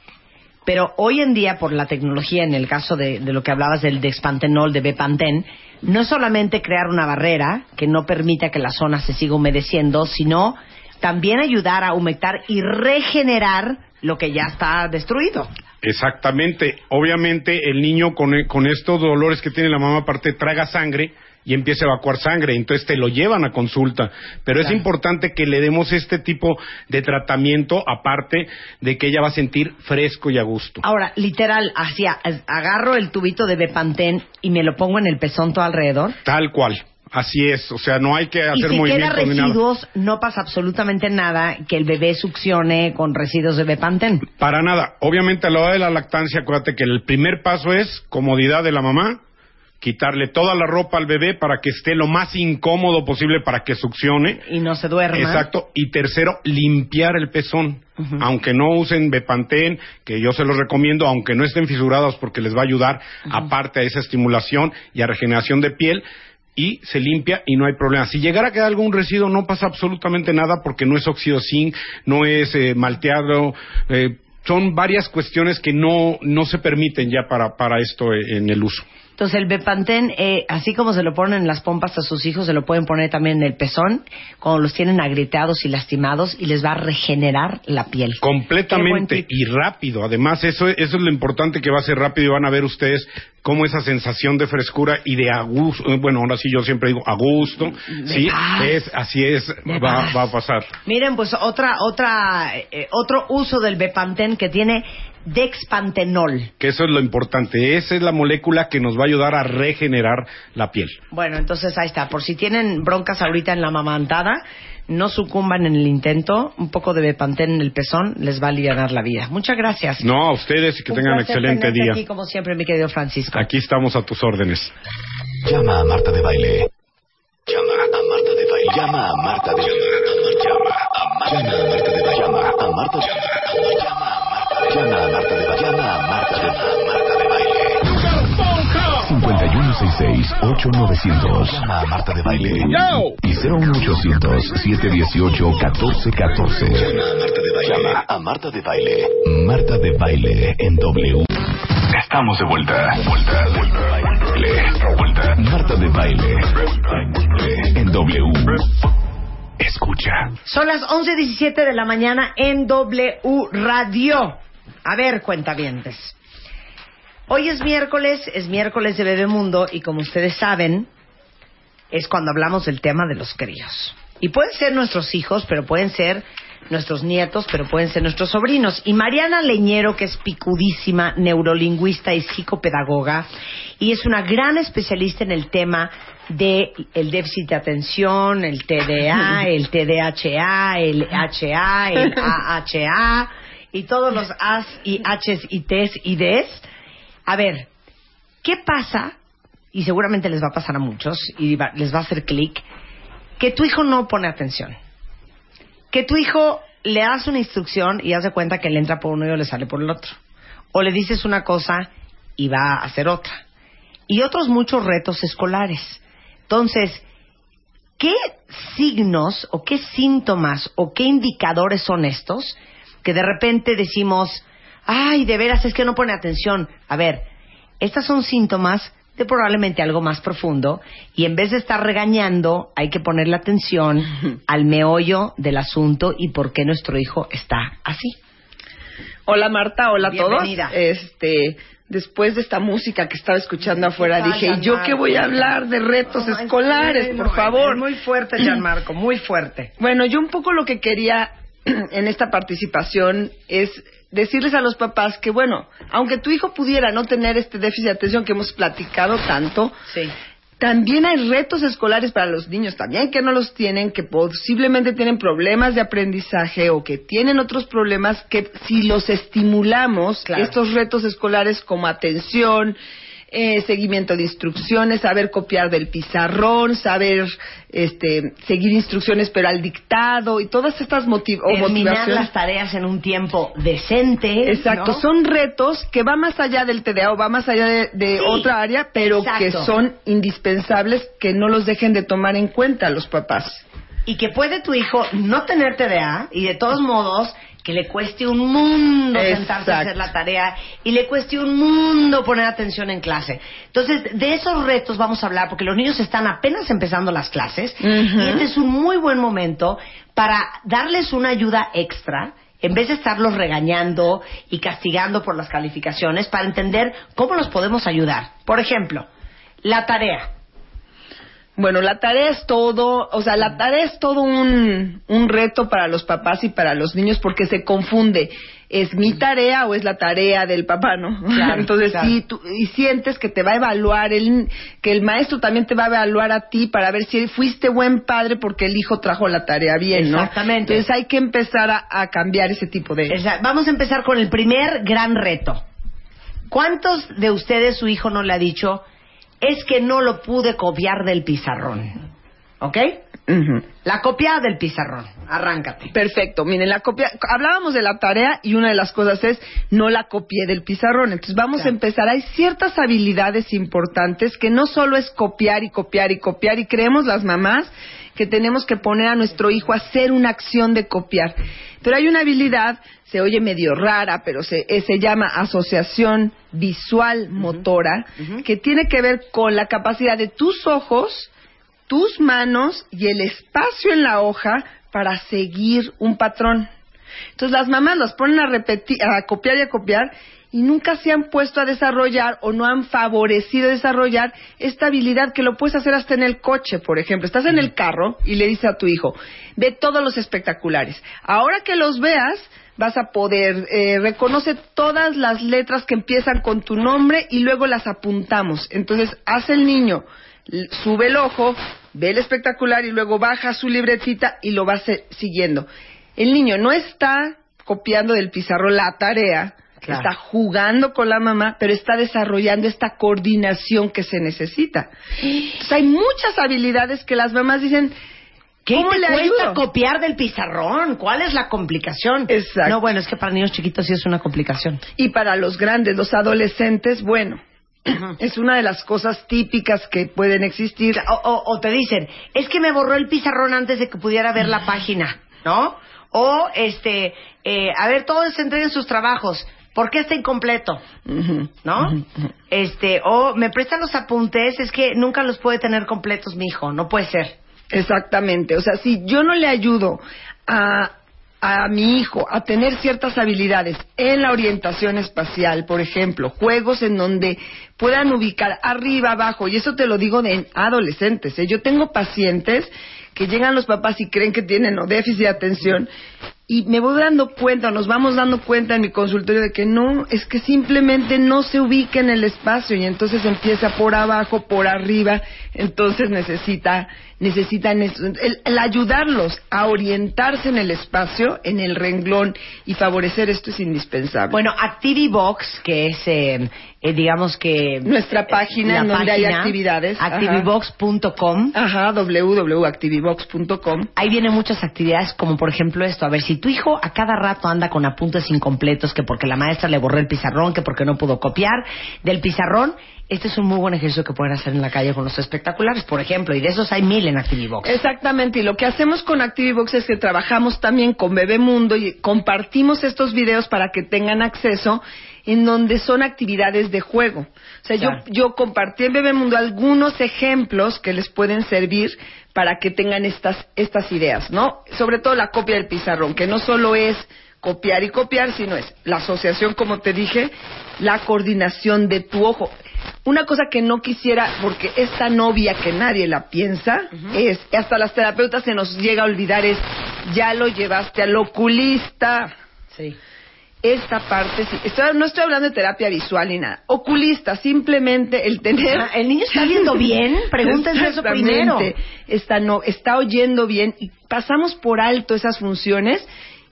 Pero hoy en día, por la tecnología, en el caso de, de lo que hablabas del Despantenol, de Bepantén, no es solamente crear una barrera que no permita que la zona se siga humedeciendo, sino también ayudar a humectar y regenerar lo que ya está destruido. Exactamente. Obviamente el niño con, con estos dolores que tiene la mamá aparte traga sangre y empieza a evacuar sangre, entonces te lo llevan a consulta. Pero es importante que le demos este tipo de tratamiento aparte de que ella va a sentir fresco y a gusto. Ahora, literal, así, a- agarro el tubito de Bepantén y me lo pongo en el pezón todo alrededor. Tal cual. Así es, o sea, no hay que hacer si queda movimientos ni nada. residuos, no pasa absolutamente nada que el bebé succione con residuos de Bepantén. Para nada. Obviamente a la hora de la lactancia, acuérdate que el primer paso es comodidad de la mamá, quitarle toda la ropa al bebé para que esté lo más incómodo posible para que succione. Y no se duerma. Exacto. Y tercero, limpiar el pezón. Aunque no usen Bepantén, que yo se los recomiendo, aunque no estén fisurados porque les va a ayudar, aparte a esa estimulación y a regeneración de piel, y se limpia y no hay problema. Si llegara a quedar algún residuo, no pasa absolutamente nada porque no es óxido zinc, no es eh, malteado, eh, son varias cuestiones que no, no se permiten ya para, para esto eh, en el uso. Entonces el Bepantén, eh, así como se lo ponen en las pompas a sus hijos, se lo pueden poner también en el pezón cuando los tienen agrieteados y lastimados y les va a regenerar la piel. Completamente y rápido. Además, eso, eso es lo importante que va a ser rápido y van a ver ustedes cómo esa sensación de frescura y de a gusto, eh, bueno, ahora sí yo siempre digo a gusto, sí, es, así es, va, va a pasar. Miren, pues otra, otra, eh, otro uso del Bepantén que tiene Dexpantenol. Que eso es lo importante. Esa es la molécula que nos va a ayudar a regenerar la piel. Bueno, entonces ahí está. Por si tienen broncas ahorita en la mamantada, no sucumban en el intento. Un poco de Bepantén en el pezón les va a aliviar la vida. Muchas gracias. No, a ustedes y que Un tengan excelente día. Aquí, como siempre, mi querido Francisco. Aquí estamos a tus órdenes. Llama a Marta de Baile. Llama a Marta de Baile. Llama a Marta de Baile. Llama a Marta de Baile. Llama a Marta de Baile. Llama a Marta de Baile. Llama a Marta de Baile. 5166-8900. Llama a Marta de Baile. Y 01800-718-1414. Llama a Marta de Baile. Llama a Marta de Baile. Marta de Baile en W. Estamos de vuelta. Vuelta, vuelta, vuelta. vuelta. Marta de Baile. En W. Escucha. Son las 11.17 de la mañana en W Radio. A ver, cuentavientes. Hoy es miércoles, es miércoles de Bebemundo y como ustedes saben, es cuando hablamos del tema de los críos. Y pueden ser nuestros hijos, pero pueden ser nuestros nietos, pero pueden ser nuestros sobrinos. Y Mariana Leñero, que es picudísima, neurolingüista y psicopedagoga, y es una gran especialista en el tema de el déficit de atención, el TDA, el TDHA, el HA, el AHA, y todos los As y Hs y Ts y Ds. A ver, ¿qué pasa? Y seguramente les va a pasar a muchos y va- les va a hacer clic, que tu hijo no pone atención. Que tu hijo le das una instrucción y hace cuenta que le entra por uno y le sale por el otro. O le dices una cosa y va a hacer otra. Y otros muchos retos escolares. Entonces, ¿qué signos o qué síntomas o qué indicadores son estos que de repente decimos, ay, de veras es que no pone atención? A ver, estas son síntomas de probablemente algo más profundo y en vez de estar regañando hay que ponerle atención al meollo del asunto y por qué nuestro hijo está así. Hola Marta, hola a todos. Bienvenida. Este, después de esta música que estaba escuchando afuera, Ay, dije, ¿y yo qué voy a hablar de retos No, escolares, por favor? es Muy fuerte, Gianmarco, muy fuerte. Bueno, yo un poco lo que quería en esta participación es decirles a los papás que, bueno, aunque tu hijo pudiera no tener este déficit de atención que hemos platicado tanto, Sí. también hay retos escolares para los niños, también que no los tienen, que posiblemente tienen problemas de aprendizaje o que tienen otros problemas que si los estimulamos, Claro. estos retos escolares como atención, eh, seguimiento de instrucciones, saber copiar del pizarrón, saber este, seguir instrucciones pero al dictado y todas estas motiv o Terminar motivaciones. las tareas en un tiempo decente. Exacto, ¿no? son retos que va más allá del TDA o va más allá de, de Sí, otra área, pero exacto. que son indispensables que no los dejen de tomar en cuenta los papás. y que puede tu hijo no tener TDA y de todos modos que le cueste un mundo sentarse a hacer la tarea y le cueste un mundo poner atención en clase. Entonces, de esos retos vamos a hablar porque los niños están apenas empezando las clases y este es un muy buen momento para darles una ayuda extra en vez de estarlos regañando y castigando por las calificaciones para entender cómo los podemos ayudar. Por ejemplo, la tarea. Bueno, la tarea es todo, o sea, la tarea es todo un, un reto para los papás y para los niños porque se confunde. ¿Es mi tarea o es la tarea del papá, no? Claro, Entonces, claro. sí, tú, y sientes que te va a evaluar, el, que el maestro también te va a evaluar a ti para ver si fuiste buen padre porque el hijo trajo la tarea bien, ¿no? Exactamente. Entonces hay que empezar a, a cambiar ese tipo de... Vamos a empezar con el primer gran reto. ¿Cuántos de ustedes su hijo no le ha dicho es que no lo pude copiar del pizarrón? ¿Ok? La copia del pizarrón. Arráncate. Perfecto. Miren, la copia. Hablábamos de la tarea y una de las cosas es no la copié del pizarrón. Entonces vamos Claro. a empezar. Hay ciertas habilidades importantes que no solo es copiar y copiar y copiar y creemos las mamás que tenemos que poner a nuestro hijo a hacer una acción de copiar. Pero hay una habilidad, se oye medio rara, pero se, eh, se llama asociación visual motora, que tiene que ver con la capacidad de tus ojos tus manos y el espacio en la hoja para seguir un patrón. Entonces las mamás los ponen a repetir, a copiar y a copiar y nunca se han puesto a desarrollar o no han favorecido desarrollar esta habilidad que lo puedes hacer hasta en el coche, por ejemplo. Estás en el carro y le dices a tu hijo, ve todos los espectaculares. Ahora que los veas, vas a poder, eh, reconoce todas las letras que empiezan con tu nombre y luego las apuntamos. Entonces, hace el niño, sube el ojo, ve el espectacular y luego baja su libretita y lo va se- siguiendo. El niño no está copiando del pizarrón la tarea, Claro. está jugando con la mamá, pero está desarrollando esta coordinación que se necesita. Entonces, hay muchas habilidades que las mamás dicen, ¿Qué ¿Cómo te le cuesta ayudo? copiar del pizarrón? ¿Cuál es la complicación? Exacto. No, bueno, es que para niños chiquitos sí es una complicación. Y para los grandes, los adolescentes, bueno, es una de las cosas típicas que pueden existir. O, o- o te dicen, es que me borró el pizarrón antes de que pudiera ver la página, ¿no? O, este, eh, a ver, todos entreguen sus trabajos. ¿Por qué está incompleto? ¿No? Este, o me prestan los apuntes, es que nunca los puede tener completos mi hijo, no puede ser. Exactamente. O sea, si yo no le ayudo a, a mi hijo a tener ciertas habilidades en la orientación espacial, por ejemplo, juegos en donde puedan ubicar arriba, abajo, y eso te lo digo de adolescentes. ¿eh? Yo tengo pacientes que llegan los papás y creen que tienen o déficit de atención y me voy dando cuenta, nos vamos dando cuenta en mi consultorio de que no, es que simplemente no se ubica en el espacio y entonces empieza por abajo, por arriba, entonces necesita, necesitan eso. el, el ayudarlos a orientarse en el espacio, en el renglón y favorecer esto es indispensable. Bueno, ActiviBox, que es, eh, eh, digamos que... Nuestra página la en donde hay página, actividades. Ajá. Activibox.com. Ajá, www.activibox.com. Ahí vienen muchas actividades, como por ejemplo esto. A ver, si tu hijo a cada rato anda con apuntes incompletos, que porque la maestra le borró el pizarrón, que porque no pudo copiar del pizarrón, este es un muy buen ejercicio que pueden hacer en la calle con los espectaculares, por ejemplo. Y de esos hay mil en ActiviBox. Exactamente, y lo que hacemos con ActiviBox es que trabajamos también con Bebemundo y compartimos estos videos para que tengan acceso en donde son actividades de juego. O sea, Claro. yo, yo compartí en Bebemundo algunos ejemplos que les pueden servir para que tengan estas, estas ideas, ¿no? Sobre todo la copia del pizarrón, que no solo es copiar y copiar, sino es la asociación, como te dije, la coordinación de tu ojo. Una cosa que no quisiera, porque es tan obvia que nadie la piensa, es, hasta las terapeutas se nos llega a olvidar, es, ya lo llevaste al oculista. Sí. Esta parte, sí. Estoy- no estoy hablando de terapia visual ni nada. Oculista, simplemente el tener... Ah, ¿el niño está viendo bien? Pregúntense eso primero. Está, no, está oyendo bien y pasamos por alto esas funciones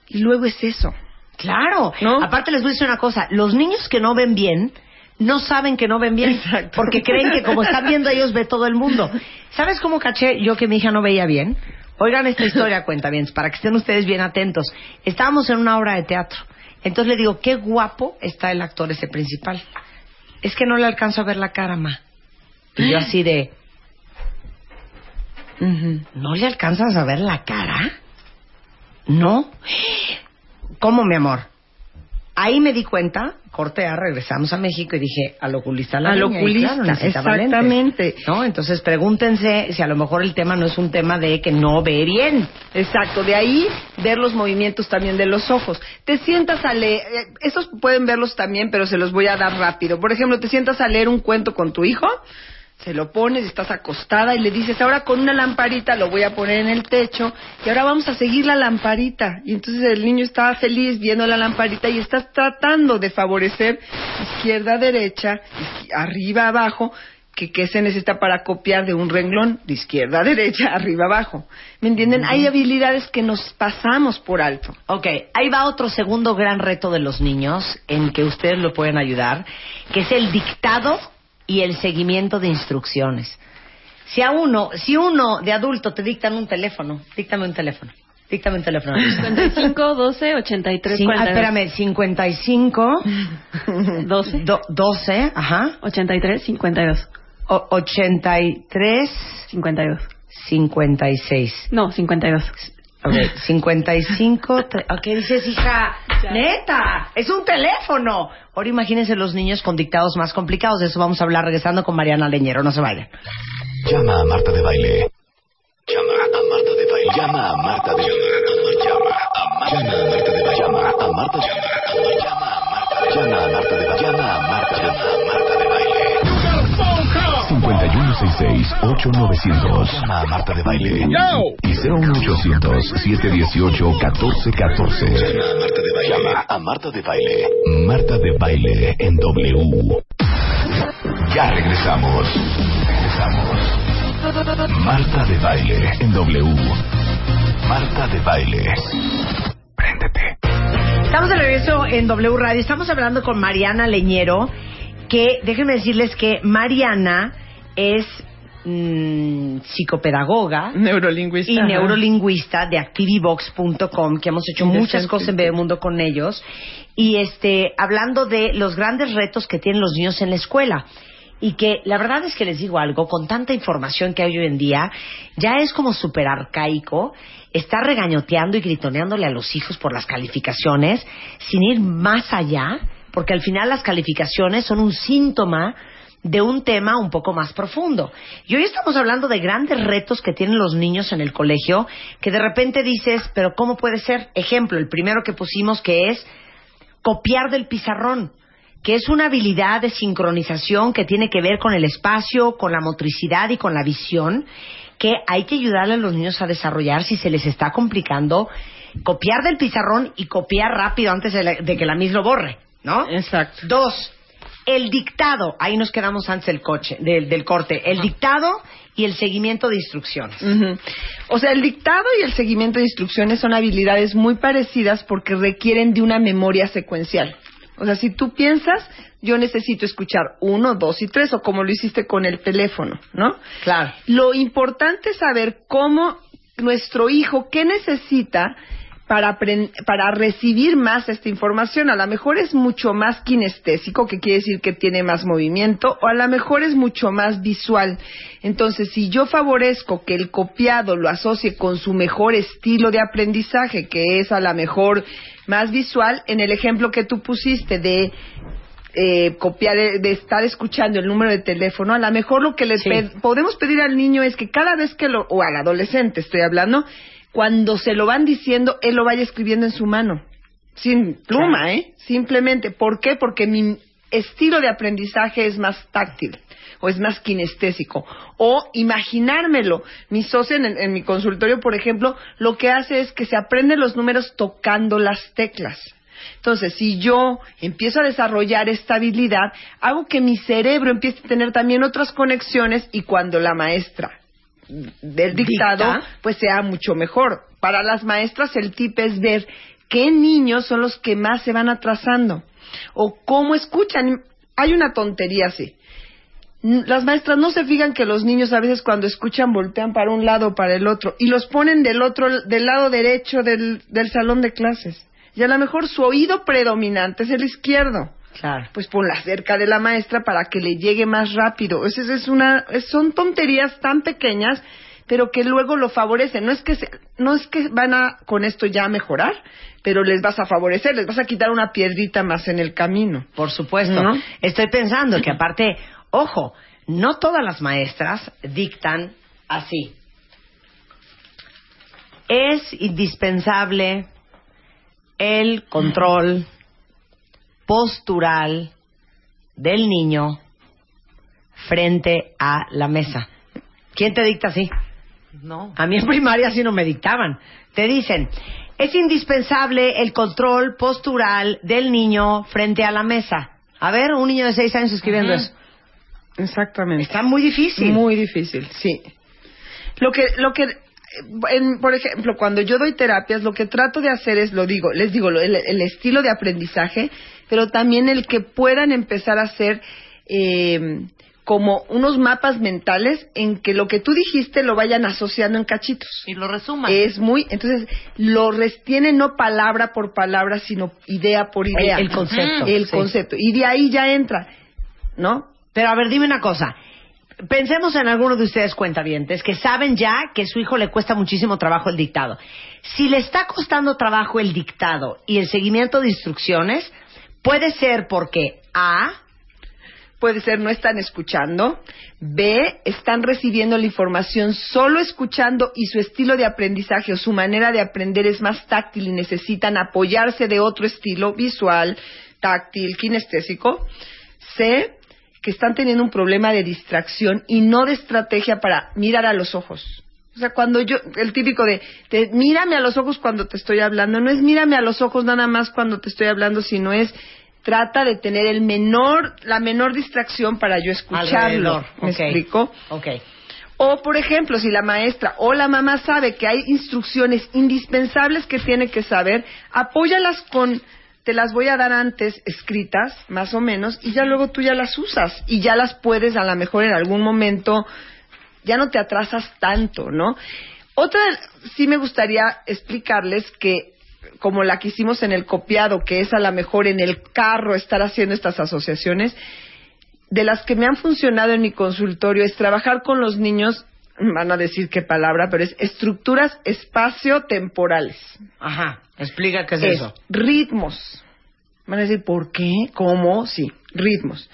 y luego es eso. Claro. ¿No? Aparte les voy a decir una cosa. Los niños que no ven bien no saben que no ven bien Exacto. porque creen que como están viendo ellos ve todo el mundo. ¿Sabes cómo caché yo que mi hija no veía bien? Oigan esta historia, cuenta bien, para que estén ustedes bien atentos. Estábamos en una obra de teatro. Entonces le digo, qué guapo está el actor ese principal. Es que no le alcanzo a ver la cara, ma. Y yo así de, ¿no le alcanzas a ver la cara? ¿No? ¿Cómo, mi amor? Ahí me di cuenta, corte A, regresamos a México y dije, al oculista la Al oculista, lentes. exactamente. ¿No? Entonces pregúntense si a lo mejor el tema no es un tema de que no ve bien. Exacto, de ahí ver los movimientos también de los ojos. Te sientas a leer, eh, esos pueden verlos también, pero se los voy a dar rápido. Por ejemplo, te sientas a leer un cuento con tu hijo, se lo pones, estás acostada y le dices, ahora con una lamparita lo voy a poner en el techo y ahora vamos a seguir la lamparita. Y entonces el niño está feliz viendo la lamparita y estás tratando de favorecer izquierda, derecha, arriba, abajo, que qué se necesita para copiar de un renglón de izquierda a derecha, arriba abajo. ¿Me entienden? Hay habilidades que nos pasamos por alto. Ok, ahí va otro segundo gran reto de los niños en que ustedes lo pueden ayudar, que es el dictado y el seguimiento de instrucciones. Si a uno, si uno de adulto te dictan un teléfono, díctame un teléfono. Díctame un teléfono. 55, 12, 83, Cin- ah, 42. espérame, 55, 12, do- 12, ajá, 83, 52. o- 83, 52. 56. No, 52. Ok, 55, tre- ok, dices, hija, neta, es un teléfono. Ahora imagínense los niños con dictados más complicados, de eso vamos a hablar regresando con Mariana Leñero, no se vayan. Llama a Marta de Baile. Llama a Marta de Baile. Llama a Marta de Baile. Llama a Marta de Baile. Llama a Marta de Baile. Llama a Marta de Baile. Llama 5166-8900. Llama a Marta de Baile. Y 01800-718-1414. Llama a Marta de Baile. Llama a Marta de Baile. Marta de Baile en W. Ya regresamos. Regresamos. Marta de Baile en W. Marta de Baile. Préndete. Estamos de regreso en W Radio. Estamos hablando con Mariana Leñero, que déjenme decirles que Mariana es mm, psicopedagoga Neurolingüista. y ajá. neurolingüista de activivox.com, que hemos hecho muchas cosas en Bebemundo con ellos. Y este, hablando de los grandes retos que tienen los niños en la escuela. Y que la verdad es que les digo algo, con tanta información que hay hoy en día, ya es como súper arcaico estar regañoteando y gritoneándole a los hijos por las calificaciones sin ir más allá, porque al final las calificaciones son un síntoma de un tema un poco más profundo. Y hoy estamos hablando de grandes retos que tienen los niños en el colegio, que de repente dices, pero ¿cómo puede ser? Ejemplo, el primero que pusimos que es copiar del pizarrón, que es una habilidad de sincronización que tiene que ver con el espacio, con la motricidad y con la visión, que hay que ayudarle a los niños a desarrollar si se les está complicando copiar del pizarrón y copiar rápido antes de, la- de que la mis lo borre, ¿no? Exacto. Dos, el dictado. Ahí nos quedamos antes del coche, del, del corte. El dictado y el seguimiento de instrucciones. O sea, el dictado y el seguimiento de instrucciones son habilidades muy parecidas porque requieren de una memoria secuencial. O sea, si tú piensas, yo necesito escuchar uno, dos y tres, o como lo hiciste con el teléfono, ¿no? Claro. Lo importante es saber cómo nuestro hijo, qué necesita para, para recibir más esta información. A lo mejor es mucho más kinestésico, que quiere decir que tiene más movimiento, o a lo mejor es mucho más visual. Entonces, si yo favorezco que el copiado lo asocie con su mejor estilo de aprendizaje, que es a lo mejor más visual, en el ejemplo que tú pusiste de eh, copiar, eh, de estar escuchando el número de teléfono, a lo mejor lo que le Sí. pe- podemos pedir al niño es que cada vez que lo, o al adolescente estoy hablando, cuando se lo van diciendo, él lo vaya escribiendo en su mano. Sin pluma. ¿eh? Simplemente. ¿Por qué? Porque mi estilo de aprendizaje es más táctil o es más kinestésico. O imaginármelo. Mi socia en, en mi consultorio, por ejemplo, lo que hace es que se aprende los números tocando las teclas. Entonces, si yo empiezo a desarrollar esta habilidad, hago que mi cerebro empiece a tener también otras conexiones y cuando la maestra del dictado, Dicta. pues sea mucho mejor. Para las maestras el tip es ver qué niños son los que más se van atrasando o cómo escuchan. Hay una tontería así. Las maestras no se fijan que los niños a veces cuando escuchan voltean para un lado o para el otro y los ponen del otro, del lado derecho del, del salón de clases. Y a lo mejor su oído predominante es el izquierdo Claro. pues ponla cerca de la maestra para que le llegue más rápido. Es, es, una, son tonterías tan pequeñas, pero que luego lo favorecen. No es que se- no es que van a con esto ya a mejorar, pero les vas a favorecer, les vas a quitar una piedrita más en el camino. Por supuesto. ¿No? Estoy pensando que aparte, ojo, no todas las maestras dictan así. Es indispensable el control postural del niño frente a la mesa. ¿Quién te dicta así? No. A mí en primaria así no me dictaban. Te dicen, es indispensable el control postural del niño frente a la mesa. A ver, un niño de seis años escribiendo eso. Exactamente. Está muy difícil. Muy difícil, sí. Lo que, lo que, en- por ejemplo, cuando yo doy terapias, lo que trato de hacer es, lo digo, les digo, lo- el, el estilo de aprendizaje, pero también el que puedan empezar a hacer eh, como unos mapas mentales en que lo que tú dijiste lo vayan asociando en cachitos. Y lo resuman. Es muy, entonces lo retiene no palabra por palabra, sino idea por idea. El- el concepto, El sí. concepto. Y de ahí ya entra, ¿no? Pero a ver, dime una cosa. Pensemos en alguno de ustedes cuentavientes que saben ya que su hijo le cuesta muchísimo trabajo el dictado. Si le está costando trabajo el dictado y el seguimiento de instrucciones, puede ser porque A, Puede ser no están escuchando. B, están recibiendo la información solo escuchando y su estilo de aprendizaje o su manera de aprender es más táctil y necesitan apoyarse de otro estilo visual, táctil, kinestésico. C, que están teniendo un problema de distracción y no de estrategia para mirar a los ojos. O sea, cuando yo, el típico de, de, mírame a los ojos cuando te estoy hablando, no es mírame a los ojos nada más cuando te estoy hablando, sino es trata de tener el menor, la menor distracción para yo escucharlo. Alrededor, ¿Me ok. explico? ok, O, por ejemplo, si la maestra o la mamá sabe que hay instrucciones indispensables que tiene que saber, apóyalas con, te las voy a dar antes escritas, más o menos, y ya luego tú ya las usas y ya las puedes a lo mejor en algún momento, ya no te atrasas tanto, ¿no? Otra, sí me gustaría explicarles que como la que hicimos en el copiado, que es a lo mejor en el carro estar haciendo estas asociaciones, de las que me han funcionado en mi consultorio es trabajar con los niños, van a decir qué palabra, pero es estructuras espacio-temporales. ajá, explica qué es, Es eso. ritmos. Van a decir, ¿por qué? ¿Cómo? Sí, ritmos.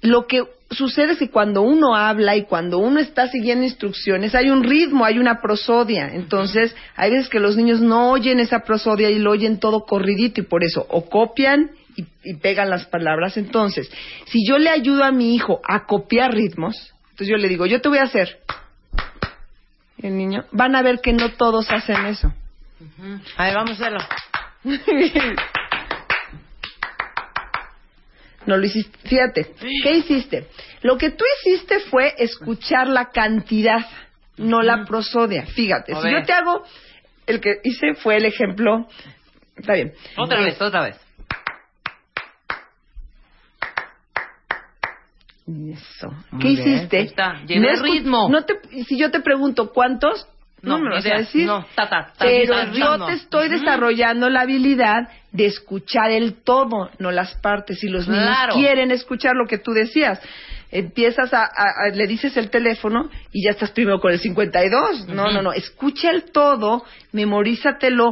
Lo que sucede es que cuando uno habla y cuando uno está siguiendo instrucciones, hay un ritmo, hay una prosodia. Entonces, hay veces que los niños no oyen esa prosodia y lo oyen todo corridito y por eso o copian y, y pegan las palabras. Entonces, si yo le ayudo a mi hijo a copiar ritmos, entonces yo le digo, yo te voy a hacer. Y el niño, van a ver que no todos hacen eso. A ver, vamos a hacerlo. No lo hiciste. Fíjate, ¿qué hiciste? Lo que tú hiciste fue escuchar la cantidad, no la prosodia. Fíjate, si yo te hago, el que hice fue el ejemplo. Está bien. Otra vez, otra vez. Eso. Muy ¿Qué bien. hiciste? Está, llevé escu- rítmo. No te, si yo te pregunto cuántos, no, No, me ni vas a decir. No, ta, ta, ta, pero yo no. te estoy desarrollando la habilidad de escuchar el todo, no las partes. Y los niños Claro. quieren escuchar lo que tú decías. Empiezas a, a- a- le dices el teléfono y ya estás primero con el 52. No, no, no. Escucha el todo, memorízatelo,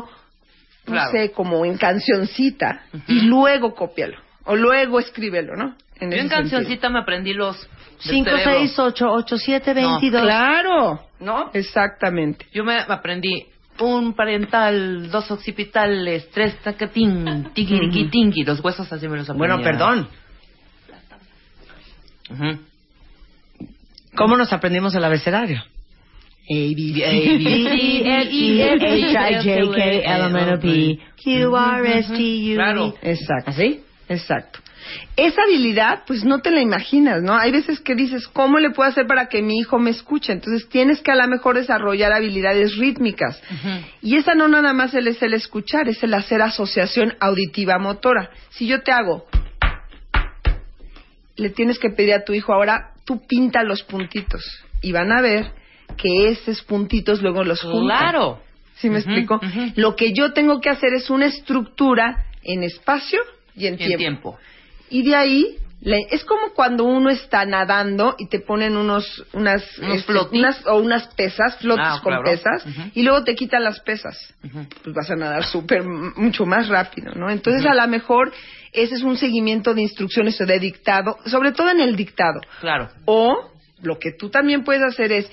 no Claro. sé, como en cancioncita y luego cópialo. O luego escríbelo, ¿no? Yo ese en sentido. cancioncita me aprendí los... del 5, cerebro. 6, 8, 8, 7, No, 22. Claro. ¿No? Exactamente. Yo me aprendí un parental, dos occipitales, tres tacatín, tiquiriqui, tinqui. Los huesos así me los aprendí. Bueno, perdón. Ujú. ¿Cómo nos aprendimos el abecedario? A, B, C, D, E, F, G, H, I, J, K, L, M, N, O, P, Q, R, S, T, U, Claro. V. Exacto. ¿Así? Exacto. Esa habilidad, pues no te la imaginas, ¿no? Hay veces que dices, ¿cómo le puedo hacer para que mi hijo me escuche? Entonces tienes que a lo mejor desarrollar habilidades rítmicas. Y esa no nada más es el escuchar, es el hacer asociación auditiva motora. Si yo te hago, le tienes que pedir a tu hijo ahora, tú pinta los puntitos. Y van a ver que esos puntitos luego los juntan. Claro. ¿Sí me explico? Lo que yo tengo que hacer es una estructura en espacio y en Y tiempo. en tiempo. Y de ahí, le- es como cuando uno está nadando y te ponen unos, unas, Unos este, unas- o unas pesas, flotes Ah, con claro. pesas, y luego te quitan las pesas. Pues vas a nadar súper, mucho más rápido, ¿no? Entonces, a lo mejor, ese es un seguimiento de instrucciones o de dictado, sobre todo en el dictado. Claro. O lo que tú también puedes hacer es,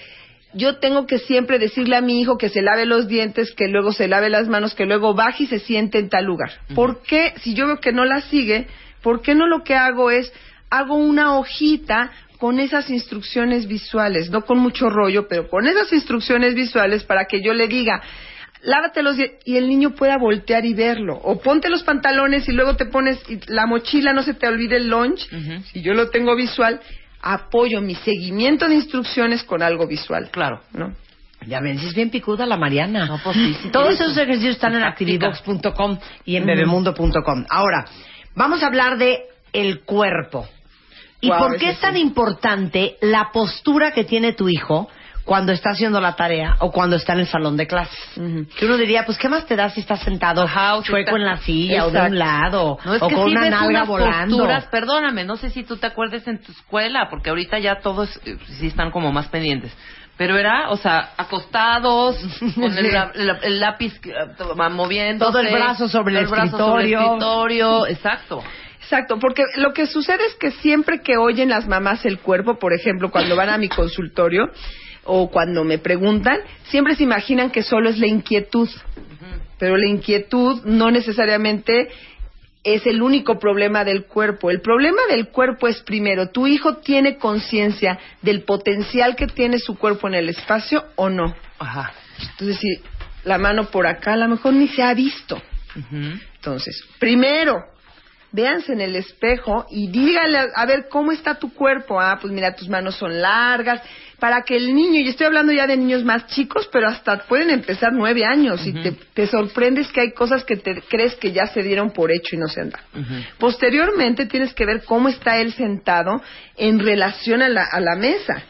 yo tengo que siempre decirle a mi hijo que se lave los dientes, que luego se lave las manos, que luego baje y se siente en tal lugar. ¿Por qué? Si yo veo que no la sigue, ¿por qué no lo que hago es, hago una hojita con esas instrucciones visuales, no con mucho rollo, pero con esas instrucciones visuales para que yo le diga, lávate los dientes y el niño pueda voltear y verlo. O ponte los pantalones y luego te pones y la mochila, no se te olvide el lunch. Ujú. Si yo lo tengo visual, apoyo mi seguimiento de instrucciones con algo visual. Claro. ¿no? Ya ven, si es bien picuda la Mariana. No, pues sí, sí Todos esos ejercicios están en práctica. activivox.com y en bebemundo.com. Ahora, vamos a hablar de el cuerpo. ¿Y Wow, por qué es tan sí. importante la postura que tiene tu hijo cuando está haciendo la tarea o cuando está en el salón de clases? Que uno diría, pues, ¿qué más te da si estás sentado Ajá, o chueco está- en la silla o de un lado No, es o que con una ves nalga unas volando? posturas, perdóname, no sé si tú te acuerdes en tu escuela, porque ahorita ya todos eh, sí están como más pendientes. Pero era, o sea, acostados, con el, el lápiz eh, moviendo. Todo el brazo sobre el escritorio. escritorio, exacto. Exacto, porque lo que sucede es que siempre que oyen las mamás el cuerpo, por ejemplo, cuando van a mi consultorio o cuando me preguntan, siempre se imaginan que solo es la inquietud. Pero la inquietud no necesariamente es el único problema del cuerpo. El problema del cuerpo es primero, ¿tu hijo tiene conciencia del potencial que tiene su cuerpo en el espacio o no? Ajá. Entonces, si la mano por acá, a lo mejor ni se ha visto. Entonces, primero, véanse en el espejo y dígale a, a ver cómo está tu cuerpo. Ah, pues mira, tus manos son largas. Para que el niño, y estoy hablando ya de niños más chicos, pero hasta pueden empezar nueve años y te, te sorprendes que hay cosas que te crees que ya se dieron por hecho y no se han dado. Posteriormente tienes que ver cómo está él sentado en relación a la, a la mesa.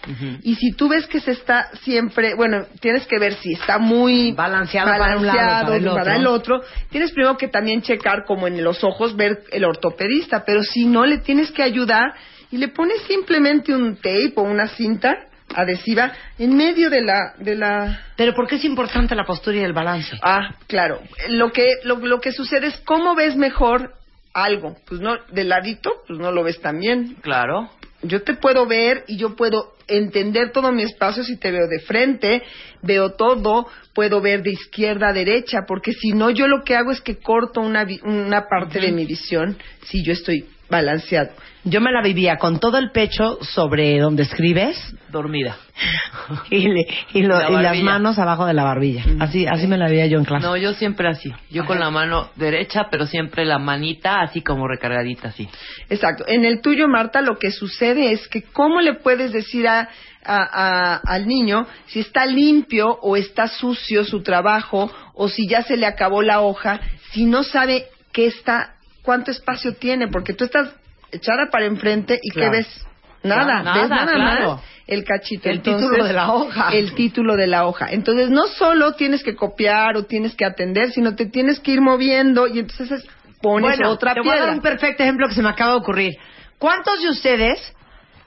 Y si tú ves que se está siempre, bueno, tienes que ver si está muy Balanceado para un lado, para el para el otro. otro. Tienes primero que también checar como en los ojos, ver el ortopedista, pero si no, le tienes que ayudar y le pones simplemente un tape o una cinta adhesiva en medio de la, de la Pero ¿por qué es importante la postura y el balance? Ah, claro. Lo que, lo, lo que sucede es cómo ves mejor algo. Pues no, de ladito, pues no lo ves tan bien. Claro. Yo te puedo ver y yo puedo entender todo mi espacio si te veo de frente, veo todo, puedo ver de izquierda a derecha, porque si no, yo lo que hago es que corto una, vi- una parte de mi visión si yo estoy balanceado. Yo me la vivía con todo el pecho sobre donde escribes Dormida. y, le- y lo- La y las manos abajo de la barbilla. Así, así me la veía yo en clase. No, yo siempre así. Yo con la mano derecha, pero siempre la manita así como recargadita, así. Exacto. En el tuyo, Marta, lo que sucede es que cómo le puedes decir a, a- a- al niño si está limpio o está sucio su trabajo o si ya se le acabó la hoja, si no sabe qué está, cuánto espacio tiene, porque tú estás echada para enfrente y Claro. qué ves. Nada, Claro, ves nada, nada claro. más el cachito. El Entonces, título de la hoja. El título de la hoja. Entonces, no solo tienes que copiar o tienes que atender, sino te tienes que ir moviendo y entonces es- pones bueno, otra te voy a piedra. dar un perfecto ejemplo que se me acaba de ocurrir. ¿Cuántos de ustedes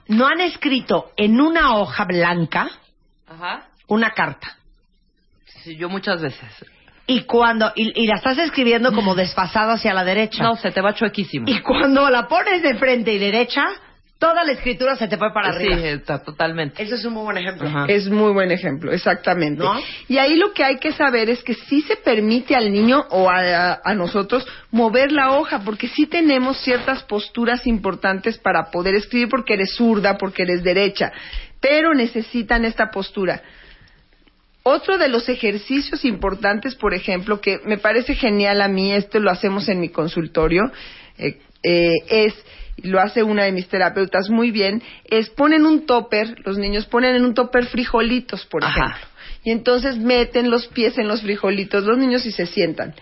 no han escrito en una hoja blanca Ajá. una carta? Sí, yo muchas veces. Y cuando y, y la estás escribiendo como desfasada hacia la derecha. No, se te va chuequísimo. Y cuando la pones de frente y derecha, toda la escritura se te fue para Sí, arriba. está totalmente. Ese es un muy buen ejemplo. Ajá. Es muy buen ejemplo, exactamente. ¿No? Y ahí lo que hay que saber es que sí se permite al niño o a, a- a nosotros mover la hoja, porque sí tenemos ciertas posturas importantes para poder escribir porque eres zurda, porque eres derecha, pero necesitan esta postura. Otro de los ejercicios importantes, por ejemplo, que me parece genial a mí, esto lo hacemos en mi consultorio, eh, eh, es, y lo hace una de mis terapeutas muy bien, es ponen un topper, los niños ponen en un topper frijolitos, por Ajá. ejemplo, y entonces meten los pies en los frijolitos los niños y se sientan.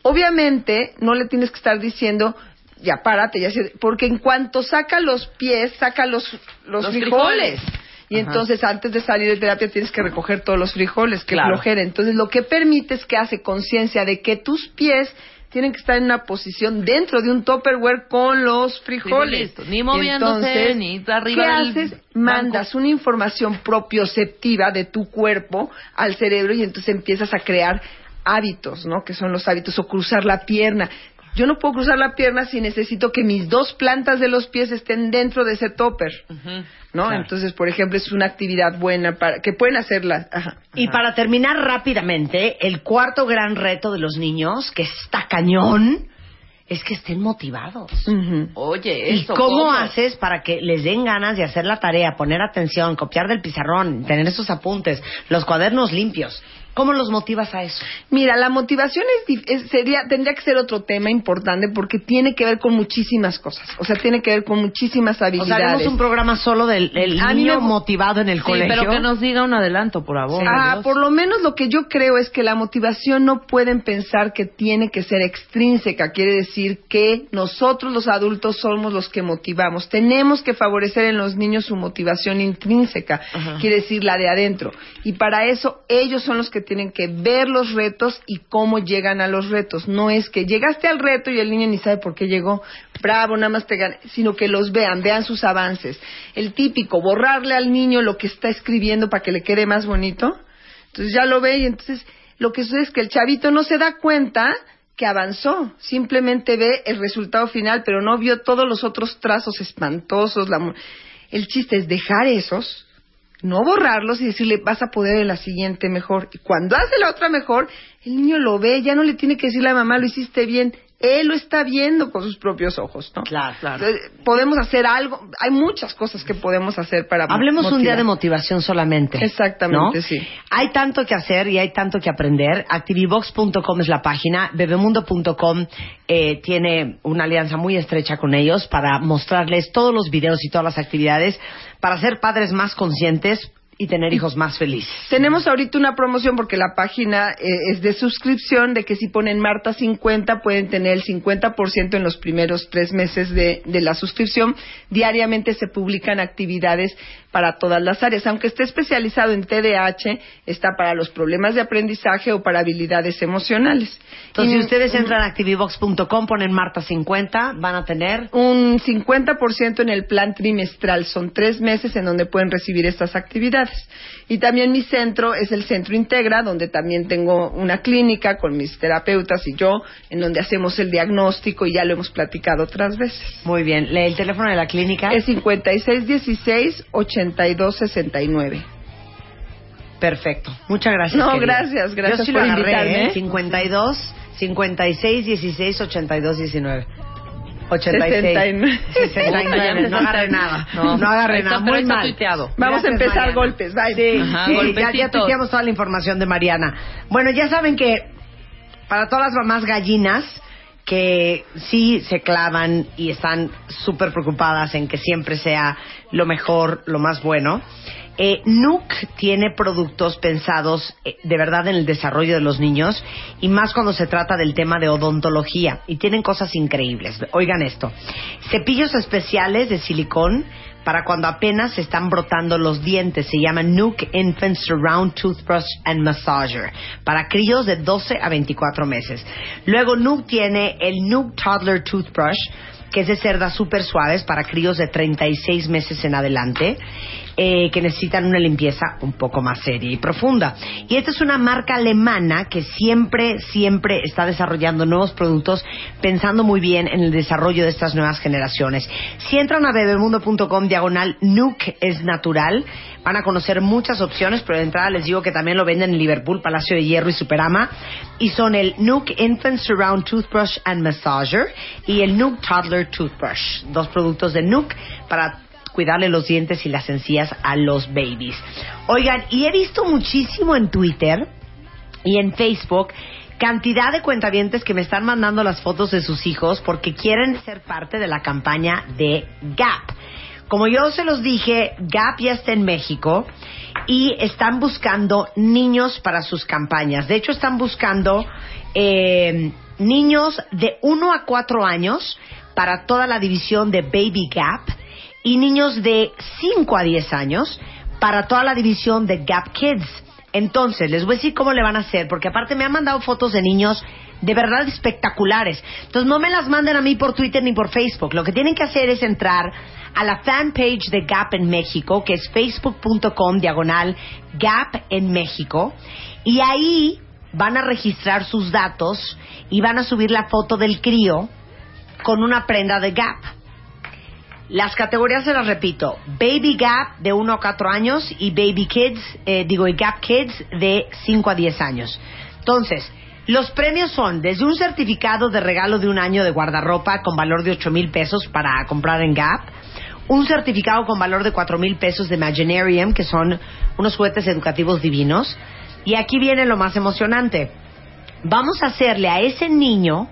Obviamente, no le tienes que estar diciendo, ya párate, ya porque en cuanto saca los pies, saca los, los, Los frijoles. frijoles. Y Ajá. entonces antes de salir de terapia tienes que recoger todos los frijoles, que Claro. flojera. Entonces lo que permite es que hace conciencia de que tus pies tienen que estar en una posición dentro de un tupperware con los frijoles. Frijolitos. Ni moviéndose, ni arriba ¿Qué haces? Mandas una información propioceptiva de tu cuerpo al cerebro y entonces empiezas a crear hábitos, ¿no? Que son los hábitos o cruzar la pierna. Yo no puedo cruzar la pierna si necesito que mis dos plantas de los pies estén dentro de ese topper, ¿no? Claro. Entonces, por ejemplo, es una actividad buena para que pueden hacerla. Ajá. Y para terminar rápidamente, el cuarto gran reto de los niños, que está cañón, es que estén motivados. Oye, ¿Y cómo, haces para que les den ganas de hacer la tarea, poner atención, copiar del pizarrón, tener esos apuntes, los cuadernos limpios? ¿Cómo los motivas a eso? Mira, la motivación es, dif- es- sería, tendría que ser otro tema importante porque tiene que ver con muchísimas cosas. O sea, tiene que ver con muchísimas O sea, habilidades. haremos un programa solo del el A mí niño me- motivado en el Sí, colegio. pero que nos diga un adelanto, por favor. Ah, Dios. por lo menos lo que yo creo es que la motivación no pueden pensar que tiene que ser extrínseca. Quiere decir que nosotros los adultos somos los que motivamos. Tenemos que favorecer en los niños su motivación intrínseca. Quiere decir la de adentro. Y para eso ellos son los que tienen que ver los retos y cómo llegan a los retos. No es que llegaste al reto y el niño ni sabe por qué llegó. Bravo, nada más te gané. Sino que los vean, vean sus avances. El típico, borrarle al niño lo que está escribiendo para que le quede más bonito. Entonces ya lo ve y entonces lo que sucede es que el chavito no se da cuenta que avanzó, simplemente ve el resultado final, pero no vio todos los otros trazos espantosos. La... El chiste es dejar esos, no borrarlos y decirle vas a poder en la siguiente mejor. Y cuando hace la otra mejor, el niño lo ve, ya no le tiene que decirle a mamá lo hiciste bien, él lo está viendo con sus propios ojos, ¿no? Claro, claro. Podemos hacer algo, hay muchas cosas que podemos hacer para Hablemos un día de motivación solamente. Exactamente, ¿no? sí. Hay tanto que hacer y hay tanto que aprender. Activivox.com es la página. Bebemundo.com eh, tiene una alianza muy estrecha con ellos para mostrarles todos los videos y todas las actividades para ser padres más conscientes y tener hijos más felices. Tenemos ahorita una promoción porque la página eh, es de suscripción de que si ponen Marta 50 pueden tener el 50% en los primeros tres meses de, de la suscripción. Diariamente se publican actividades para todas las áreas. Aunque esté especializado en TDAH, está para los problemas de aprendizaje o para habilidades emocionales. Entonces, Y- si ustedes entran a activivox.com, ponen Marta 50, van a tener un 50% en el plan trimestral. Son tres meses en donde pueden recibir estas actividades. Y también mi centro es el Centro Integra, donde también tengo una clínica con mis terapeutas y yo, en donde hacemos el diagnóstico y ya lo hemos platicado otras veces. Muy bien. Lee el teléfono de la clínica. Es 5616-8269. Perfecto. Muchas gracias. No, querida. gracias, gracias Yo sí por lo agarré, invitarme. ¿eh? 52 56 16 82 19. 86. 69. 69. No agarré nada. No. No, está, nada. Muy mal. tuiteado. Vamos a empezar Mariana. golpes. Bye. Sí, Ajá, sí, ya, ya tuiteamos toda la información de Mariana. Bueno, ya saben que para todas las mamás gallinas que sí se clavan y están súper preocupadas en que siempre sea lo mejor, lo más bueno, eh, Nuc tiene productos pensados eh, de verdad en el desarrollo de los niños y más cuando se trata del tema de odontología y tienen cosas increíbles. Oigan esto, cepillos especiales de silicón para cuando apenas están brotando los dientes. Se llama Nuke Infant Surround Toothbrush and Massager para críos de 12 a 24 meses. Luego Nuke tiene el Nuke Toddler Toothbrush que es de cerdas súper suaves para críos de 36 meses en adelante, eh, que necesitan una limpieza un poco más seria y profunda. Y esta es una marca alemana que siempre, siempre está desarrollando nuevos productos, pensando muy bien en el desarrollo de estas nuevas generaciones. Si entran a bebemundo.com diagonal Nuke es natural, van a conocer muchas opciones, pero de entrada les digo que también lo venden en Liverpool, Palacio de Hierro y Superama, y son el Nuke Infant Surround Toothbrush and Massager y el Nuke Toddler Toothbrush, dos productos de Nuke para cuidarle los dientes y las encías a los babies. Oigan, y he visto muchísimo en Twitter y en Facebook cantidad de cuentavientes que me están mandando las fotos de sus hijos porque quieren ser parte de la campaña de Gap. Como yo se los dije, Gap ya está en México y están buscando niños para sus campañas. De hecho, están buscando eh, niños de 1 a 4 años para toda la división de Baby Gap y niños de 5 a 10 años para toda la división de Gap Kids. Entonces, les voy a decir cómo le van a hacer, porque aparte me han mandado fotos de niños de verdad espectaculares. Entonces, no me las manden a mí por Twitter ni por Facebook. Lo que tienen que hacer es entrar a la fanpage de Gap en México, que es facebook.com diagonal Gap en México, y ahí van a registrar sus datos y van a subir la foto del crío con una prenda de Gap. Las categorías se las repito. Baby Gap de 1 a 4 años y Baby Kids, eh, digo, y Gap Kids de 5 a 10 años. Entonces, los premios son desde un certificado de regalo de un año de guardarropa con valor de 8 mil pesos para comprar en Gap, un certificado con valor de 4 mil pesos de Imaginarium, que son unos juguetes educativos divinos, Y aquí viene lo más emocionante. Vamos a hacerle a ese niño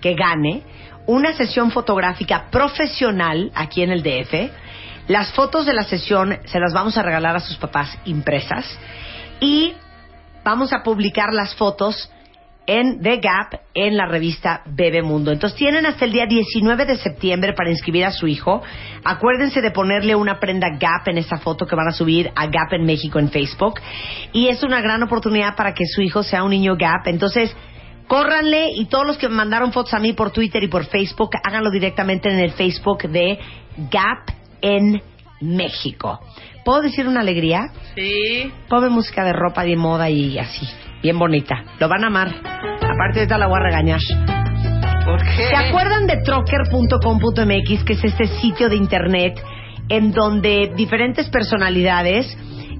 que gane una sesión fotográfica profesional aquí en el DF. Las fotos de la sesión se las vamos a regalar a sus papás impresas y vamos a publicar las fotos en The Gap en la revista Bebemundo. Entonces tienen hasta el día 19 de septiembre para inscribir a su hijo. Acuérdense de ponerle una prenda Gap en esa foto que van a subir a Gap en México en Facebook. Y es una gran oportunidad para que su hijo sea un niño Gap. Entonces, córranle y todos los que me mandaron fotos a mí por Twitter y por Facebook, háganlo directamente en el Facebook de Gap en México. ¿Puedo decir una alegría? Sí. Pobre música de ropa de moda y así. Bien bonita. Lo van a amar. Aparte, ahorita la voy a regañar. ¿Por qué? ¿Se acuerdan de trocker.com.mx, que es este sitio de internet en donde diferentes personalidades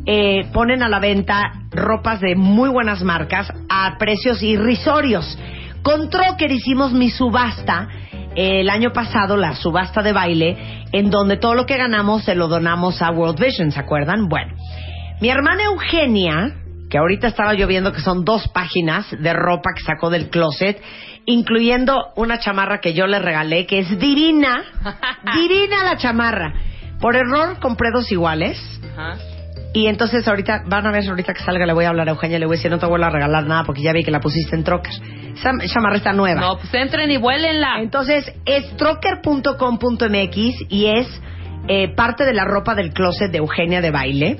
eh, ponen a la venta ropas de muy buenas marcas a precios irrisorios? Con Trocker hicimos mi subasta eh, el año pasado, la subasta de baile, en donde todo lo que ganamos se lo donamos a World Vision, ¿se acuerdan? Bueno, mi hermana Eugenia, que ahorita estaba yo viendo que son dos páginas de ropa que sacó del closet, incluyendo una chamarra que yo le regalé, que es divina, divina la chamarra. Por error compré dos iguales. Ajá. Y entonces ahorita, van a ver, ahorita que salga le voy a hablar a Eugenia, le voy a decir, no te vuelvo a regalar nada porque ya vi que la pusiste en trocker. Esa chamarra está nueva. No, pues entren y vuélenla. Entonces, es trocker.com.mx y es eh, parte de la ropa del closet de Eugenia de baile.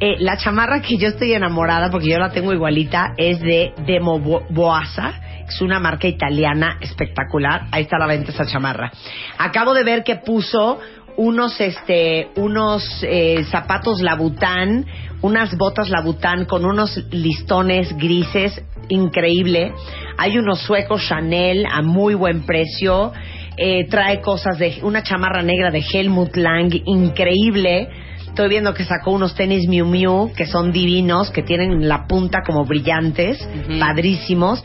Eh, la chamarra que yo estoy enamorada, porque yo la tengo igualita, es de Demo Bo- Boasa. Es una marca italiana espectacular. Ahí está a la venta esa chamarra. Acabo de ver que puso unos este unos eh, zapatos Labután, unas botas Labután con unos listones grises increíble. Hay unos suecos Chanel a muy buen precio. Eh, trae cosas de una chamarra negra de Helmut Lang increíble. Estoy viendo que sacó unos tenis Miu Miu que son divinos, que tienen la punta como brillantes, padrísimos.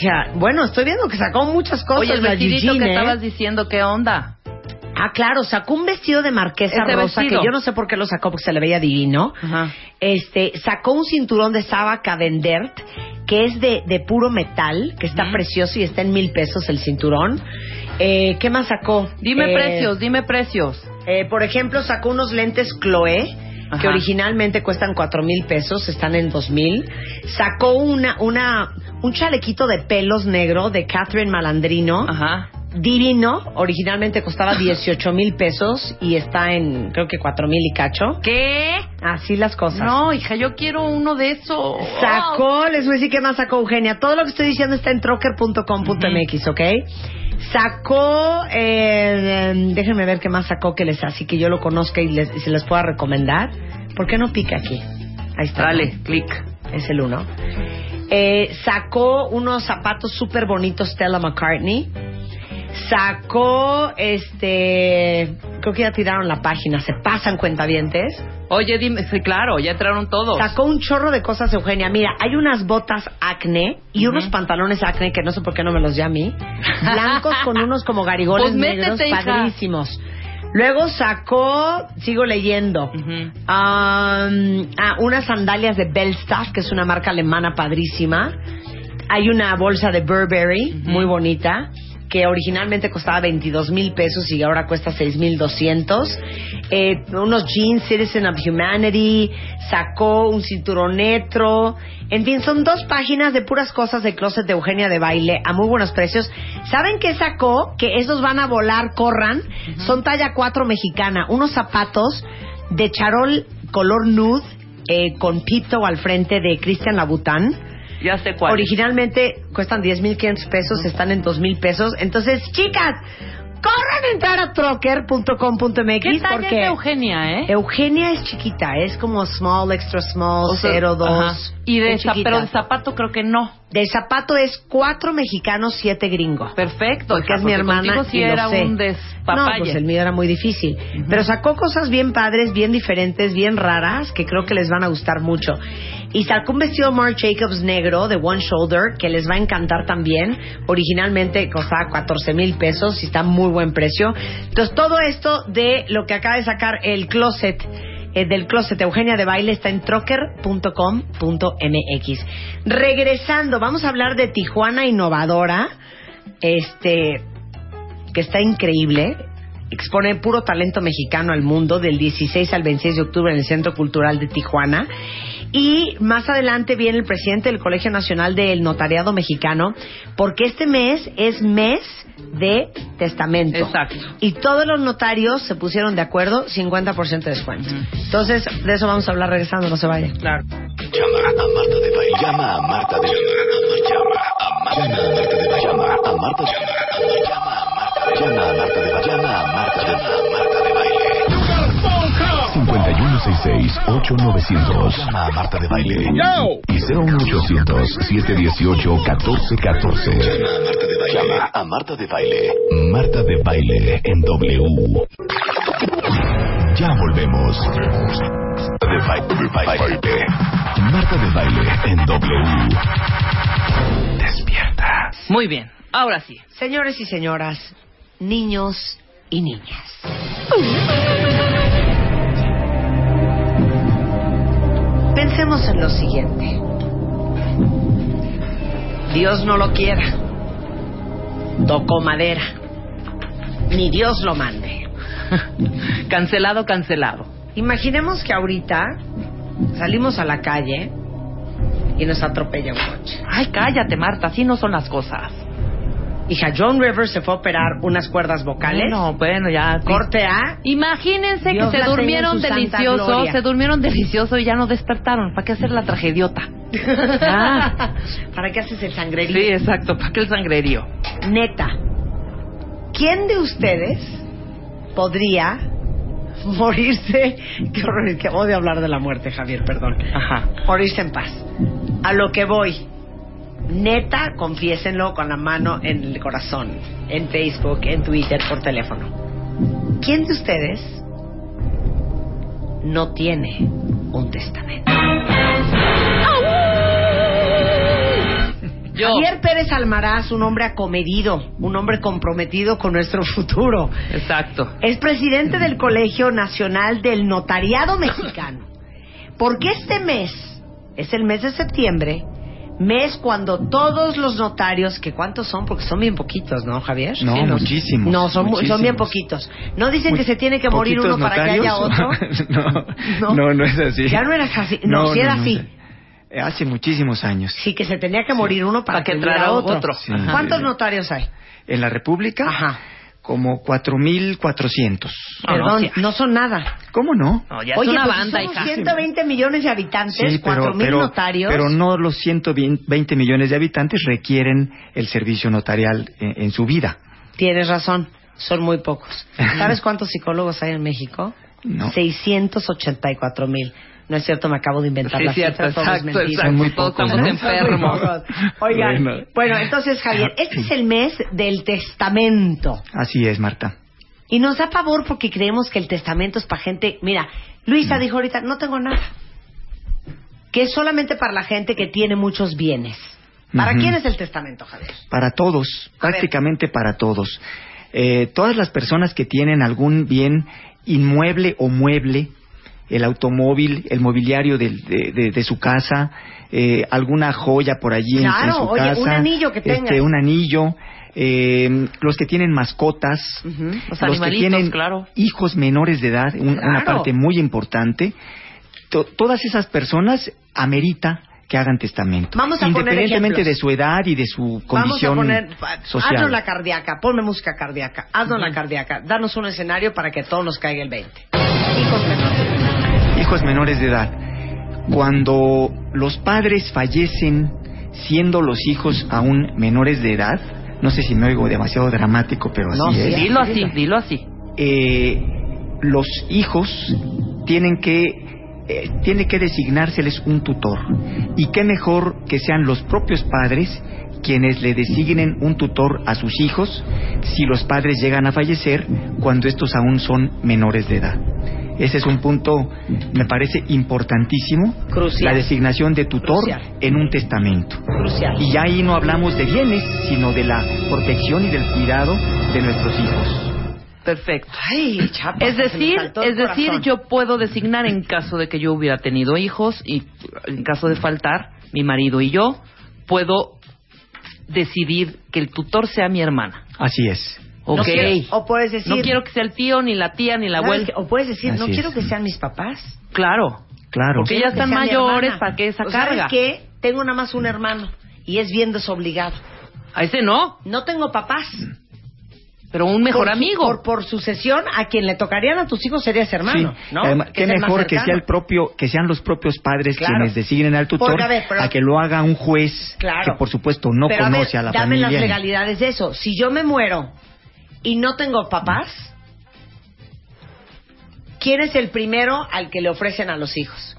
Ya, bueno, estoy viendo que sacó muchas cosas Oye, el vestidito Eugene, que ¿eh? estabas diciendo, ¿qué onda? Ah, claro, sacó un vestido de marquesa Ese rosa vestido. que yo no sé por qué lo sacó porque se le veía divino. Ajá. Este, sacó un cinturón de Saba Cavendert que es de, de puro metal, que está precioso y está en mil pesos el cinturón. Eh, ¿Qué más sacó? Dime Eh, precios, dime precios. eh, por ejemplo, sacó unos lentes Chloe que originalmente cuestan cuatro mil pesos, están en dos mil. Sacó una, una, un chalequito de pelos negro de Catherine Malandrino Ajá. Divino, originalmente costaba 18 mil pesos y está en creo que 4 mil y cacho. ¿Qué? Así las cosas. No, hija, yo quiero uno de esos. Sacó, les voy a decir qué más sacó Eugenia. Todo lo que estoy diciendo está en trocker.com.mx, ¿ok? Sacó, eh, eh, déjenme ver qué más sacó que les así que yo lo conozca y, les, y se les pueda recomendar. ¿Por qué no pica aquí? Ahí está. Dale, clic. Es el uno. Eh, sacó unos zapatos súper bonitos Stella McCartney. Sacó, este, creo que ya tiraron la página, se pasan cuentavientes. Oye, dime, sí, claro, ya entraron todos. Sacó un chorro de cosas, Eugenia. Mira, hay unas botas acne y unos pantalones acne que no sé por qué no me los llama a mí. Blancos con unos como garigoles Pues métete, negros, hija. padrísimos. Luego sacó, sigo leyendo, um, ah, unas sandalias de Belstaff, que es una marca alemana padrísima. Hay una bolsa de Burberry, muy bonita, que originalmente costaba 22 mil pesos y ahora cuesta 6 mil 200. Eh, unos jeans Citizen of Humanity, sacó un cinturonetro. En fin, son dos páginas de puras cosas de closet de Eugenia de baile a muy buenos precios. ¿Saben qué sacó? Que esos van a volar, corran. Son talla 4 mexicana. Unos zapatos de charol color nude eh, con pito al frente de Christian Louboutin. Ya sé cuál. Originalmente cuestan 10.500 pesos, están en 2.000 pesos. Entonces, chicas, corran a entrar a trocker.com.mx ¿Qué talla porque es Eugenia, eh? Eugenia es chiquita, es como small, extra small, O sea, 0, 2. ajá. Y de zap- pero de zapato creo que no. De zapato es cuatro mexicanos, siete gringo. Perfecto. Porque hija, es mi hermana contigo sí y lo era sé. un No, pues el mío era muy difícil. Pero sacó cosas bien padres, bien diferentes, bien raras, que creo que les van a gustar mucho. Y sacó un vestido Marc Jacobs negro de One Shoulder, que les va a encantar también. Originalmente costaba 14 mil pesos y está muy buen precio. Entonces, todo esto de lo que acaba de sacar el closet eh, del closet Eugenia de Baile está en trocker.com.mx. Regresando, vamos a hablar de Tijuana Innovadora, este, que está increíble. Expone puro talento mexicano al mundo del 16 al 26 de octubre en el Centro Cultural de Tijuana. Y más adelante viene el presidente del Colegio Nacional del Notariado Mexicano, porque este mes es mes de testamento. Exacto. Y todos los notarios se pusieron de acuerdo, 50% de descuento. Entonces, de eso vamos a hablar regresando, no se vaya. Claro. Llama a Marta de Baile. Llama a Marta de Baile. Llama a Marta de Baile. Llama a Marta de Baile. Llama a Marta de Baile. Llama a Marta de Baile. 5166-8900. Llama a Marta de Baile. Y 01800-718-1414. Llama a Marta de Baile. Marta de Baile en W. Ya volvemos. De baile, de baile. Marta de Baile en W. Despierta. Muy bien. Ahora sí. Señores y señoras, niños y niñas. Pensemos en lo siguiente. Dios no lo quiera. Tocó madera. Ni Dios lo mande. Cancelado, cancelado. Imaginemos que ahorita salimos a la calle y nos atropella un coche. Ay, cállate, Marta. Así no son las cosas. Hija, John Rivers se fue a operar unas cuerdas vocales. No, bueno, ya. Corte A. Imagínense Dios que se durmieron delicioso, gloria. se durmieron delicioso y ya no despertaron. ¿Para qué hacer la tragediota? ¿Para qué haces el sangrerío? Sí, exacto. ¿Para qué el sangrerío? Neta, ¿quién de ustedes podría morirse? Qué horror, que odio hablar de la muerte, Javier, perdón. Ajá. Morirse en paz. A lo que voy. Neta, confiésenlo con la mano en el corazón, en Facebook, en Twitter, por teléfono. ¿Quién de ustedes no tiene un testamento? Yo. Javier Pérez Almaraz, un hombre acomedido, un hombre comprometido con nuestro futuro. Exacto. Es presidente del Colegio Nacional del Notariado Mexicano. Porque este mes es el mes de septiembre, mes cuando todos los notarios, que cuántos son, porque son bien poquitos, ¿no, Javier? No, Sí, muchísimos, No, son, mu- son bien muchísimos. poquitos. ¿No dicen que Muy se tiene que morir uno poquitos para que haya otro? notarios. no, no, no es así. Ya no era así. No, sí era así. Eh, Hace muchísimos años. Sí, que se tenía que morir uno para, Para que que entrara otro. otro. Sí. ¿Cuántos Sí. notarios hay? En la República, Ajá. Como 4.400. No, no, Perdón, no son nada. ¿Cómo no? No, ya es Oye, una pues banda, somos hija. 120 millones de habitantes, Sí, pero, 4 mil pero, notarios. pero no los 120 millones de habitantes requieren el servicio notarial en, en su vida. Tienes razón, son muy pocos. ¿Sabes cuántos psicólogos hay en México? No. 684 mil. No es cierto, me acabo de inventar Sí, la cierto, cifra, todo es exacto, muy estamos ¿no? enfermos. Oigan, Bueno. bueno, entonces Javier, este es el mes del testamento. Así es, Marta. Y nos da pavor porque creemos que el testamento es para gente. Mira, Luisa dijo ahorita, no tengo nada. Que es solamente para la gente que tiene muchos bienes. ¿Para quién es el testamento, Javier? Para todos, A ver. prácticamente para todos. Eh, todas las personas que tienen algún bien inmueble o mueble, el automóvil, el mobiliario del- de, de- de su casa, eh, alguna joya por allí en- en, Claro, su oye, casa. un anillo que tengas. Este, un anillo. eh, los que tienen mascotas, Los los que tienen claro. hijos menores de edad, un- una Claro. parte muy importante. To- todas esas personas amerita que hagan testamento, Vamos a poner independientemente de su edad y de su Vamos a condición poner, social. haznos la cardíaca, ponme música cardíaca, haznos la cardíaca, danos un escenario para que todos nos caiga el 20. Hijos menores. Hijos menores de edad. Cuando los padres fallecen siendo los hijos aún menores de edad, no sé si me oigo demasiado dramático, pero así No, es. Dilo así, dilo así. Eh, los hijos tienen que eh, tiene que designárseles un tutor y qué mejor que sean los propios padres quienes le designen un tutor a sus hijos si los padres llegan a fallecer cuando estos aún son menores de edad. Ese es un punto, me parece importantísimo, Crucial. la designación de tutor Crucial. en un testamento. Crucial. Y ya ahí no hablamos de bienes, sino de la protección y del cuidado de nuestros hijos. Perfecto. Ay, chapa, Es decir, es decir, yo puedo designar en caso de que yo hubiera tenido hijos y en caso de faltar mi marido y yo puedo decidir que el tutor sea mi hermana. Así es. Ok. No quiero- o puedes decir... No quiero que sea el tío ni la tía ni la ¿sabes abuela. O puedes decir, no Así quiero es. que sean mis papás. Claro. Claro. Porque ya están mayores para que esa O ¿Sabes carga. qué? Tengo nada más un hermano y es bien desobligado. A ese no, No tengo papás. Pero un mejor Por amigo. Por, por sucesión, a quien le tocarían a tus hijos sería ese hermano, Sí. ¿no? Además, qué mejor que sea el propio, que sean los propios padres Claro. quienes designen al tutor Porque, a ver, pero- a que lo haga un juez Claro. que por supuesto no Pero, conoce a, la dame familia. las ni- legalidades de eso. Si yo me muero y no tengo papás, ¿quién es el primero al que le ofrecen a los hijos?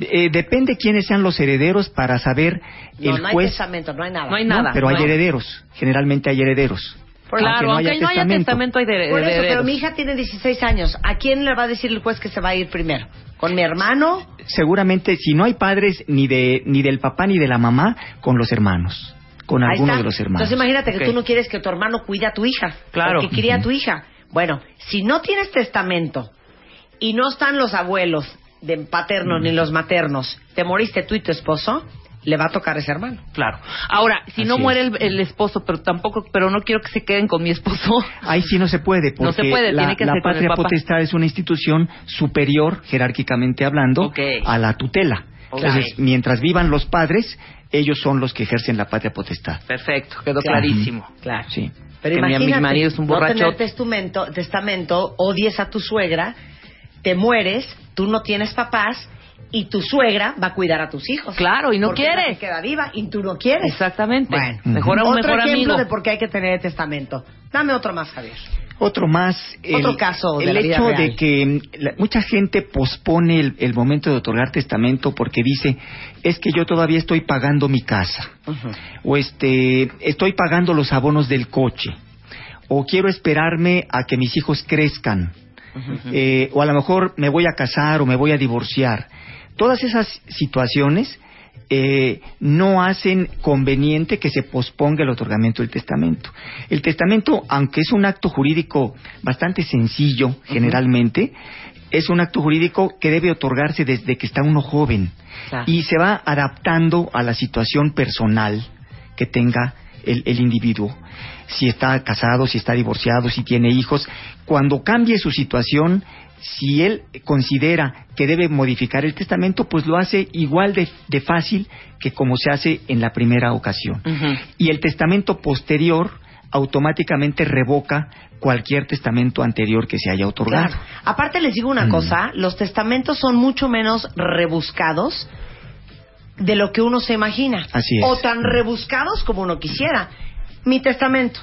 Eh, depende quiénes sean los herederos para saber No, el no hay juez. testamento, no hay nada. No hay nada. pero hay herederos. Generalmente hay herederos. Claro, aunque no haya testamento, hay de, Por de eso, pero mi hija tiene 16 años. ¿A quién le va a decir el juez que se va a ir primero? ¿Con mi hermano? Seguramente, si no hay padres ni de ni del papá ni de la mamá, con los hermanos, con Ahí alguno está. de los hermanos. Entonces imagínate que tú no quieres que tu hermano cuide a tu hija. Claro. Que cría a tu hija. Bueno, si no tienes testamento y no están los abuelos de paternos ni los maternos, te moriste tú y tu esposo, le va a tocar a ese hermano. Claro. Ahora, si no muere es. el, el esposo, pero tampoco, pero no quiero que se queden con mi esposo. Ahí sí no se puede, porque No se puede, la, tiene que patria potestad es una institución superior, jerárquicamente hablando, a la tutela. Ok. Entonces, mientras vivan los padres, ellos son los que ejercen la patria potestad. Perfecto, quedó Claro. clarísimo. Claro. Sí. Pero Que mi- mi imagínate, marido es un no borracho. tener testamento, testamento, odies a tu suegra, te mueres, tú no tienes papás y tu suegra va a cuidar a tus hijos. Claro, y no Porque que queda viva y tú no quieres. Exactamente. Bueno, mejor a un otro mejor ejemplo amigo. de por qué hay que tener testamento. Dame otro más, Javier. Otro más, Otro caso de el la vida hecho real. de que mm, la- mucha gente pospone el, el momento de otorgar testamento porque dice, es que yo todavía estoy pagando mi casa, o este, estoy pagando los abonos del coche, o quiero esperarme a que mis hijos crezcan, eh, o a lo mejor me voy a casar o me voy a divorciar. Todas esas situaciones eh, no hacen conveniente que se posponga el otorgamiento del testamento. El testamento, aunque es un acto jurídico bastante sencillo generalmente, es un acto jurídico que debe otorgarse desde que está uno joven Claro. y se va adaptando a la situación personal que tenga el, el individuo. Si está casado, si está divorciado, si tiene hijos. Cuando cambie su situación, si él considera que debe modificar el testamento, pues lo hace igual de, de fácil que como se hace en la primera ocasión. Y el testamento posterior automáticamente revoca cualquier testamento anterior que se haya otorgado. Claro. Aparte les digo una Mm. cosa, los testamentos son mucho menos rebuscados de lo que uno se imagina. Así es. O tan rebuscados como uno quisiera. Mi testamento.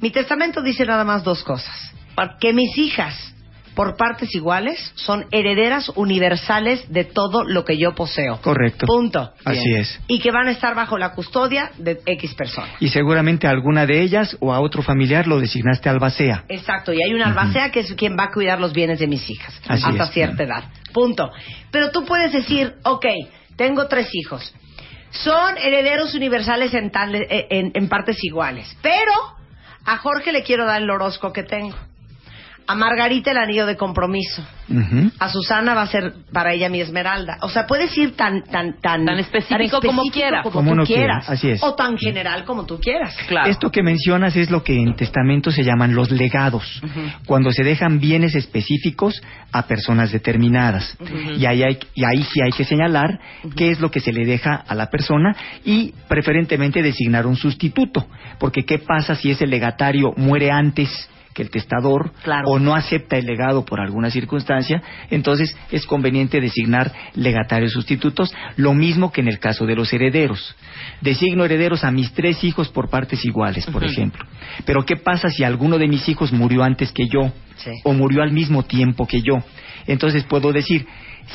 Mi testamento dice nada más dos cosas. Que mis hijas, por partes iguales, son herederas universales de todo lo que yo poseo. Correcto. Punto. Así es. Y que van a estar bajo la custodia de X persona. Y seguramente a alguna de ellas o a otro familiar lo designaste albacea. Exacto, y hay una albacea que es quien va a cuidar los bienes de mis hijas Así hasta es. cierta edad. Punto. Pero tú puedes decir, ok, tengo tres hijos. Son herederos universales en, tal- eh, en, en partes iguales. Pero a Jorge le quiero dar el orozco que tengo. A Margarita el anillo de compromiso. A Susana va a ser para ella mi esmeralda. O sea, puedes ir tan tan tan Tan específico como quiera. como Como tú uno quiera, quieras, así es. o tan general como tú quieras. Claro. Esto que mencionas es lo que en testamento se llaman los legados, cuando se dejan bienes específicos a personas determinadas. y, ahí hay, y ahí sí hay que señalar qué es lo que se le deja a la persona y preferentemente designar un sustituto, porque qué pasa si ese legatario muere antes que el testador Claro. o no acepta el legado por alguna circunstancia, entonces es conveniente designar legatarios sustitutos, lo mismo que en el caso de los herederos. Designo herederos a mis tres hijos por partes iguales, por ejemplo. Pero ¿qué pasa si alguno de mis hijos murió antes que yo Sí. o murió al mismo tiempo que yo? Entonces puedo decir,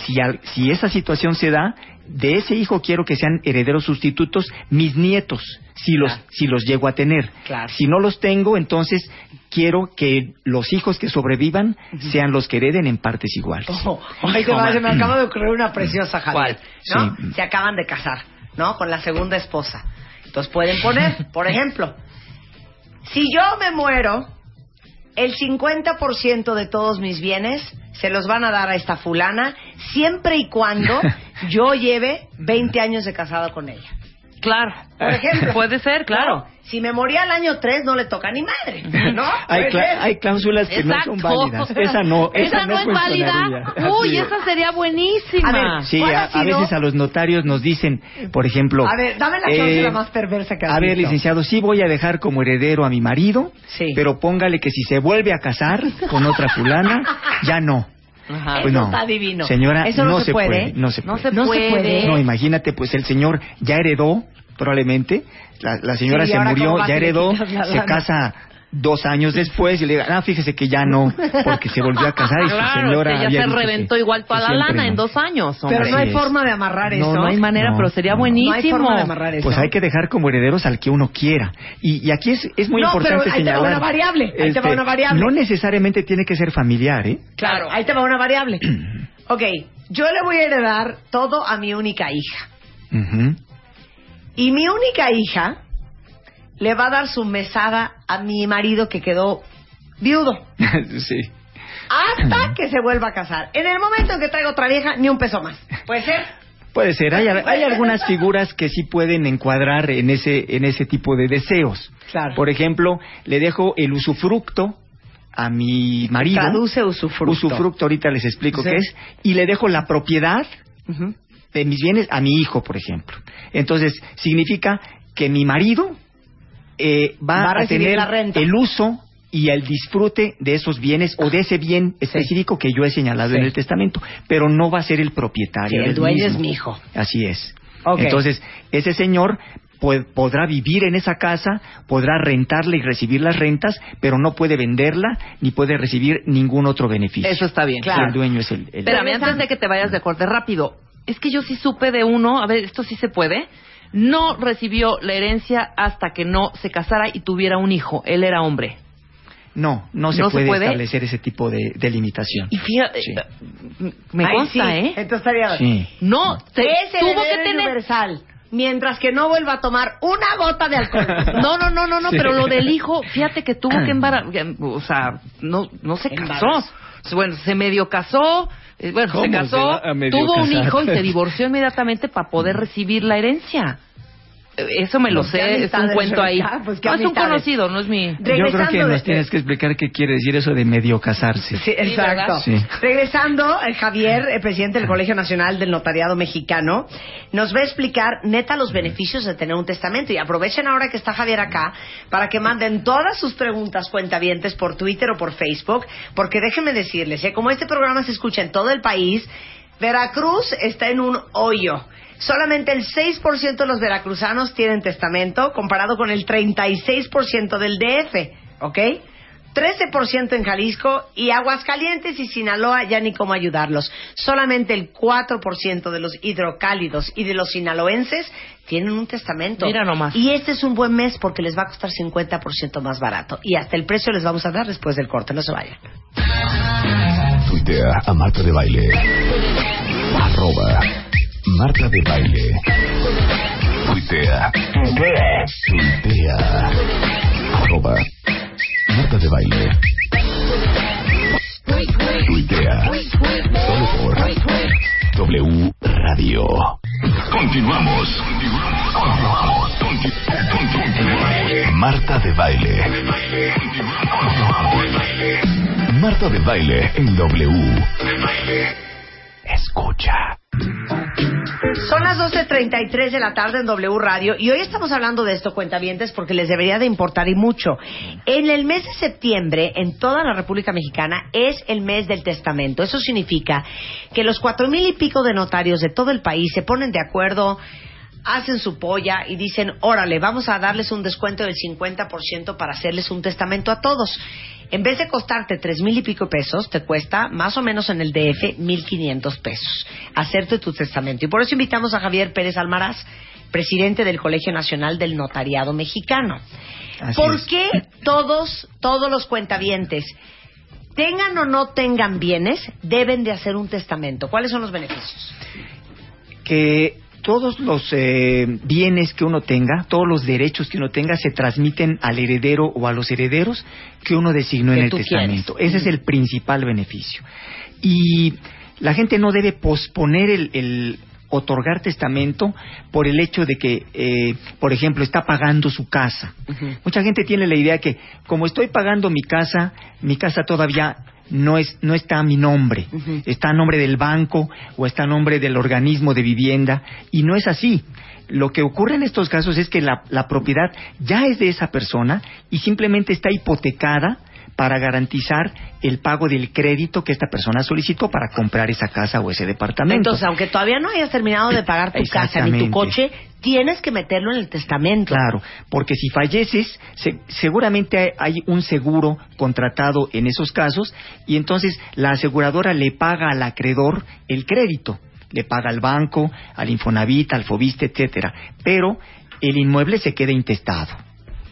si, al- si esa situación se da, de ese hijo quiero que sean herederos sustitutos mis nietos, si los, Claro. si los llego a tener. Claro. Si no los tengo, entonces quiero que los hijos que sobrevivan sean los que hereden en partes iguales. Te va, se me acaba de ocurrir una preciosa, Javier. ¿Cuál? ¿no? Sí. Se acaban de casar, ¿no? Con la segunda esposa. Entonces pueden poner, por ejemplo, si yo me muero el 50% de todos mis bienes se los van a dar a esta fulana siempre y cuando yo lleve 20 años de casado con ella. Claro. Por ejemplo. Puede ser, claro. Si me moría al año 3 no le toca ni madre, ¿no? Hay, hay cláusulas que no son válidas. Esa no, esa, Esa no es válida. Uy, esa sería buenísima. A ver, Sí, ¿Cuál a, veces a los notarios nos dicen, por ejemplo... A ver, dame la eh, cláusula más perversa que has A ver, visto. licenciado, sí voy a dejar como heredero a mi marido, Sí. pero póngale que si se vuelve a casar con otra fulana, ya no. Ajá. Pues Eso no. está divino. Señora, Eso no se puede. puede. No se No puede. No se puede. No, imagínate, pues el señor ya heredó, probablemente, la, la señora Sí, ¿y se murió, ya heredó, se casa dos años después y le diga, ah, fíjese que ya no, porque se volvió a casar y su Claro, señora es que ya se que- reventó igual toda la lana no. en dos años. hombre. Pero no hay es. forma de amarrar eso. No, no hay manera, No, pero sería no. buenísimo. No hay forma de amarrar eso. Pues hay que dejar como herederos al que uno quiera. Y, y aquí es, es muy No, importante pero ahí te va una variable, ahí te va este, una variable. No necesariamente tiene que ser familiar, ¿eh? Claro, ahí te va una variable. ok, yo le voy a heredar todo a mi única hija. Y mi única hija le va a dar su mesada a mi marido que quedó viudo. sí. Hasta que se vuelva a casar. En el momento en que traiga otra vieja, ni un peso más. ¿Puede ser? Puede ser. Hay, hay algunas figuras que sí pueden encuadrar en ese, en ese tipo de deseos. Claro. Por ejemplo, le dejo el usufructo a mi marido. Traduce usufructo. Usufructo, ahorita les explico Sí. qué es. Y le dejo la propiedad de mis bienes a mi hijo, por ejemplo. Entonces, significa que mi marido eh, va, Va a tener la renta. el uso y el disfrute de esos bienes o de ese bien específico que yo he señalado Sí. en el testamento, pero no va a ser el propietario. Sí, el dueño mismo. es mi hijo. Así es. Entonces, ese señor pu- podrá vivir en esa casa, podrá rentarla y recibir las rentas, pero no puede venderla ni puede recibir ningún otro beneficio. Eso está bien. Si Claro. el dueño es el... el- Espérame, antes de que te vayas de corte rápido. Es que yo sí supe de uno, a ver, esto sí se puede. No recibió la herencia hasta que no se casara y tuviera un hijo. Él era hombre. No, no se, ¿No se puede, establecer ese tipo de, de limitación. Y fíjate, Sí. eh, me Ay, consta, sí, ¿eh? Entonces estaría... Sí. No, te- es tuvo que tener... universal. Mientras que no vuelva a tomar una gota de alcohol. No, no, no, no, no, Sí. pero lo del hijo, fíjate que tuvo que embarazar, o sea, no, no se casó. Bueno, se medio casó, bueno, ¿Cómo se casó, tuvo un hijo y se divorció inmediatamente para poder recibir la herencia. Eh, Eso me lo Pues, ¿qué sé, es un cuento ahí. Pues, ¿qué no, es un conocido, no es mi... Yo creo que nos de- tienes que explicar qué quiere decir eso de medio casarse. Sí, exacto. Sí. Regresando, el Javier, el presidente del Colegio Nacional del Notariado Mexicano, nos va a explicar neta los beneficios de tener un testamento. Y aprovechen ahora que está Javier acá para que manden todas sus preguntas cuentavientes por Twitter o por Facebook, porque déjenme decirles, ¿eh? como este programa se escucha en todo el país, Veracruz está en un hoyo. Solamente el 6% de los veracruzanos tienen testamento, comparado con el 36% del DF, ¿ok? 13% en Jalisco y Aguascalientes y Sinaloa ya ni cómo ayudarlos. Solamente el 4% de los hidrocálidos y de los sinaloenses tienen un testamento. Mira nomás. Y este es un buen mes porque les va a costar 50% más barato. Y hasta el precio les vamos a dar después del corte. No se vayan. Tuitea a Marta de Baile. Arroba Marta de Baile. Tuitea. Tuitea. Arroba Marta de Baile. Tuitea. Solo por W Radio. Continuamos. Continuamos. Marta de Baile. Marta de Baile en W. Escucha. Son las 12.33 de la tarde en W Radio y hoy estamos hablando de esto, cuentavientes, porque les debería de importar y mucho. En el mes de septiembre, en toda la República Mexicana, es el mes del testamento. Eso significa que los cuatro mil y pico de notarios de todo el país se ponen de acuerdo hacen su polla y dicen, órale, vamos a darles un descuento del 50% para hacerles un testamento a todos. En vez de costarte tres mil y pico pesos, te cuesta más o menos en el DF mil quinientos pesos hacerte tu testamento. Y por eso invitamos a Javier Pérez Almaraz, presidente del Colegio Nacional del Notariado Mexicano. Así ¿Por es. qué todos, todos los cuentavientes, tengan o no tengan bienes, deben de hacer un testamento? ¿Cuáles son los beneficios? que todos los eh, bienes que uno tenga, todos los derechos que uno tenga, se transmiten al heredero o a los herederos que uno designó Que en el testamento. quieres. Ese es el principal beneficio. Y la gente no debe posponer el, el otorgar testamento por el hecho de que, eh, por ejemplo, está pagando su casa. Mucha gente tiene la idea que como estoy pagando mi casa, mi casa todavía no es no está a mi nombre, está a nombre del banco o está a nombre del organismo de vivienda. Y no es así. Lo que ocurre en estos casos es que la, la propiedad ya es de esa persona y simplemente está hipotecada para garantizar el pago del crédito que esta persona solicitó para comprar esa casa o ese departamento. Entonces, aunque todavía no hayas terminado de pagar tu casa ni tu coche, tienes que meterlo en el testamento. Claro, porque si falleces, se- seguramente hay- hay un seguro contratado en esos casos y entonces la aseguradora le paga al acreedor el crédito, le paga al banco, al Infonavit, al Fobiste, etcétera, pero el inmueble se queda intestado.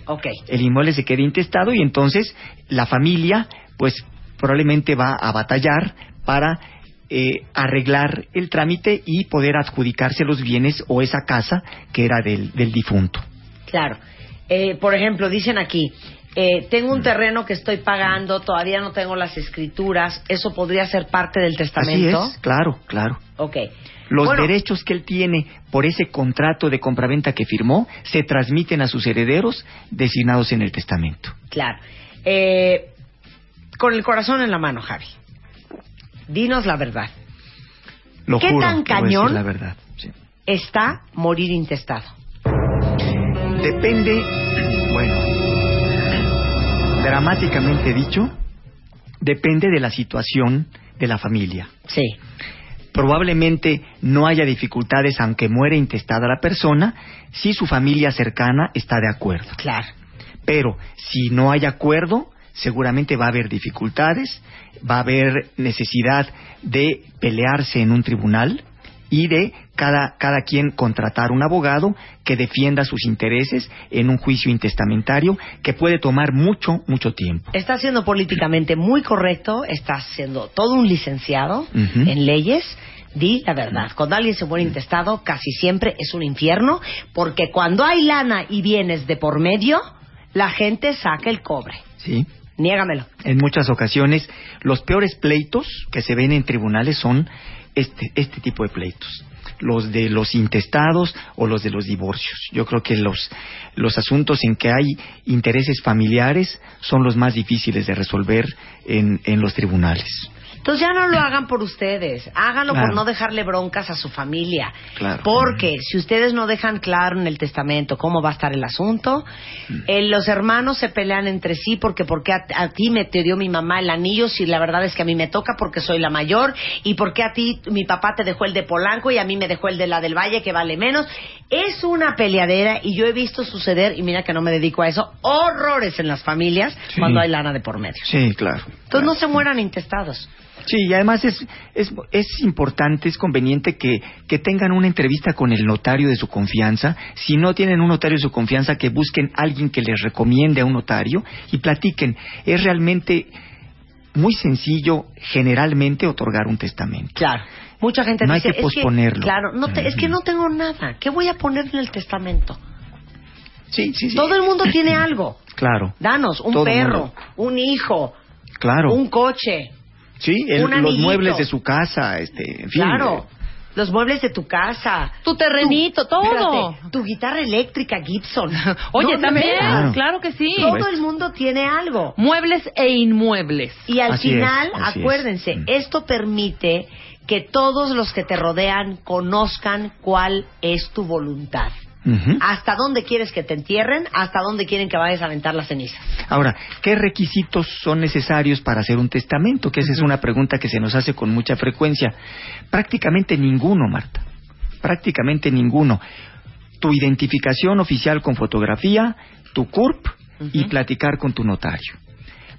Ok. El inmueble se queda intestado y entonces la familia, pues probablemente va a batallar para eh, arreglar el trámite y poder adjudicarse los bienes o esa casa que era del, del difunto. Claro. Eh, por ejemplo, dicen aquí, eh, tengo un terreno que estoy pagando, todavía no tengo las escrituras, ¿eso podría ser parte del Así testamento? es, claro, claro. Ok. Los Bueno, derechos que él tiene por ese contrato de compraventa que firmó se transmiten a sus herederos designados en el testamento. Claro. Eh, con el corazón en la mano, Javi. Dinos la verdad. Lo ¿Qué juro, tan cañón? la verdad. sí. Está morir intestado. Depende, bueno, dramáticamente dicho, depende de la situación de la familia. Sí. Probablemente no haya dificultades aunque muere intestada la persona si su familia cercana está de acuerdo. Claro. Pero si no hay acuerdo, seguramente va a haber dificultades, va a haber necesidad de pelearse en un tribunal y de cada, cada quien contratar un abogado que defienda sus intereses en un juicio intestamentario que puede tomar mucho, mucho tiempo. Está siendo políticamente muy correcto, está siendo todo un licenciado en leyes. Di la verdad, cuando alguien se muere intestado, casi siempre es un infierno, porque cuando hay lana y bienes de por medio, la gente saca el cobre. ¿Sí? Niégamelo. En muchas ocasiones, los peores pleitos que se ven en tribunales son este, este tipo de pleitos. Los de los intestados o los de los divorcios. Yo creo que los, los asuntos en que hay intereses familiares son los más difíciles de resolver en, en los tribunales. Entonces ya no lo hagan por ustedes, háganlo por no dejarle broncas a su familia. Claro. Porque si ustedes no dejan claro en el testamento cómo va a estar el asunto, eh, los hermanos se pelean entre sí porque porque a, a ti me te dio mi mamá el anillo si la verdad es que a mí me toca porque soy la mayor y porque a ti mi papá te dejó el de Polanco y a mí me dejó el de la del Valle que vale menos. Es una peleadera y yo he visto suceder, y mira que no me dedico a eso, horrores en las familias Sí. cuando hay lana de por medio. Sí, claro. Entonces no se mueran intestados. Sí, y además es, es, es importante, es conveniente que, que tengan una entrevista con el notario de su confianza. Si no tienen un notario de su confianza, que busquen a alguien que les recomiende a un notario y platiquen. Es realmente muy sencillo, generalmente, otorgar un testamento. Claro. Mucha gente No hay que es posponerlo. claro, no te- es que no tengo nada. ¿Qué voy a poner en el testamento? Sí, sí, sí. Todo el mundo tiene algo. Claro, Danos un Todo perro, un hijo, claro. un coche. Sí, el- un los amiguito. muebles de su casa, este, en fin. Claro. Los muebles de tu casa. Tu terrenito, todo. Espérate, tu guitarra eléctrica Gibson. Oye, también, claro. que sí. Todo el mundo tiene algo. Muebles e inmuebles. Y al Así final, es. acuérdense, Mm. esto permite que todos los que te rodean conozcan cuál es tu voluntad. ¿Hasta dónde quieres que te entierren? ¿Hasta dónde quieren que vayas a aventar la ceniza? Ahora, ¿qué requisitos son necesarios para hacer un testamento? Que esa es una pregunta que se nos hace con mucha frecuencia. Prácticamente ninguno, Marta. Prácticamente ninguno. Tu identificación oficial con fotografía, tu CURP y platicar con tu notario.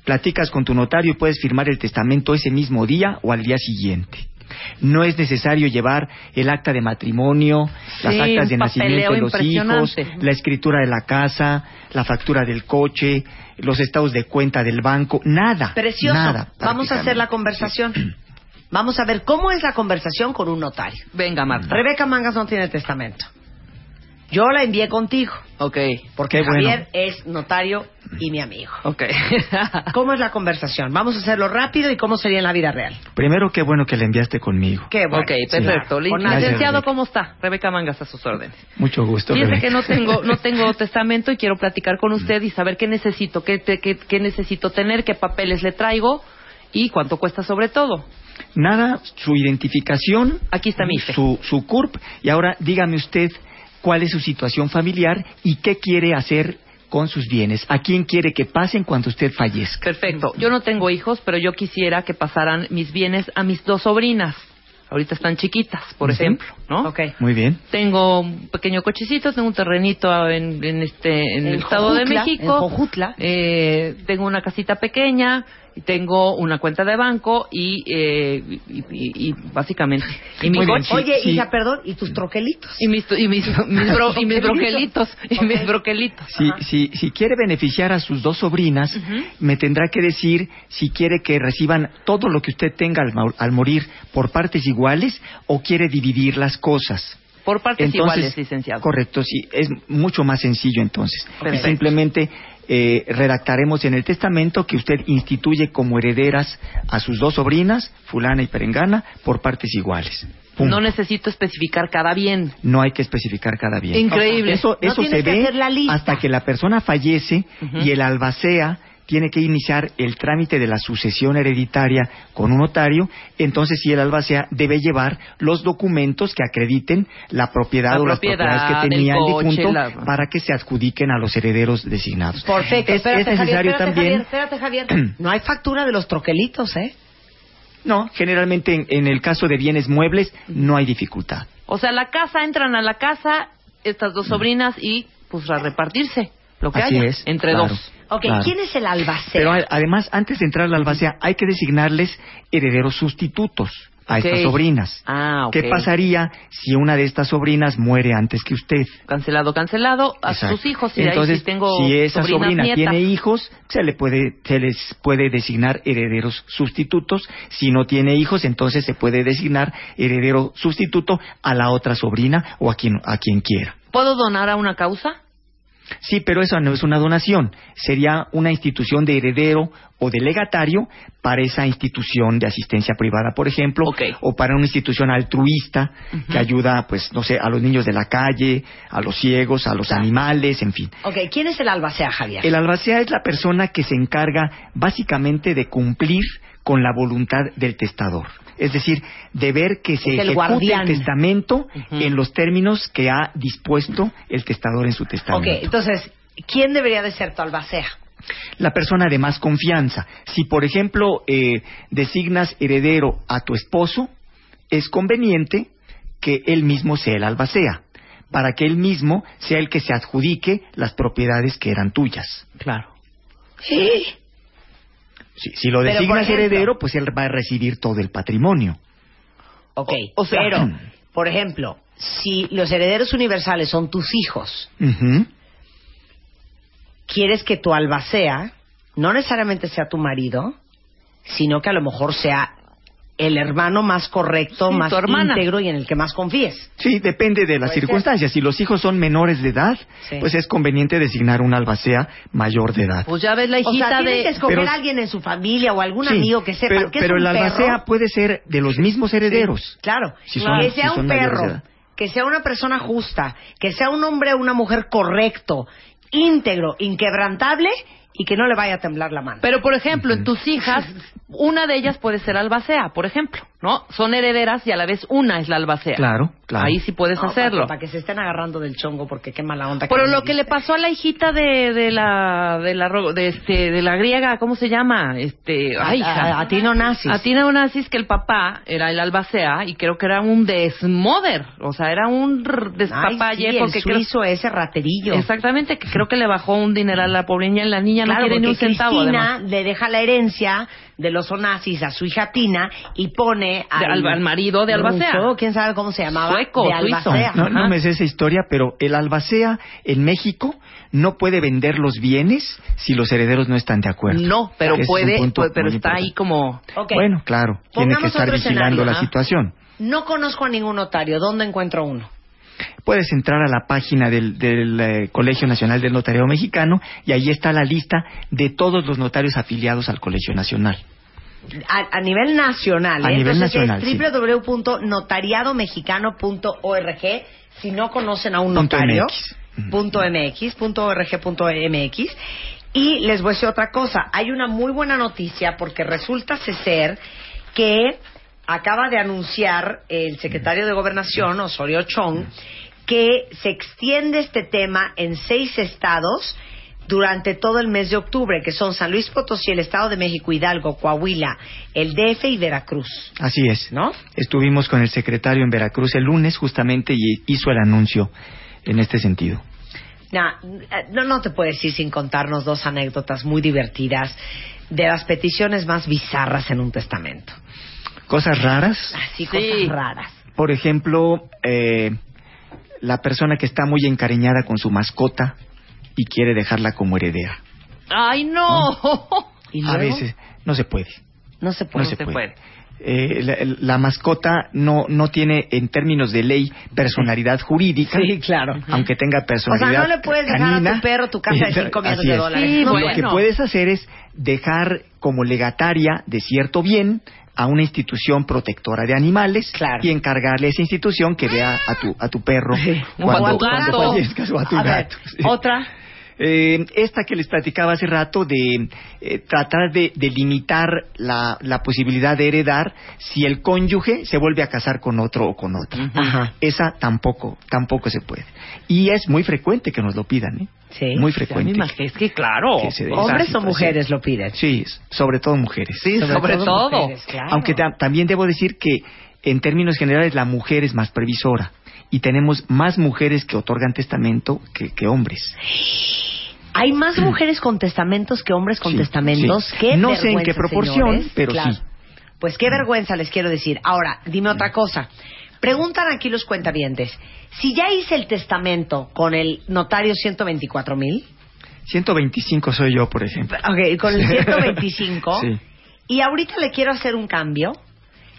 Platicas con tu notario y puedes firmar el testamento ese mismo día o al día siguiente. No es necesario llevar el acta de matrimonio, las actas de nacimiento de los hijos, la escritura de la casa, la factura del coche, los estados de cuenta del banco, nada. Precioso. Nada, Vamos a hacer la conversación. Vamos a ver cómo es la conversación con un notario. Venga, Marta. Rebeca Mangas no tiene testamento. Yo la envié contigo, Ok. porque Qué bueno. Javier es notario y mi amigo. Ok. ¿Cómo es la conversación? Vamos a hacerlo rápido y cómo sería en la vida real. Primero, qué bueno que le enviaste conmigo. Qué bueno. ok, perfecto. Sí. Nadie. Licenciado, ¿cómo está? Rebeca Mangas a sus órdenes. Mucho gusto. Fíjese Rebeca. que no tengo, no tengo testamento y quiero platicar con usted y saber qué necesito, qué, te- qué, qué necesito tener, qué papeles le traigo y cuánto cuesta sobre todo. Nada, su identificación. Aquí está mi. Su, su CURP. Y ahora dígame usted cuál es su situación familiar y qué quiere hacer con sus bienes. ¿A quién quiere que pasen cuando usted fallezca? Perfecto. Yo no tengo hijos, pero yo quisiera que pasaran mis bienes a mis dos sobrinas. Ahorita están chiquitas, por ejemplo, ¿no? Ok. Muy bien. Tengo un pequeño cochecito, tengo un terrenito en, en este en el estado de México. en Jojutla. Eh, tengo una casita pequeña, tengo una cuenta de banco y, eh, y, y- y básicamente y mi bien, coche sí, Oye, sí. hija, perdón, ¿y tus troquelitos? y mis y mis, mis, bro- y mis broquelitos y mis broquelitos. Si, si, si quiere beneficiar a sus dos sobrinas, me tendrá que decir si quiere que reciban todo lo que usted tenga al, al morir por partes iguales o quiere dividir las cosas. Por partes iguales, licenciado. Correcto, sí, es mucho más sencillo entonces. Perfecto. Simplemente eh, redactaremos en el testamento que usted instituye como herederas a sus dos sobrinas, fulana y perengana, por partes iguales. Pum. No necesito especificar cada bien. No hay que especificar cada bien. Increíble. Eso, No eso se que ve la hasta que la persona fallece y el albacea tiene que iniciar el trámite de la sucesión hereditaria con un notario, entonces sí el albacea debe llevar los documentos que acrediten la propiedad La o las propiedad, propiedades que el tenía el, coche, difunto la- para que se adjudiquen a los herederos designados. Perfecto. Es, espérate, es necesario Javier, espérate, también... Javier, espérate, Javier. No hay factura de los troquelitos, ¿eh? No, generalmente en, en el caso de bienes muebles no hay dificultad. O sea, la casa entran a la casa estas dos sobrinas y pues a repartirse lo que Así haya es, entre claro. dos. Ok, Claro. ¿quién es el albacea? Pero además, antes de entrar a la albacea, hay que designarles herederos sustitutos a estas sobrinas. Ah, ok. ¿Qué pasaría si una de estas sobrinas muere antes que usted? Cancelado, cancelado a Exacto. sus hijos ahí Entonces, tengo si esa sobrina tiene hijos, se le puede se les puede designar herederos sustitutos. Si no tiene hijos, entonces se puede designar heredero sustituto a la otra sobrina o a quien a quien quiera. ¿Puedo donar a una causa? Sí, pero eso no es una donación. Sería una institución de heredero o de legatario para esa institución de asistencia privada, por ejemplo, o para una institución altruista que ayuda, pues, no sé, a los niños de la calle, a los ciegos, a los animales, en fin. Ok, ¿quién es el albacea, Javier? El albacea es la persona que se encarga básicamente de cumplir con la voluntad del testador. Es decir, de ver que se el ejecute guardián. el testamento en los términos que ha dispuesto el testador en su Ok, testamento. entonces, ¿quién debería de ser tu albacea? la persona de más confianza. Si, por ejemplo, eh, designas heredero a tu esposo, es conveniente que él mismo sea el albacea, para que él mismo sea el que se adjudique las propiedades que eran tuyas. Claro. Si, si lo designas ejemplo- heredero, pues él va a recibir todo el patrimonio. Ok, O- o sea- pero, por ejemplo, si los herederos universales son tus hijos, quieres que tu albacea no necesariamente sea tu marido, sino que a lo mejor sea el hermano más correcto, Sí, más íntegro y en el que más confíes. Sí, depende de las ser. circunstancias. Si los hijos son menores de edad, Sí. pues es conveniente designar un albacea mayor de edad. Pues ya ves la O hijita tienes de... que escoger Pero- a alguien en su familia o algún Sí, amigo que sepa pero, que es pero un el albacea perro. puede ser de los mismos herederos. Claro, Si son- que si sea son un perro, que sea una persona justa, que sea un hombre o una mujer correcto, íntegro, inquebrantable y que no le vaya a temblar la mano. Pero, por ejemplo, en tus hijas, una de ellas puede ser albacea, por ejemplo, ¿no? Son herederas y a la vez una es la albacea. Claro, claro. Ahí sí puedes No, hacerlo. Para, para que se estén agarrando del chongo, porque qué mala onda. Pero lo que le pasó a la hijita de, de la de la de este de la griega, ¿cómo se llama? Este, A- ay, hija. a- a Tino Nazis. A Tino Nazis que el papá era el albacea y creo que era un desmoder, o sea, era un despapalle sí, porque el creo- ese raterillo. exactamente que creo que le bajó un dineral a la pobre niña, la niña Claro, no quiere ni un porque centavo Cristina además. le deja la herencia de los Onassis a su hija Tina y pone De al- al marido de Albacea. ruso, quién sabe cómo se llamaba, Sueco, de. Albacea. No, no me sé esa historia, pero el albacea en México no puede vender los bienes si los herederos no están de acuerdo. No, pero Ese puede, pero está ahí como... Bueno, claro, tiene que estar vigilando la ajá. situación. No conozco a ningún notario. ¿Dónde encuentro uno? Puedes entrar a la página del, del, eh, Colegio Nacional del Notariado Mexicano y ahí está la lista de todos los notarios afiliados al Colegio Nacional. A, a nivel nacional. A ¿eh? nivel Entonces nacional, es www.notariadomexicano.org. Si no conocen a un notario, punto MX, punto org, punto MX. Y les voy a decir otra cosa. Hay una muy buena noticia porque resulta ser que acaba de anunciar el secretario de Gobernación, Osorio Chong, que se extiende este tema en seis estados durante todo el mes de octubre, que son San Luis Potosí, el Estado de México, Hidalgo, Coahuila, el DF y Veracruz. Así es. ¿No? Estuvimos con el secretario en Veracruz el lunes justamente y hizo el anuncio en este sentido. Nah, no, no te puedes ir sin contarnos dos anécdotas muy divertidas de las peticiones más bizarras en un testamento. Cosas raras. Así, Sí. cosas raras. Por ejemplo, eh, la persona que está muy encariñada con su mascota y quiere dejarla como heredera. ¡Ay, no! ¿Y A veces no se puede. No se puede. no se puede. Eh, la, la mascota no, no tiene, en términos de ley, personalidad jurídica. Sí, claro. Aunque tenga O sea, personalidad no le puedes dejar a tu perro tu casa de 5 millones de es. dólares. Sí, No, Lo bueno. que puedes hacer es dejar como legataria de cierto bien a una institución protectora de animales Claro. y encargarle a esa institución que vea a tu, a tu perro O cuando, cuando fallezcas o a tu A gato. sí. otra. Eh, esta que les platicaba hace rato de eh, tratar de, de limitar la, la posibilidad de heredar si el cónyuge se vuelve a casar con otro o con otra. Ajá. Esa tampoco, tampoco se puede. Y es muy frecuente que nos lo pidan, ¿eh? Sí. Muy frecuente. es que claro. Que ¿Hombres o mujeres lo piden? Sí, sobre todo mujeres. Sí, sobre, todo. mujeres, claro. Aunque ta- también debo decir que en términos generales la mujer es más previsora y tenemos más mujeres que otorgan testamento que, que hombres. Hay más mujeres con testamentos que hombres con Sí, testamentos. sí. Qué No sé en qué proporción, señores. pero Claro. sí. Pues qué vergüenza les quiero decir. Ahora, dime otra cosa. Preguntan aquí los cuentavientes. Si ya hice el testamento con el notario 124 mil, 125 soy yo, por ejemplo. ok, con el 125, Sí. y ahorita le quiero hacer un cambio,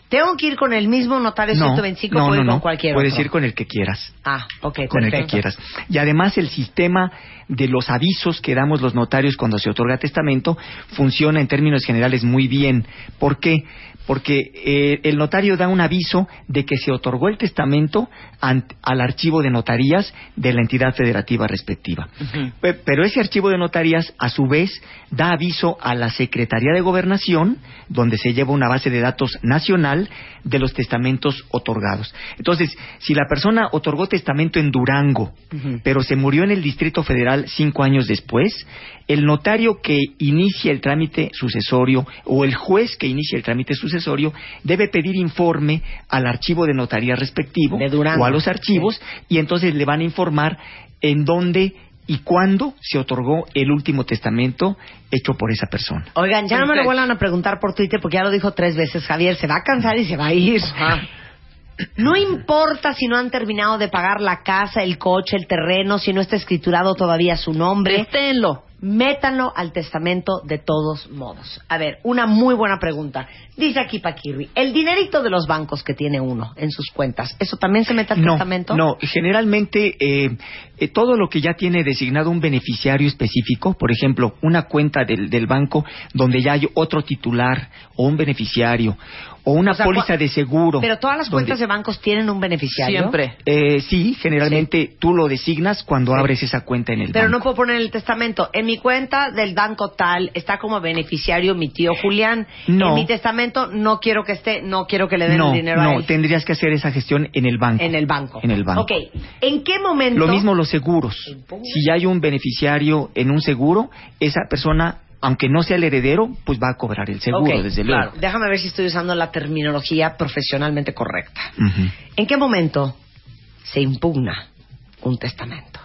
¿tengo que ir con el mismo notario 125 o no, puedo no, con no. cualquier Puedes otro? ir con el que quieras. Ah, ok, con el que perfecto. quieras. Y además el sistema de los avisos que damos los notarios cuando se otorga testamento funciona en términos generales muy bien. ¿Por qué? Porque eh, el notario da un aviso de que se otorgó el testamento ant- al archivo de notarías de la entidad federativa respectiva. Pe- Pero ese archivo de notarías, a su vez, da aviso a la Secretaría de Gobernación, donde se lleva una base de datos nacional de los testamentos otorgados. Entonces, si la persona otorgó testamento en Durango, pero se murió en el Distrito Federal cinco años después, el notario que inicia el trámite sucesorio o el juez que inicia el trámite sucesorio debe pedir informe al archivo de notaría respectivo o a los archivos y entonces le van a informar en dónde y cuándo se otorgó el último testamento hecho por esa persona. Oigan, ya no me lo vuelvan a preguntar por Twitter porque ya lo dijo tres veces Javier. Se va a cansar y se va a ir. No importa si no han terminado de pagar la casa, el coche, el terreno, si no está escriturado todavía su nombre. Esténlo. Métanlo al testamento de todos modos. A ver, una muy buena pregunta. Dice aquí Paquirri, el dinerito de los bancos que tiene uno en sus cuentas, ¿eso también se mete al no, testamento? No, generalmente eh, eh, todo lo que ya tiene designado un beneficiario específico, por ejemplo, una cuenta del, del banco donde ya hay otro titular o un beneficiario o una O sea, póliza de seguro. Pero todas las donde- cuentas de bancos tienen un beneficiario. Siempre. Eh, sí, generalmente tú lo designas cuando abres esa cuenta en el Pero no banco. puedo poner en el testamento. En mi cuenta del banco tal está como beneficiario mi tío Julián. No. En mi testamento no quiero que esté, no quiero que le den no, el dinero a no, él. tendrías que hacer esa gestión en el banco. En el banco. En el banco. Ok. ¿En qué momento? Lo mismo los seguros. Si ya hay un beneficiario en un seguro, esa persona, aunque no sea el heredero, pues va a cobrar el seguro, desde luego. claro. Déjame ver si estoy usando la terminología profesionalmente correcta. ¿En qué momento se impugna un testamento?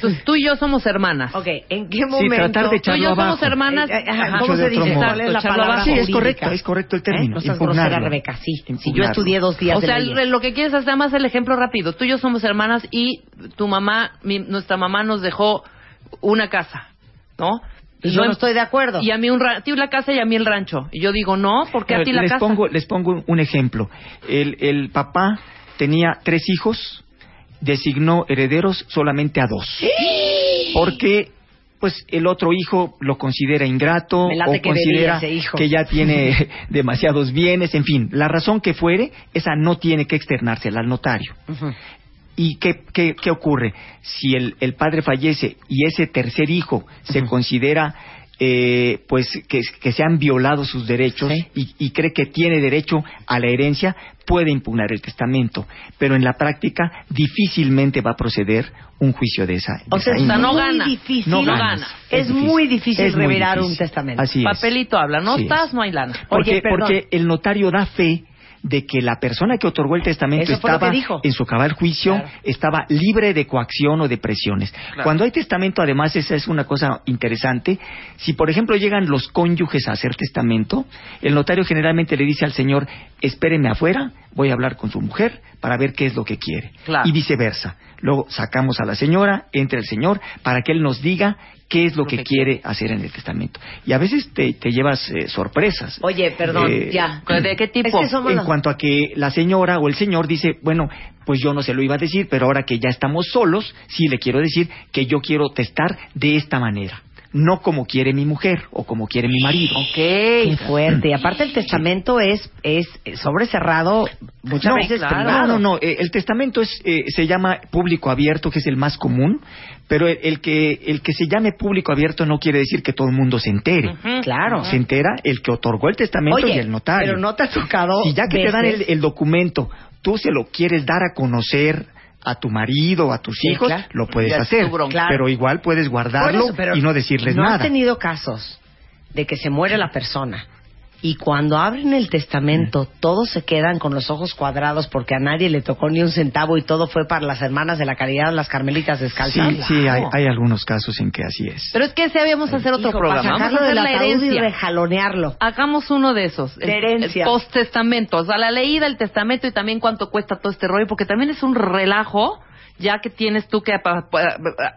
Tú- que tú, tú y yo somos hermanas. Ok, ¿en qué Sí, momento? tratar de Tú y yo somos abajo. hermanas. Eh, eh, ajá. ¿Cómo se de dice? modo. ¿Cuál es la palabra abajo. Sí, es correcto, es correcto el término. ¿Eh? No seas grosera, Rebeca, sí. Si yo estudié dos días O de sea, leyes. lo que quieres es nada más el ejemplo rápido. Tú y yo somos hermanas y tu mamá, mi- nuestra mamá nos dejó una casa, ¿no? Y yo no estoy de acuerdo. Y a mí un ra- a ti la casa y a mí el rancho. Y yo digo, no, porque a ti la les casa. Pongo, les pongo un ejemplo. El, el papá tenía tres hijos, designó herederos solamente a dos. Porque pues el otro hijo lo considera ingrato o que considera que ya tiene demasiados bienes, en fin, la razón que fuere, esa no tiene que externársela al notario. ¿Y qué, qué, qué ocurre? Si el, el padre fallece y ese tercer hijo se considera eh, pues que, que se han violado sus derechos y, y cree que tiene derecho a la herencia, puede impugnar el testamento. Pero en la práctica difícilmente va a proceder un juicio de esa. de O sea, esa está muy gana. difícil. No no ganas. gana. Es, muy difícil Es muy revelar un difícil. testamento. Así es. Papelito habla, no Sí estás, es. no hay lana. Porque, Oye, porque el notario da fe de que la persona que otorgó el testamento Eso estaba dijo. en su cabal juicio, Claro. estaba libre de coacción o de presiones. Cuando hay testamento, además, esa es una cosa interesante. Si, por ejemplo, llegan los cónyuges a hacer testamento, el notario generalmente le dice al señor, espéreme afuera, voy a hablar con su mujer para ver qué es lo que quiere. Claro. Y viceversa. Luego sacamos a la señora, entra el señor, para que él nos diga qué es lo, que, quiere hacer en el testamento. Y a veces te, te llevas eh, sorpresas. Oye, perdón, Eh, ya. ¿De qué tipo? Es que en los- cuanto a que la señora o el señor dice, bueno, pues yo no se lo iba a decir, pero ahora que ya estamos solos, sí le quiero decir que yo quiero testar de esta manera, no como quiere mi mujer o como quiere mi marido. Qué fuerte. Y aparte el testamento es, es sobre cerrado muchas no, veces claro. privado. no, no, no, eh, el testamento es, eh, se llama público abierto, que es el más común, pero el, el que, el que se llame público abierto no quiere decir que todo el mundo se entere. Claro. Se entera el que otorgó el testamento Oye, y el notario. pero no te ha tocado Si ya que te dan el, el documento, tú se lo quieres dar a conocer a tu marido a tus Sí, hijos, claro. lo puedes Ya hacer. Claro. Pero igual puedes guardarlo eso, y no decirles ¿no nada. has tenido casos de que se muere la persona y cuando abren el testamento todos se quedan con los ojos cuadrados porque a nadie le tocó ni un centavo y todo fue para las hermanas de la caridad, las carmelitas Sí, descalzas? sí, hay, hay algunos casos en que así es. Pero es que sabíamos hacer otro Hijo, programa. Para Vamos a sacarlo hacer del la y rejalonearlo. Hagamos uno de esos. De herencia. El post-testamento. O sea, la leída, el testamento y también cuánto cuesta todo este rollo, porque también es un relajo ya que tienes tú que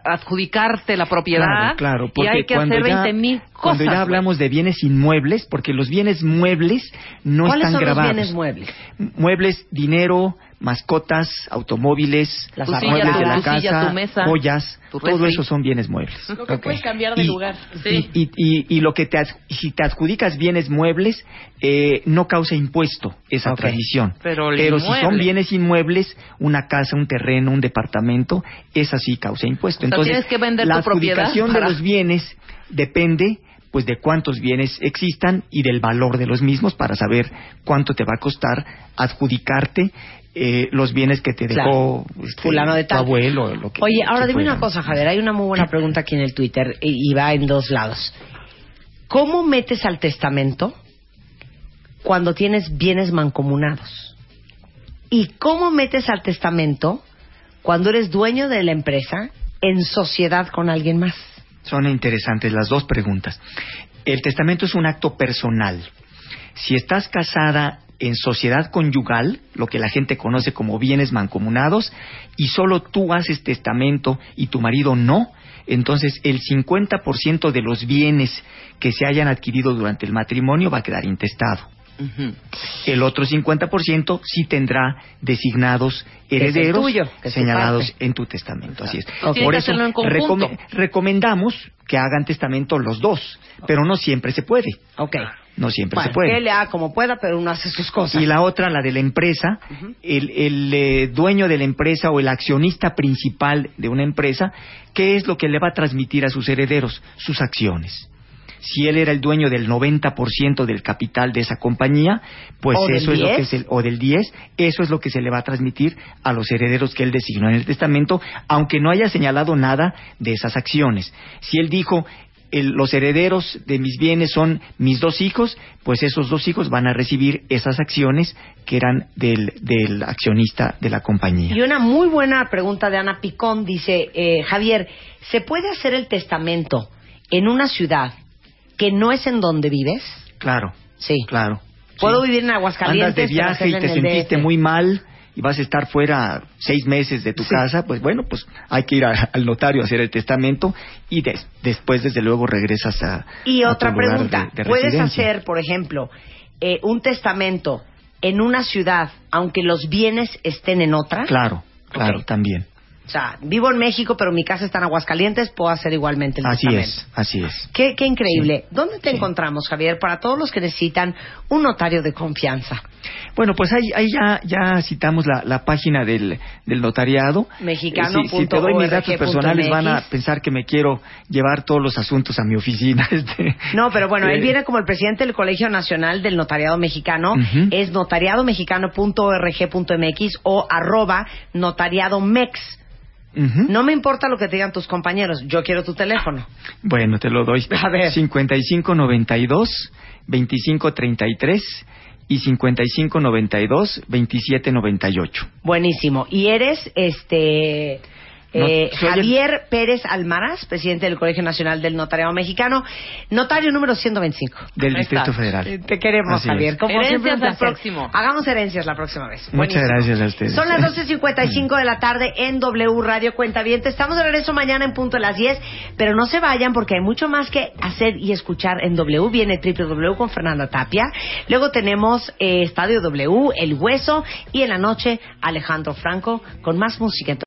adjudicarte la propiedad Claro, claro, y porque hay que hacer ya, 20 mil cosas. cuando ya hablamos de bienes inmuebles, porque los bienes muebles no ¿Cuáles están son grabados. los bienes muebles? Muebles, dinero, mascotas, automóviles, Las Tu silla, muebles de la tu silla, casa, tu mesa, joyas, tu todo eso son bienes muebles. Lo que puedes cambiar de Y- lugar. Sí. Y, y- y lo que te si te adjudicas bienes muebles eh, no causa impuesto esa Ok. transmisión. Pero el si son bienes inmuebles, una casa, un terreno, un departamento, esa sí causa impuesto. sea, Entonces, tienes que vender la tu propiedad adjudicación para- de los bienes depende pues de cuántos bienes existan y del valor de los mismos para saber cuánto te va a costar adjudicarte eh, los bienes que te dejó este, Fulano de tu abuelo. o Lo que, Oye, ahora dime una cosa, Javier. Hay una muy buena pregunta aquí en el Twitter y va en dos lados. ¿Cómo metes al testamento cuando tienes bienes mancomunados? ¿Y cómo metes al testamento cuando eres dueño de la empresa en sociedad con alguien más? Son interesantes las dos preguntas. El testamento es un acto personal. Si estás casada en sociedad conyugal, lo que la gente conoce como bienes mancomunados, y solo tú haces testamento y tu marido no, entonces el 50% de los bienes que se hayan adquirido durante el matrimonio va a quedar intestado. El otro 50% sí tendrá designados herederos tuyo, señalados en tu testamento. Así es. En conjunto. recomendamos que hagan testamento los dos, pero no siempre se puede. Ok. No siempre Bueno, se puede. él le haga como pueda, pero uno hace sus cosas. Y la otra, la de la empresa, el, el, eh, dueño de la empresa o el accionista principal de una empresa, ¿qué es lo que le va a transmitir a sus herederos? Sus acciones. Si él era el dueño del 90% del capital de esa compañía, pues O eso es lo 10. que se, o del 10, eso es lo que se le va a transmitir a los herederos que él designó en el testamento, aunque no haya señalado nada de esas acciones. Si él dijo, el- los herederos de mis bienes son mis dos hijos, pues esos dos hijos van a recibir esas acciones que eran del, del accionista de la compañía. Y una muy buena pregunta de Ana Picón dice, eh, Javier, ¿se puede hacer el testamento en una ciudad que no es en donde vives? Claro, Sí. claro. Puedo Sí. vivir en Aguascalientes. Andas de viaje y te sentiste DF. muy mal y vas a estar fuera seis meses de tu casa, pues bueno, pues hay que ir a- al notario a hacer el testamento y des- después, desde luego, regresas a. Y a otra tu lugar pregunta, de- de ¿puedes hacer, por ejemplo, eh, un testamento en una ciudad aunque los bienes estén en otra? Claro, claro, también. O sea, vivo en México, pero mi casa está en Aguascalientes, puedo hacer igualmente el Así testamento. es, así es. Qué, qué increíble. ¿Dónde te encontramos, Javier, para todos los que necesitan un notario de confianza? Bueno, pues ahí, ahí ya, ya citamos la, la página del, del notariado. Mexicano Eh, si, si te doy mis datos personales van a pensar que me quiero llevar todos los asuntos a mi oficina. Este, No, pero bueno, él Eh, viene como el presidente del Colegio Nacional del Notariado Mexicano. Ujú. Es notariadomexicano.org.mx o arroba notariadomex. No me importa lo que te digan tus compañeros, yo quiero tu teléfono. Bueno, te lo doy. A ver. 5592 2533 y 5592 2798. Buenísimo. Y eres este eh, Javier Pérez Almaraz, presidente del Colegio Nacional del Notariado Mexicano, notario número 125. Del Distrito. Federal. Eh, Te queremos, Así. Javier. Como Herencias siempre, al próximo. Hagamos herencias la próxima vez. Muchas Buenísimo. gracias a ustedes. Son las 12.55 de la tarde en W Radio Cuenta Bien. Estamos de regreso mañana en punto de las 10, pero no se vayan porque hay mucho más que hacer y escuchar en W. Viene W con Fernanda Tapia. Luego tenemos eh, Estadio W, El Hueso y en la noche Alejandro Franco con más música.